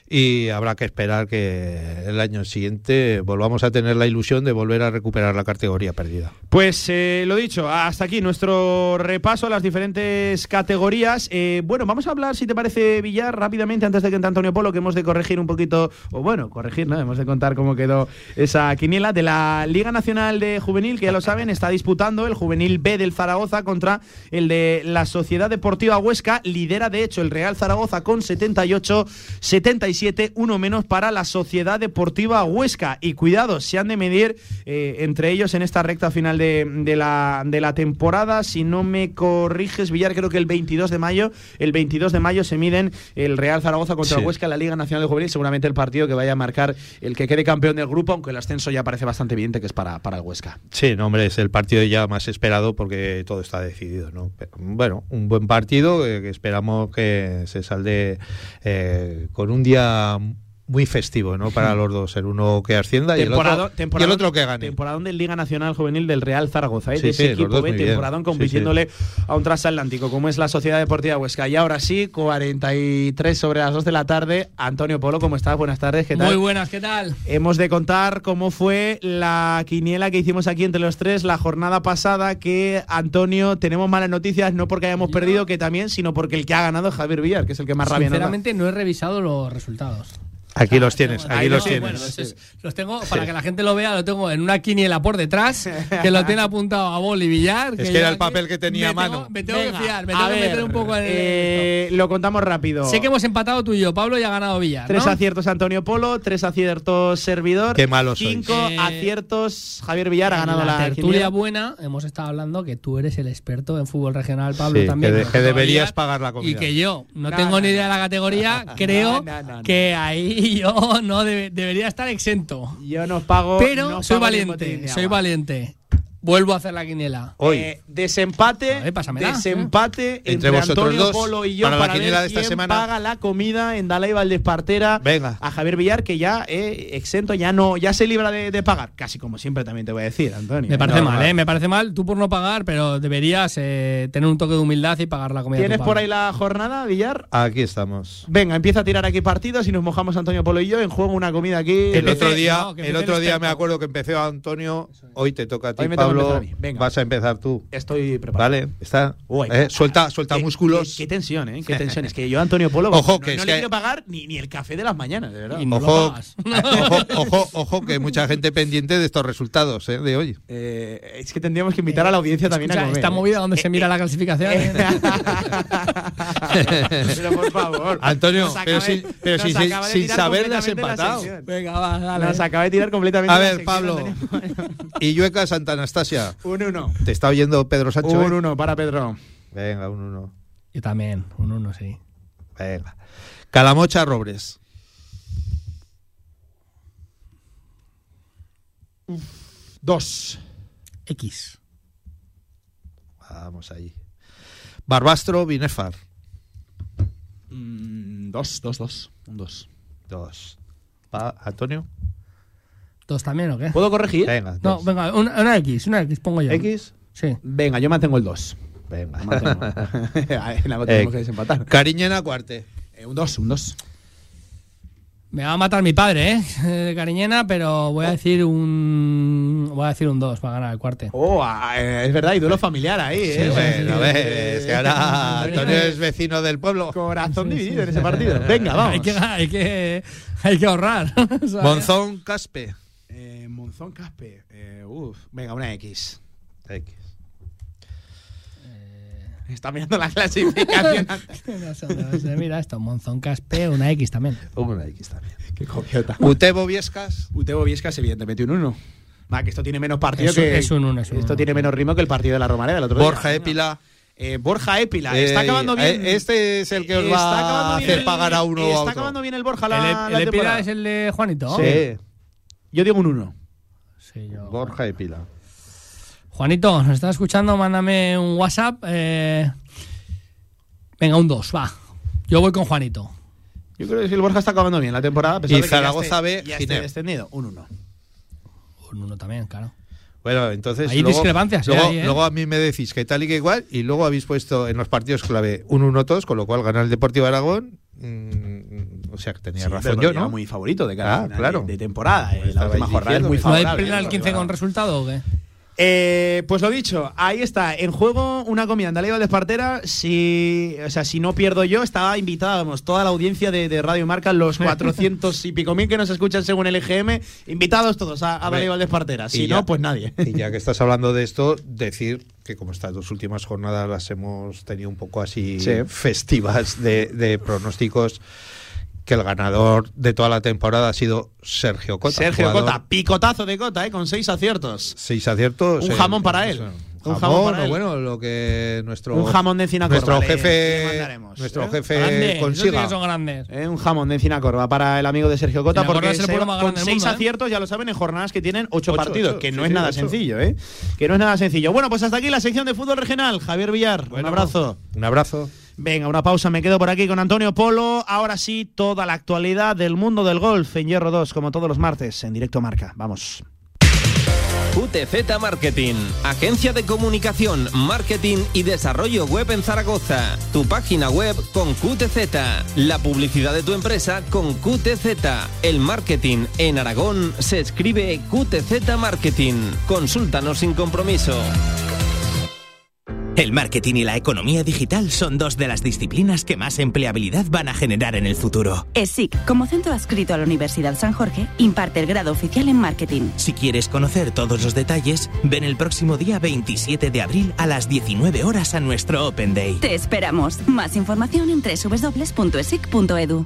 y habrá que esperar que el año siguiente volvamos a tener la ilusión de volver a recuperar la categoría perdida. Pues eh, lo dicho, hasta aquí nuestro repaso a las diferentes categorías. Eh, bueno, vamos a hablar, si te parece, Villar, rápidamente, antes de que entre Antonio Polo, que hemos de corregir un poquito, o bueno, corregir, ¿no? Hemos de contar cómo quedó esa quiniela de la Liga Nacional de Juvenil, que ya lo saben, está disputando el Juvenil B del Zaragoza contra el de la Sociedad Deportiva Huesca. Lidera, de hecho, el Real Zaragoza con 78, 77, uno menos para la Sociedad Deportiva Huesca. Y cuidado, se han de medir eh, entre ellos en esta recta final de, de la, de la temporada. Si no me corriges, Villar, creo que el 22 de mayo, el 22 de mayo se miden el Real Zaragoza contra Sí. el Huesca en la Liga Nacional de Juvenil. Seguramente el partido que vaya a marcar el que quede campeón del grupo, aunque el ascenso ya parece bastante evidente que es para, para el Huesca. Sí, no, hombre, es el partido ya más esperado porque todo está decidido, ¿no? Pero, bueno, un buen partido eh, que esperamos que se salde eh, con un día Um. Muy festivo, ¿no? Para los dos, el uno que ascienda y el, otro, y el otro que gane. Temporadón del Liga Nacional Juvenil del Real Zaragoza, ¿eh? Sí, de ese sí, equipo, ¿eh? bien. temporadón Sí, compitiéndole a un transatlántico como es la Sociedad Deportiva Huesca. Y ahora sí, 43 sobre las 2 de la tarde. Antonio Polo, ¿cómo estás? Buenas tardes, ¿qué tal? Muy buenas, ¿qué tal? Hemos de contar cómo fue la quiniela que hicimos aquí entre los tres la jornada pasada, que Antonio, tenemos malas noticias, no porque hayamos perdido, que también, sino porque el que ha ganado es Javier Villar, que es el que más rabia. Sinceramente no he revisado los resultados. Aquí los tienes, aquí Ahí los no, tienes. bueno, es- los tengo, para que la gente lo vea, lo tengo en una quiniela por detrás, que lo tiene apuntado a Boli Villar. Es que era el papel que tenía me a tengo- mano. me tengo Venga, que fiar, me tengo que ver, meter un poco en el. eh, lo contamos rápido. Sé que hemos empatado tú y yo, Pablo, y ha ganado Villar. Tres ¿no? aciertos Antonio Polo, tres aciertos Servidor. Qué malos sois. Cinco Eh, aciertos Javier Villar ha ganado la, tertulia quiniela. buena, hemos estado hablando que tú eres el experto en fútbol regional, Pablo, Sí, también. que de- que deberías Villar, pagar la comida. Y que yo no, No, tengo no, ni idea de la categoría, creo que ahí yo no debe- debería estar exento. Yo no pago. Pero no soy pago valiente, soy valiente. Vuelvo a hacer la quiniela. Hoy. Eh, desempate, ver, desempate entre, Entre vosotros Antonio dos, Polo y yo para para, la quiniela ver de esta quién semana. paga la comida en Dalai Valdespartera Venga. a Javier Villar que ya eh, exento ya no ya se libra de, de pagar casi como siempre también te voy a decir Antonio Me parece No, mal, no. ¿eh? Me parece mal tú por no pagar, pero deberías eh, tener un toque de humildad y pagar la comida. ¿Tienes por Pablo. ahí la jornada Villar? Aquí estamos. Venga, empieza a tirar aquí partidos y nos mojamos Antonio Polo y yo en juego una comida aquí. El otro Empecé- día, no, el empecé otro día me acuerdo que empezó Antonio, hoy te toca a ti, Hoy me toca Pablo. Venga. Vas a empezar tú. Estoy preparado. Vale, está. Uy, Eh, suelta, suelta Qué- músculos. Qué, qué tensión, ¿eh? Qué tensión. Es que yo, Antonio Polo, Ojo, no, que no es le que- quiero pagar ni, ni el café de las mañanas, de verdad. Y no lo Ojo, ojo, ojo, ojo, que mucha gente pendiente de estos resultados eh, de hoy. Eh, es que tendríamos que invitar a la audiencia también a comer. esta ¿eh? movida donde se mira la clasificación. ¿eh? Pero por favor. Antonio, Nos pero sin- pero nos sin- sin tirar saber de has completamente la empatado. Venga, va, dale. Nos acaba de tirar completamente A la ver, sección, Pablo. Antonio. Y Yueca Santa Anastasia. Un 1. Te está oyendo Pedro Sancho. Un eh? 1 para Pedro. Venga, un uno. Yo también, un uno, sí. Venga. Calamocha Robres. Dos. X. Vamos ahí. Barbastro Binefar. Mm, dos, dos, dos. Un dos. Dos. Pa- Antonio. ¿Dos también o qué? ¿Puedo corregir? Venga, No, dos. venga, una, una X, una X pongo yo. X. Sí. Venga, yo mantengo el 2. Venga. en algo tenemos que desempatar. Cariñena Cuarte. Eh, un 2, un 2. Me va a matar mi padre, ¿eh? Cariñena, pero voy a decir un. Voy a decir un 2 para ganar el cuarte. Oh, ah, eh, es verdad, y duelo familiar ahí, ¿eh? Bueno, a ver, es que ahora Antonio es vecino del pueblo. Corazón dividido en ese partido. Venga, vamos. Hay que, hay que, hay que ahorrar. Monzón Caspe. Eh, Monzón Caspe. Eh, uf. Venga, una X. X. Está mirando la clasificación. Mira esto, Monzón Caspe, una X también. Una X también. Qué copiota. Utebo Viescas. Utebo Viescas, evidentemente, un 1. Va, que esto tiene menos partido Es- que. es un uno, es un Esto uno. tiene menos ritmo que el partido de la Romareda el otro día. Borja Épila. Eh, Borja Épila. está Eh, acabando bien. eh, Este es el que os Está va acabando a hacer el- pagar a uno Está otro. acabando bien el Borja la, ¿El, la el Epira temporada. es el de Juanito? Sí. Yo digo un 1. Sí, yo- Borja Épila. Juanito, ¿nos estás escuchando? Mándame un WhatsApp. eh, Venga, un 2, va. Yo voy con Juanito. Yo creo que el Borja está acabando bien la temporada. a pesar Y de que ya Zaragoza esté- B, Ya esté Ginebra. descendido. Un 1. Un 1 también, claro. Bueno, entonces. Hay luego, discrepancias. Luego, ahí, ¿eh? luego a mí me decís que tal y que igual, y luego habéis puesto en los partidos clave un 1 todos, con lo cual gana el Deportivo Aragón Mm, o sea que tenía Sí, razón yo, era ¿no? muy favorito de cara Ah, claro. de, de temporada. eh, la última jornada es muy que- ¿No hay favorable. pelea al 15 con resultado o qué? Eh, pues lo dicho, ahí está, en juego una comida en Dalí de Espartera. Si, o sea, si no pierdo yo, estaba invitada, vamos, toda la audiencia de, de Radio Marca, los 400 y pico mil que nos escuchan según el EGM, invitados todos a, a de Espartera. Si no, pues nadie. Y ya que estás hablando de esto, decir que como estas dos últimas jornadas las hemos tenido un poco así Sí. festivas de, de pronósticos, que el ganador de toda la temporada ha sido Sergio Cota. Sergio jugador- Cota, picotazo de Cota, eh, con seis aciertos. Seis aciertos. Un eh, jamón para él. Un Jamón, jamón para él. bueno, lo que nuestro Un jamón de encina nuestro corva jefe nuestro ¿eh? jefe Grandes, esos sí consiga. son grandes. Eh, un jamón de encina corva para el amigo de Sergio Cota, porque es el se- pueblo más con seis mundo, ¿eh? aciertos, ya lo saben, en jornadas que tienen ocho, Ocho, partidos, ocho, que no sí, es sí, nada ocho. sencillo, ¿eh? Que no es nada sencillo. Bueno, pues hasta aquí la sección de fútbol regional. Javier Villar, un abrazo. Un abrazo. Venga, una pausa, me quedo por aquí con Antonio Polo. Ahora sí, toda la actualidad del mundo del golf en Hierro 2, como todos los martes, en directo marca. Vamos. QTZ Marketing, agencia de comunicación, marketing y desarrollo web en Zaragoza. Tu página web con QTZ, la publicidad de tu empresa con QTZ. El marketing en Aragón se escribe QTZ Marketing. Consúltanos sin compromiso. El marketing y la economía digital son dos de las disciplinas que más empleabilidad van a generar en el futuro. ESIC, como centro adscrito a la Universidad San Jorge, imparte el grado oficial en marketing. Si quieres conocer todos los detalles, ven el próximo día 27 de abril a las 19 horas a nuestro Open Day. Te esperamos. Más información en www.esic.edu.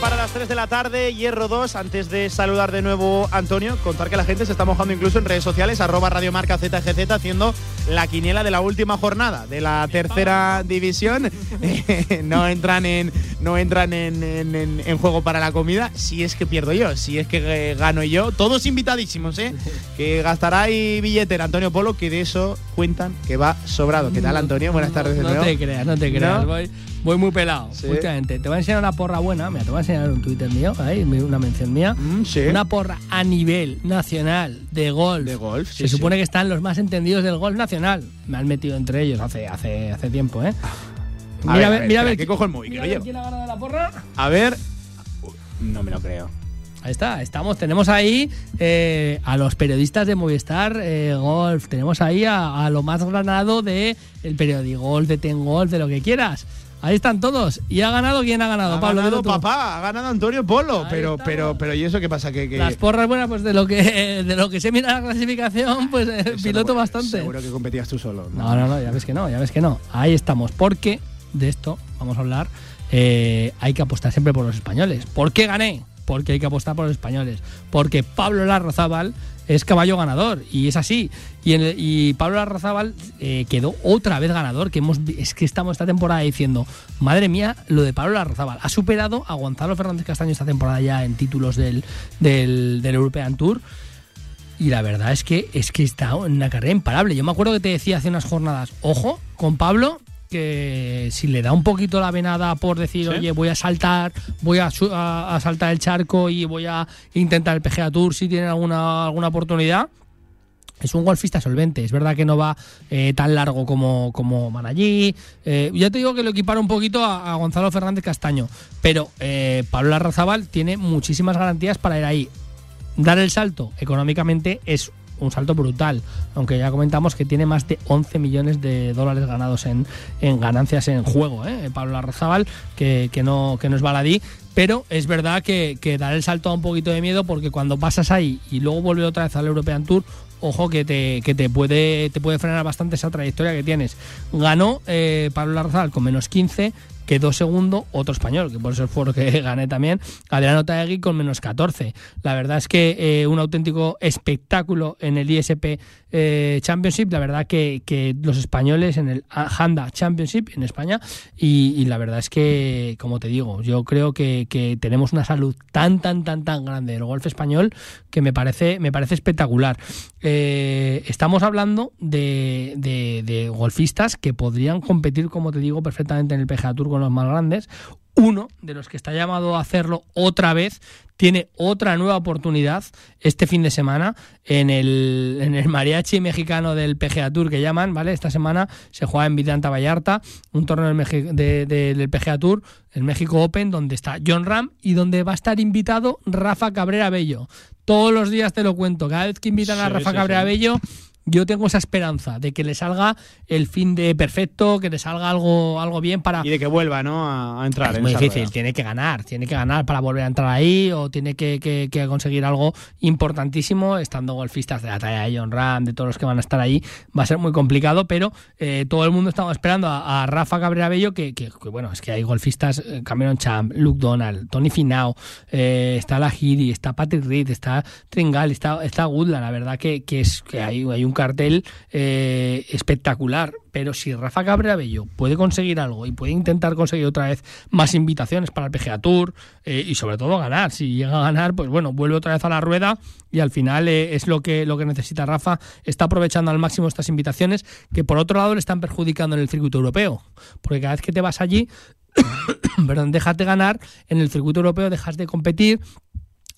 Para las 3 de la tarde, Hierro 2. Antes de saludar de nuevo a Antonio, contar que la gente se está mojando incluso en redes sociales, arroba radiomarca ZGZ, haciendo la quiniela de la última jornada de la tercera división. Eh, no entran en no entran en, en- en- juego para la comida, si es que pierdo yo, si es que eh, gano yo. Todos invitadísimos, ¿eh? Que gastará ahí billetera Antonio Polo, que de eso cuentan que va sobrado. ¿Qué tal, Antonio? Buenas tardes de No nuevo. te creas, no te creas. ¿No? Voy, muy pelado. Sí. Últimamente. Te voy a enseñar una porra buena. Mira, te voy a enseñar un Twitter mío, ahí, una mención mía. Mm, Una porra a nivel nacional de golf. De golf, Se supone que están los más entendidos del golf nacional. Me han metido entre ellos hace, hace, hace tiempo, ¿eh? A ver, a ver, espera, que cojo el móvil, que mira lo a ver llevo. quién ha ganado la porra. A ver. No me lo creo. Ahí está, estamos, tenemos ahí eh, a los periodistas de Movistar eh, Golf, tenemos ahí a, a lo más granado de el periódico Golf, de Ten Golf, de lo que quieras. Ahí están todos. ¿Y ha ganado quién ha ganado, Ha Pablo? ganado papá, ha ganado Antonio Polo, pero, pero, pero ¿y eso qué pasa? Que, Las porras buenas, pues de lo que de lo que se mira la clasificación, pues eh, piloto no- bastante. Seguro que competías tú solo. No, no, no, ya ves que no, ya ves que no. Ahí estamos. Porque de esto vamos a hablar. eh, hay que apostar siempre por los españoles. ¿Por qué gané? Porque hay que apostar por los españoles. Porque Pablo Larrazábal es caballo ganador. Y es así. Y, Pablo Larrazábal eh, quedó otra vez ganador. Que hemos, es que estamos esta temporada diciendo, madre mía, lo de Pablo Larrazábal. Ha superado a Gonzalo Fernández Castaño esta temporada ya en títulos del, del, del European Tour. Y la verdad es que es que está en una carrera imparable. Yo me acuerdo que te decía hace unas jornadas, ojo, con Pablo, que si le da un poquito la venada por decir, ¿Sí? oye, voy a saltar, voy a, su- a- a saltar el charco y voy a intentar el PGA Tour si tiene alguna, alguna oportunidad. Es un golfista solvente, es verdad que no va eh, tan largo como, como Manallí. Eh, yo te digo que lo equiparo un poquito a, a Gonzalo Fernández Castaño, pero eh, Pablo Larrazábal tiene muchísimas garantías para ir ahí dar el salto económicamente es un salto brutal, aunque ya comentamos que tiene más de 11 millones de dólares ganados en, en ganancias en juego, ¿eh? Pablo Larrazábal, que, que, no, que no es baladí, pero es verdad que, que dar el salto da un poquito de miedo porque cuando pasas ahí y luego vuelve otra vez al European Tour, ojo que te, que te puede te puede frenar bastante esa trayectoria que tienes. Ganó eh, Pablo Larrazal con menos 15, quedó segundo otro español, que por eso fue lo que gané también, Adriano Taegui con menos 14. La verdad es que eh, un auténtico espectáculo en el ISP eh, Championship, la verdad que, que los españoles en el Handa Championship en España, y, la verdad es que, como te digo, yo creo que, que tenemos una salud tan, tan, tan, tan grande del golf español que me parece, me parece espectacular. Eh, estamos hablando de, de- de golfistas que podrían competir, como te digo, perfectamente en el PGA Tour con los más grandes. Uno de los que está llamado a hacerlo otra vez tiene otra nueva oportunidad este fin de semana en el, en el mariachi mexicano del PGA Tour que llaman, ¿vale? Esta semana se juega en Vidanta Vallarta, un torneo del, de- de- del PGA Tour, el México Open, donde está John Ram y donde va a estar invitado Rafa Cabrera Bello. Todos los días te lo cuento, cada vez que invitan a Rafa sí, Cabrera sí. Bello, yo tengo esa esperanza de que le salga el fin de perfecto, que le salga algo, algo bien para... Y de que vuelva, ¿no? A, a entrar. Es en muy difícil, rueda. tiene que ganar, tiene que ganar para volver a entrar ahí o tiene que, que- que conseguir algo importantísimo, estando golfistas de la talla de John Ram, de todos los que van a estar ahí, va a ser muy complicado, pero eh, todo el mundo estaba esperando a, a Rafa Cabrera Bello, que, bueno, es que hay golfistas, eh, Cameron Champ, Luke Donald, Tony Finau, eh, está Lahiri, está Patrick Reed, está Tringal, está, está Goodland, la verdad que, que es que hay, hay un cartel eh, espectacular. Pero si Rafa Cabrera Bello puede conseguir algo y puede intentar conseguir otra vez más invitaciones para el PGA Tour eh, y sobre todo ganar, si llega a ganar, pues bueno, vuelve otra vez a la rueda y al final eh, es lo que, lo que necesita Rafa. Está aprovechando al máximo estas invitaciones que por otro lado le están perjudicando en el circuito europeo. Porque cada vez que te vas allí, perdón, dejas de ganar en el circuito europeo, dejas de competir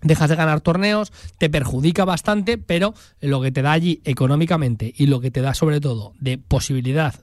dejas de ganar torneos, te perjudica bastante, pero lo que te da allí económicamente y lo que te da sobre todo de posibilidad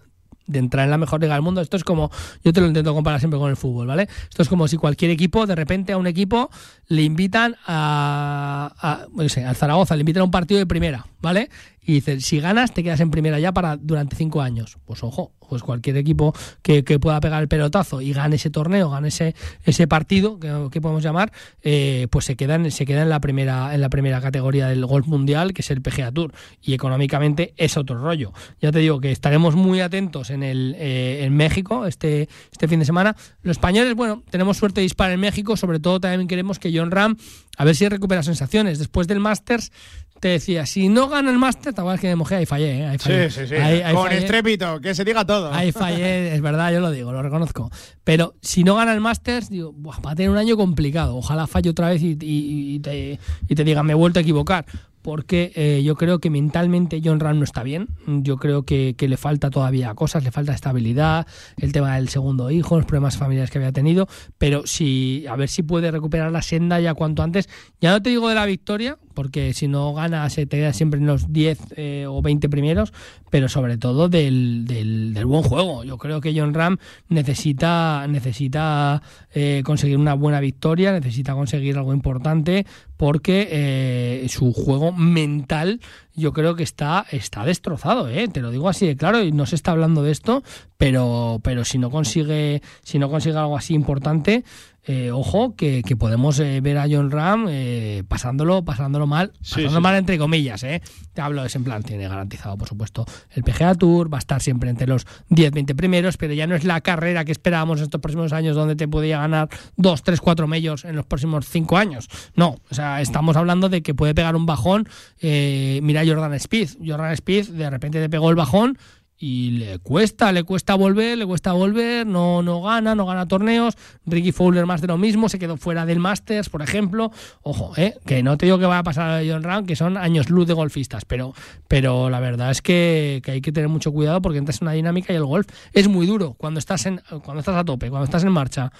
de entrar en la mejor liga del mundo, esto es como, yo te lo intento comparar siempre con el fútbol, ¿vale? Esto es como si cualquier equipo, de repente a un equipo le invitan a, a no sé, al Zaragoza, le invitan a un partido de primera, ¿vale? Y dicen, si ganas te quedas en primera ya para durante cinco años. Pues ojo, pues cualquier equipo que, que pueda pegar el pelotazo y gane ese torneo, gane ese, ese partido, que, podemos llamar, eh, pues se queda, en, se en la primera, en la primera categoría del golf mundial, que es el PGA Tour. Y económicamente es otro rollo. Ya te digo que estaremos muy atentos en el eh, en México este, este fin de semana. Los españoles, bueno, tenemos suerte de disparar en México, sobre todo también queremos que John Ram, a ver si recupera sensaciones. Después del Masters, te decía, si no gana el Máster, te acuerdas que me mojé, ahí fallé, ¿eh? Ahí fallé. Sí, sí, sí. Ahí- ahí Con fallé. estrépito, que se diga todo. Ahí fallé, es verdad, yo lo digo, lo reconozco. Pero si no gana el Masters, digo, "Buah, va a tener un año complicado. Ojalá falle otra vez y, y- y te, y te diga, me he vuelto a equivocar. Porque eh, yo creo que mentalmente John Ram no está bien. Yo creo que, que le falta todavía cosas, le falta estabilidad, el tema del segundo hijo, los problemas familiares que había tenido. Pero si, a ver si puede recuperar la senda ya cuanto antes. Ya no te digo de la victoria, porque si no gana se te queda siempre en los 10 eh, o 20 primeros, pero sobre todo del, del, buen juego. Yo creo que John Ram necesita, necesita eh, conseguir una buena victoria, necesita conseguir algo importante, porque eh, su juego mental yo creo que está, está destrozado, te lo digo así de claro, y no se está hablando de esto, pero, pero si no consigue, si no consigue algo así importante, eh, ojo, que, que podemos eh, ver a John Ram eh, pasándolo, pasándolo mal, pasándolo sí, mal entre comillas, ¿eh? Te hablo de ese en plan, tiene garantizado, por supuesto, el PGA Tour, va a estar siempre entre los 10-20 primeros, pero ya no es la carrera que esperábamos estos próximos años donde te podía ganar 2, 3, 4 medios en los próximos 5 años. No, o sea, estamos hablando de que puede pegar un bajón. Eh, mira Jordan Speed, Jordan Speed de repente te pegó el bajón y le cuesta, le cuesta volver, le cuesta volver, no, no gana, no gana torneos. Ricky Fowler más de lo mismo, se quedó fuera del Masters, por ejemplo. Ojo, eh, que no te digo que vaya a pasar a John Ram, que son años luz de golfistas, pero, pero la verdad es que, que hay que tener mucho cuidado porque entras en una dinámica y el golf es muy duro cuando estás en, cuando estás a tope, cuando estás en marcha,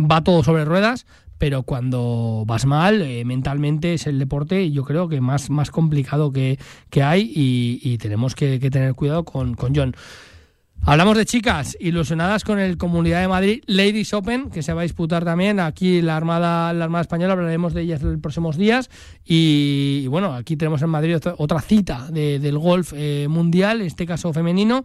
va todo sobre ruedas. Pero cuando vas mal, eh, mentalmente es el deporte, yo creo que más, más complicado que, que hay y, tenemos que, tener cuidado con, con John. Hablamos de chicas ilusionadas con el Comunidad de Madrid Ladies Open, que se va a disputar también aquí la Armada, la Armada Española, hablaremos de ellas en los próximos días. Y, bueno, aquí tenemos en Madrid otra, otra cita de- del golf eh, mundial, en este caso femenino.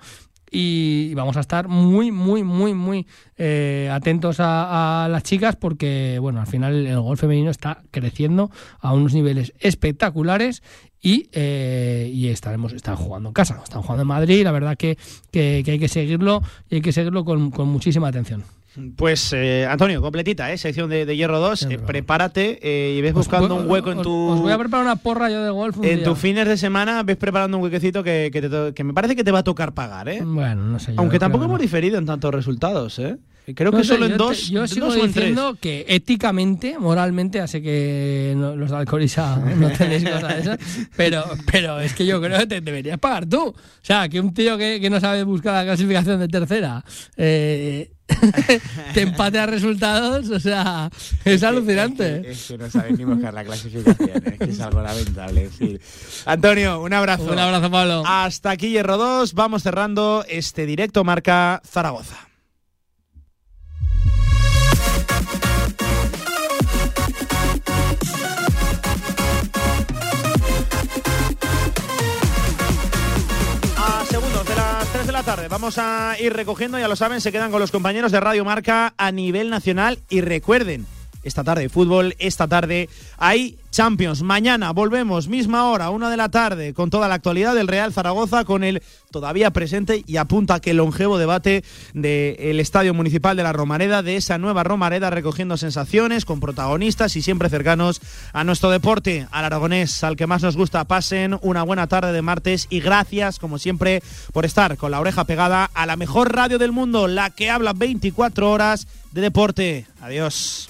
Y vamos a estar muy, muy, muy, muy eh, atentos a, las chicas porque, bueno, al final el golf femenino está creciendo a unos niveles espectaculares y, eh, y estaremos están jugando en casa, están jugando en Madrid, la verdad que, que, que hay que seguirlo y hay que seguirlo con, con muchísima atención. Pues, eh, Antonio, completita, ¿eh? Sección de, de Hierro 2. eh, prepárate eh, y ves buscando un hueco en tu. Os voy a preparar una porra yo de golf. un En tus fines de semana ves preparando un huequecito que, que, te que me parece que te va a tocar pagar, ¿eh? Bueno, no sé. yo Aunque tampoco no. hemos diferido en tantos resultados, ¿eh? Creo No que sé, solo en te- dos. yo sigo dos o en tres. diciendo que éticamente, moralmente, ya sé que no- los de Alcoriza no tenéis cosas de esas, pero, pero es que yo creo que te deberías pagar tú. O sea, que un tío que, que no sabe buscar la clasificación de tercera eh, te empate a resultados, o sea, es alucinante. Es que no sabes ni buscar la clasificación, es que es algo lamentable. en fin. Antonio, un abrazo. Un abrazo, Pablo. Hasta aquí Hierro 2. Vamos cerrando este directo marca Zaragoza. La tarde. Vamos a ir recogiendo, ya lo saben, se quedan con los compañeros de Radio Marca a nivel nacional y recuerden, esta tarde fútbol, esta tarde hay Champions. Mañana volvemos, misma hora, una de la tarde, con toda la actualidad del Real Zaragoza, con el todavía presente y apunta que longevo debate del Estadio Municipal de la Romareda, de esa nueva Romareda, recogiendo sensaciones con protagonistas y siempre cercanos a nuestro deporte, al aragonés, al que más nos gusta. Pasen una buena tarde de martes y gracias, como siempre, por estar con la oreja pegada a la mejor radio del mundo, la que habla 24 horas de deporte. Adiós.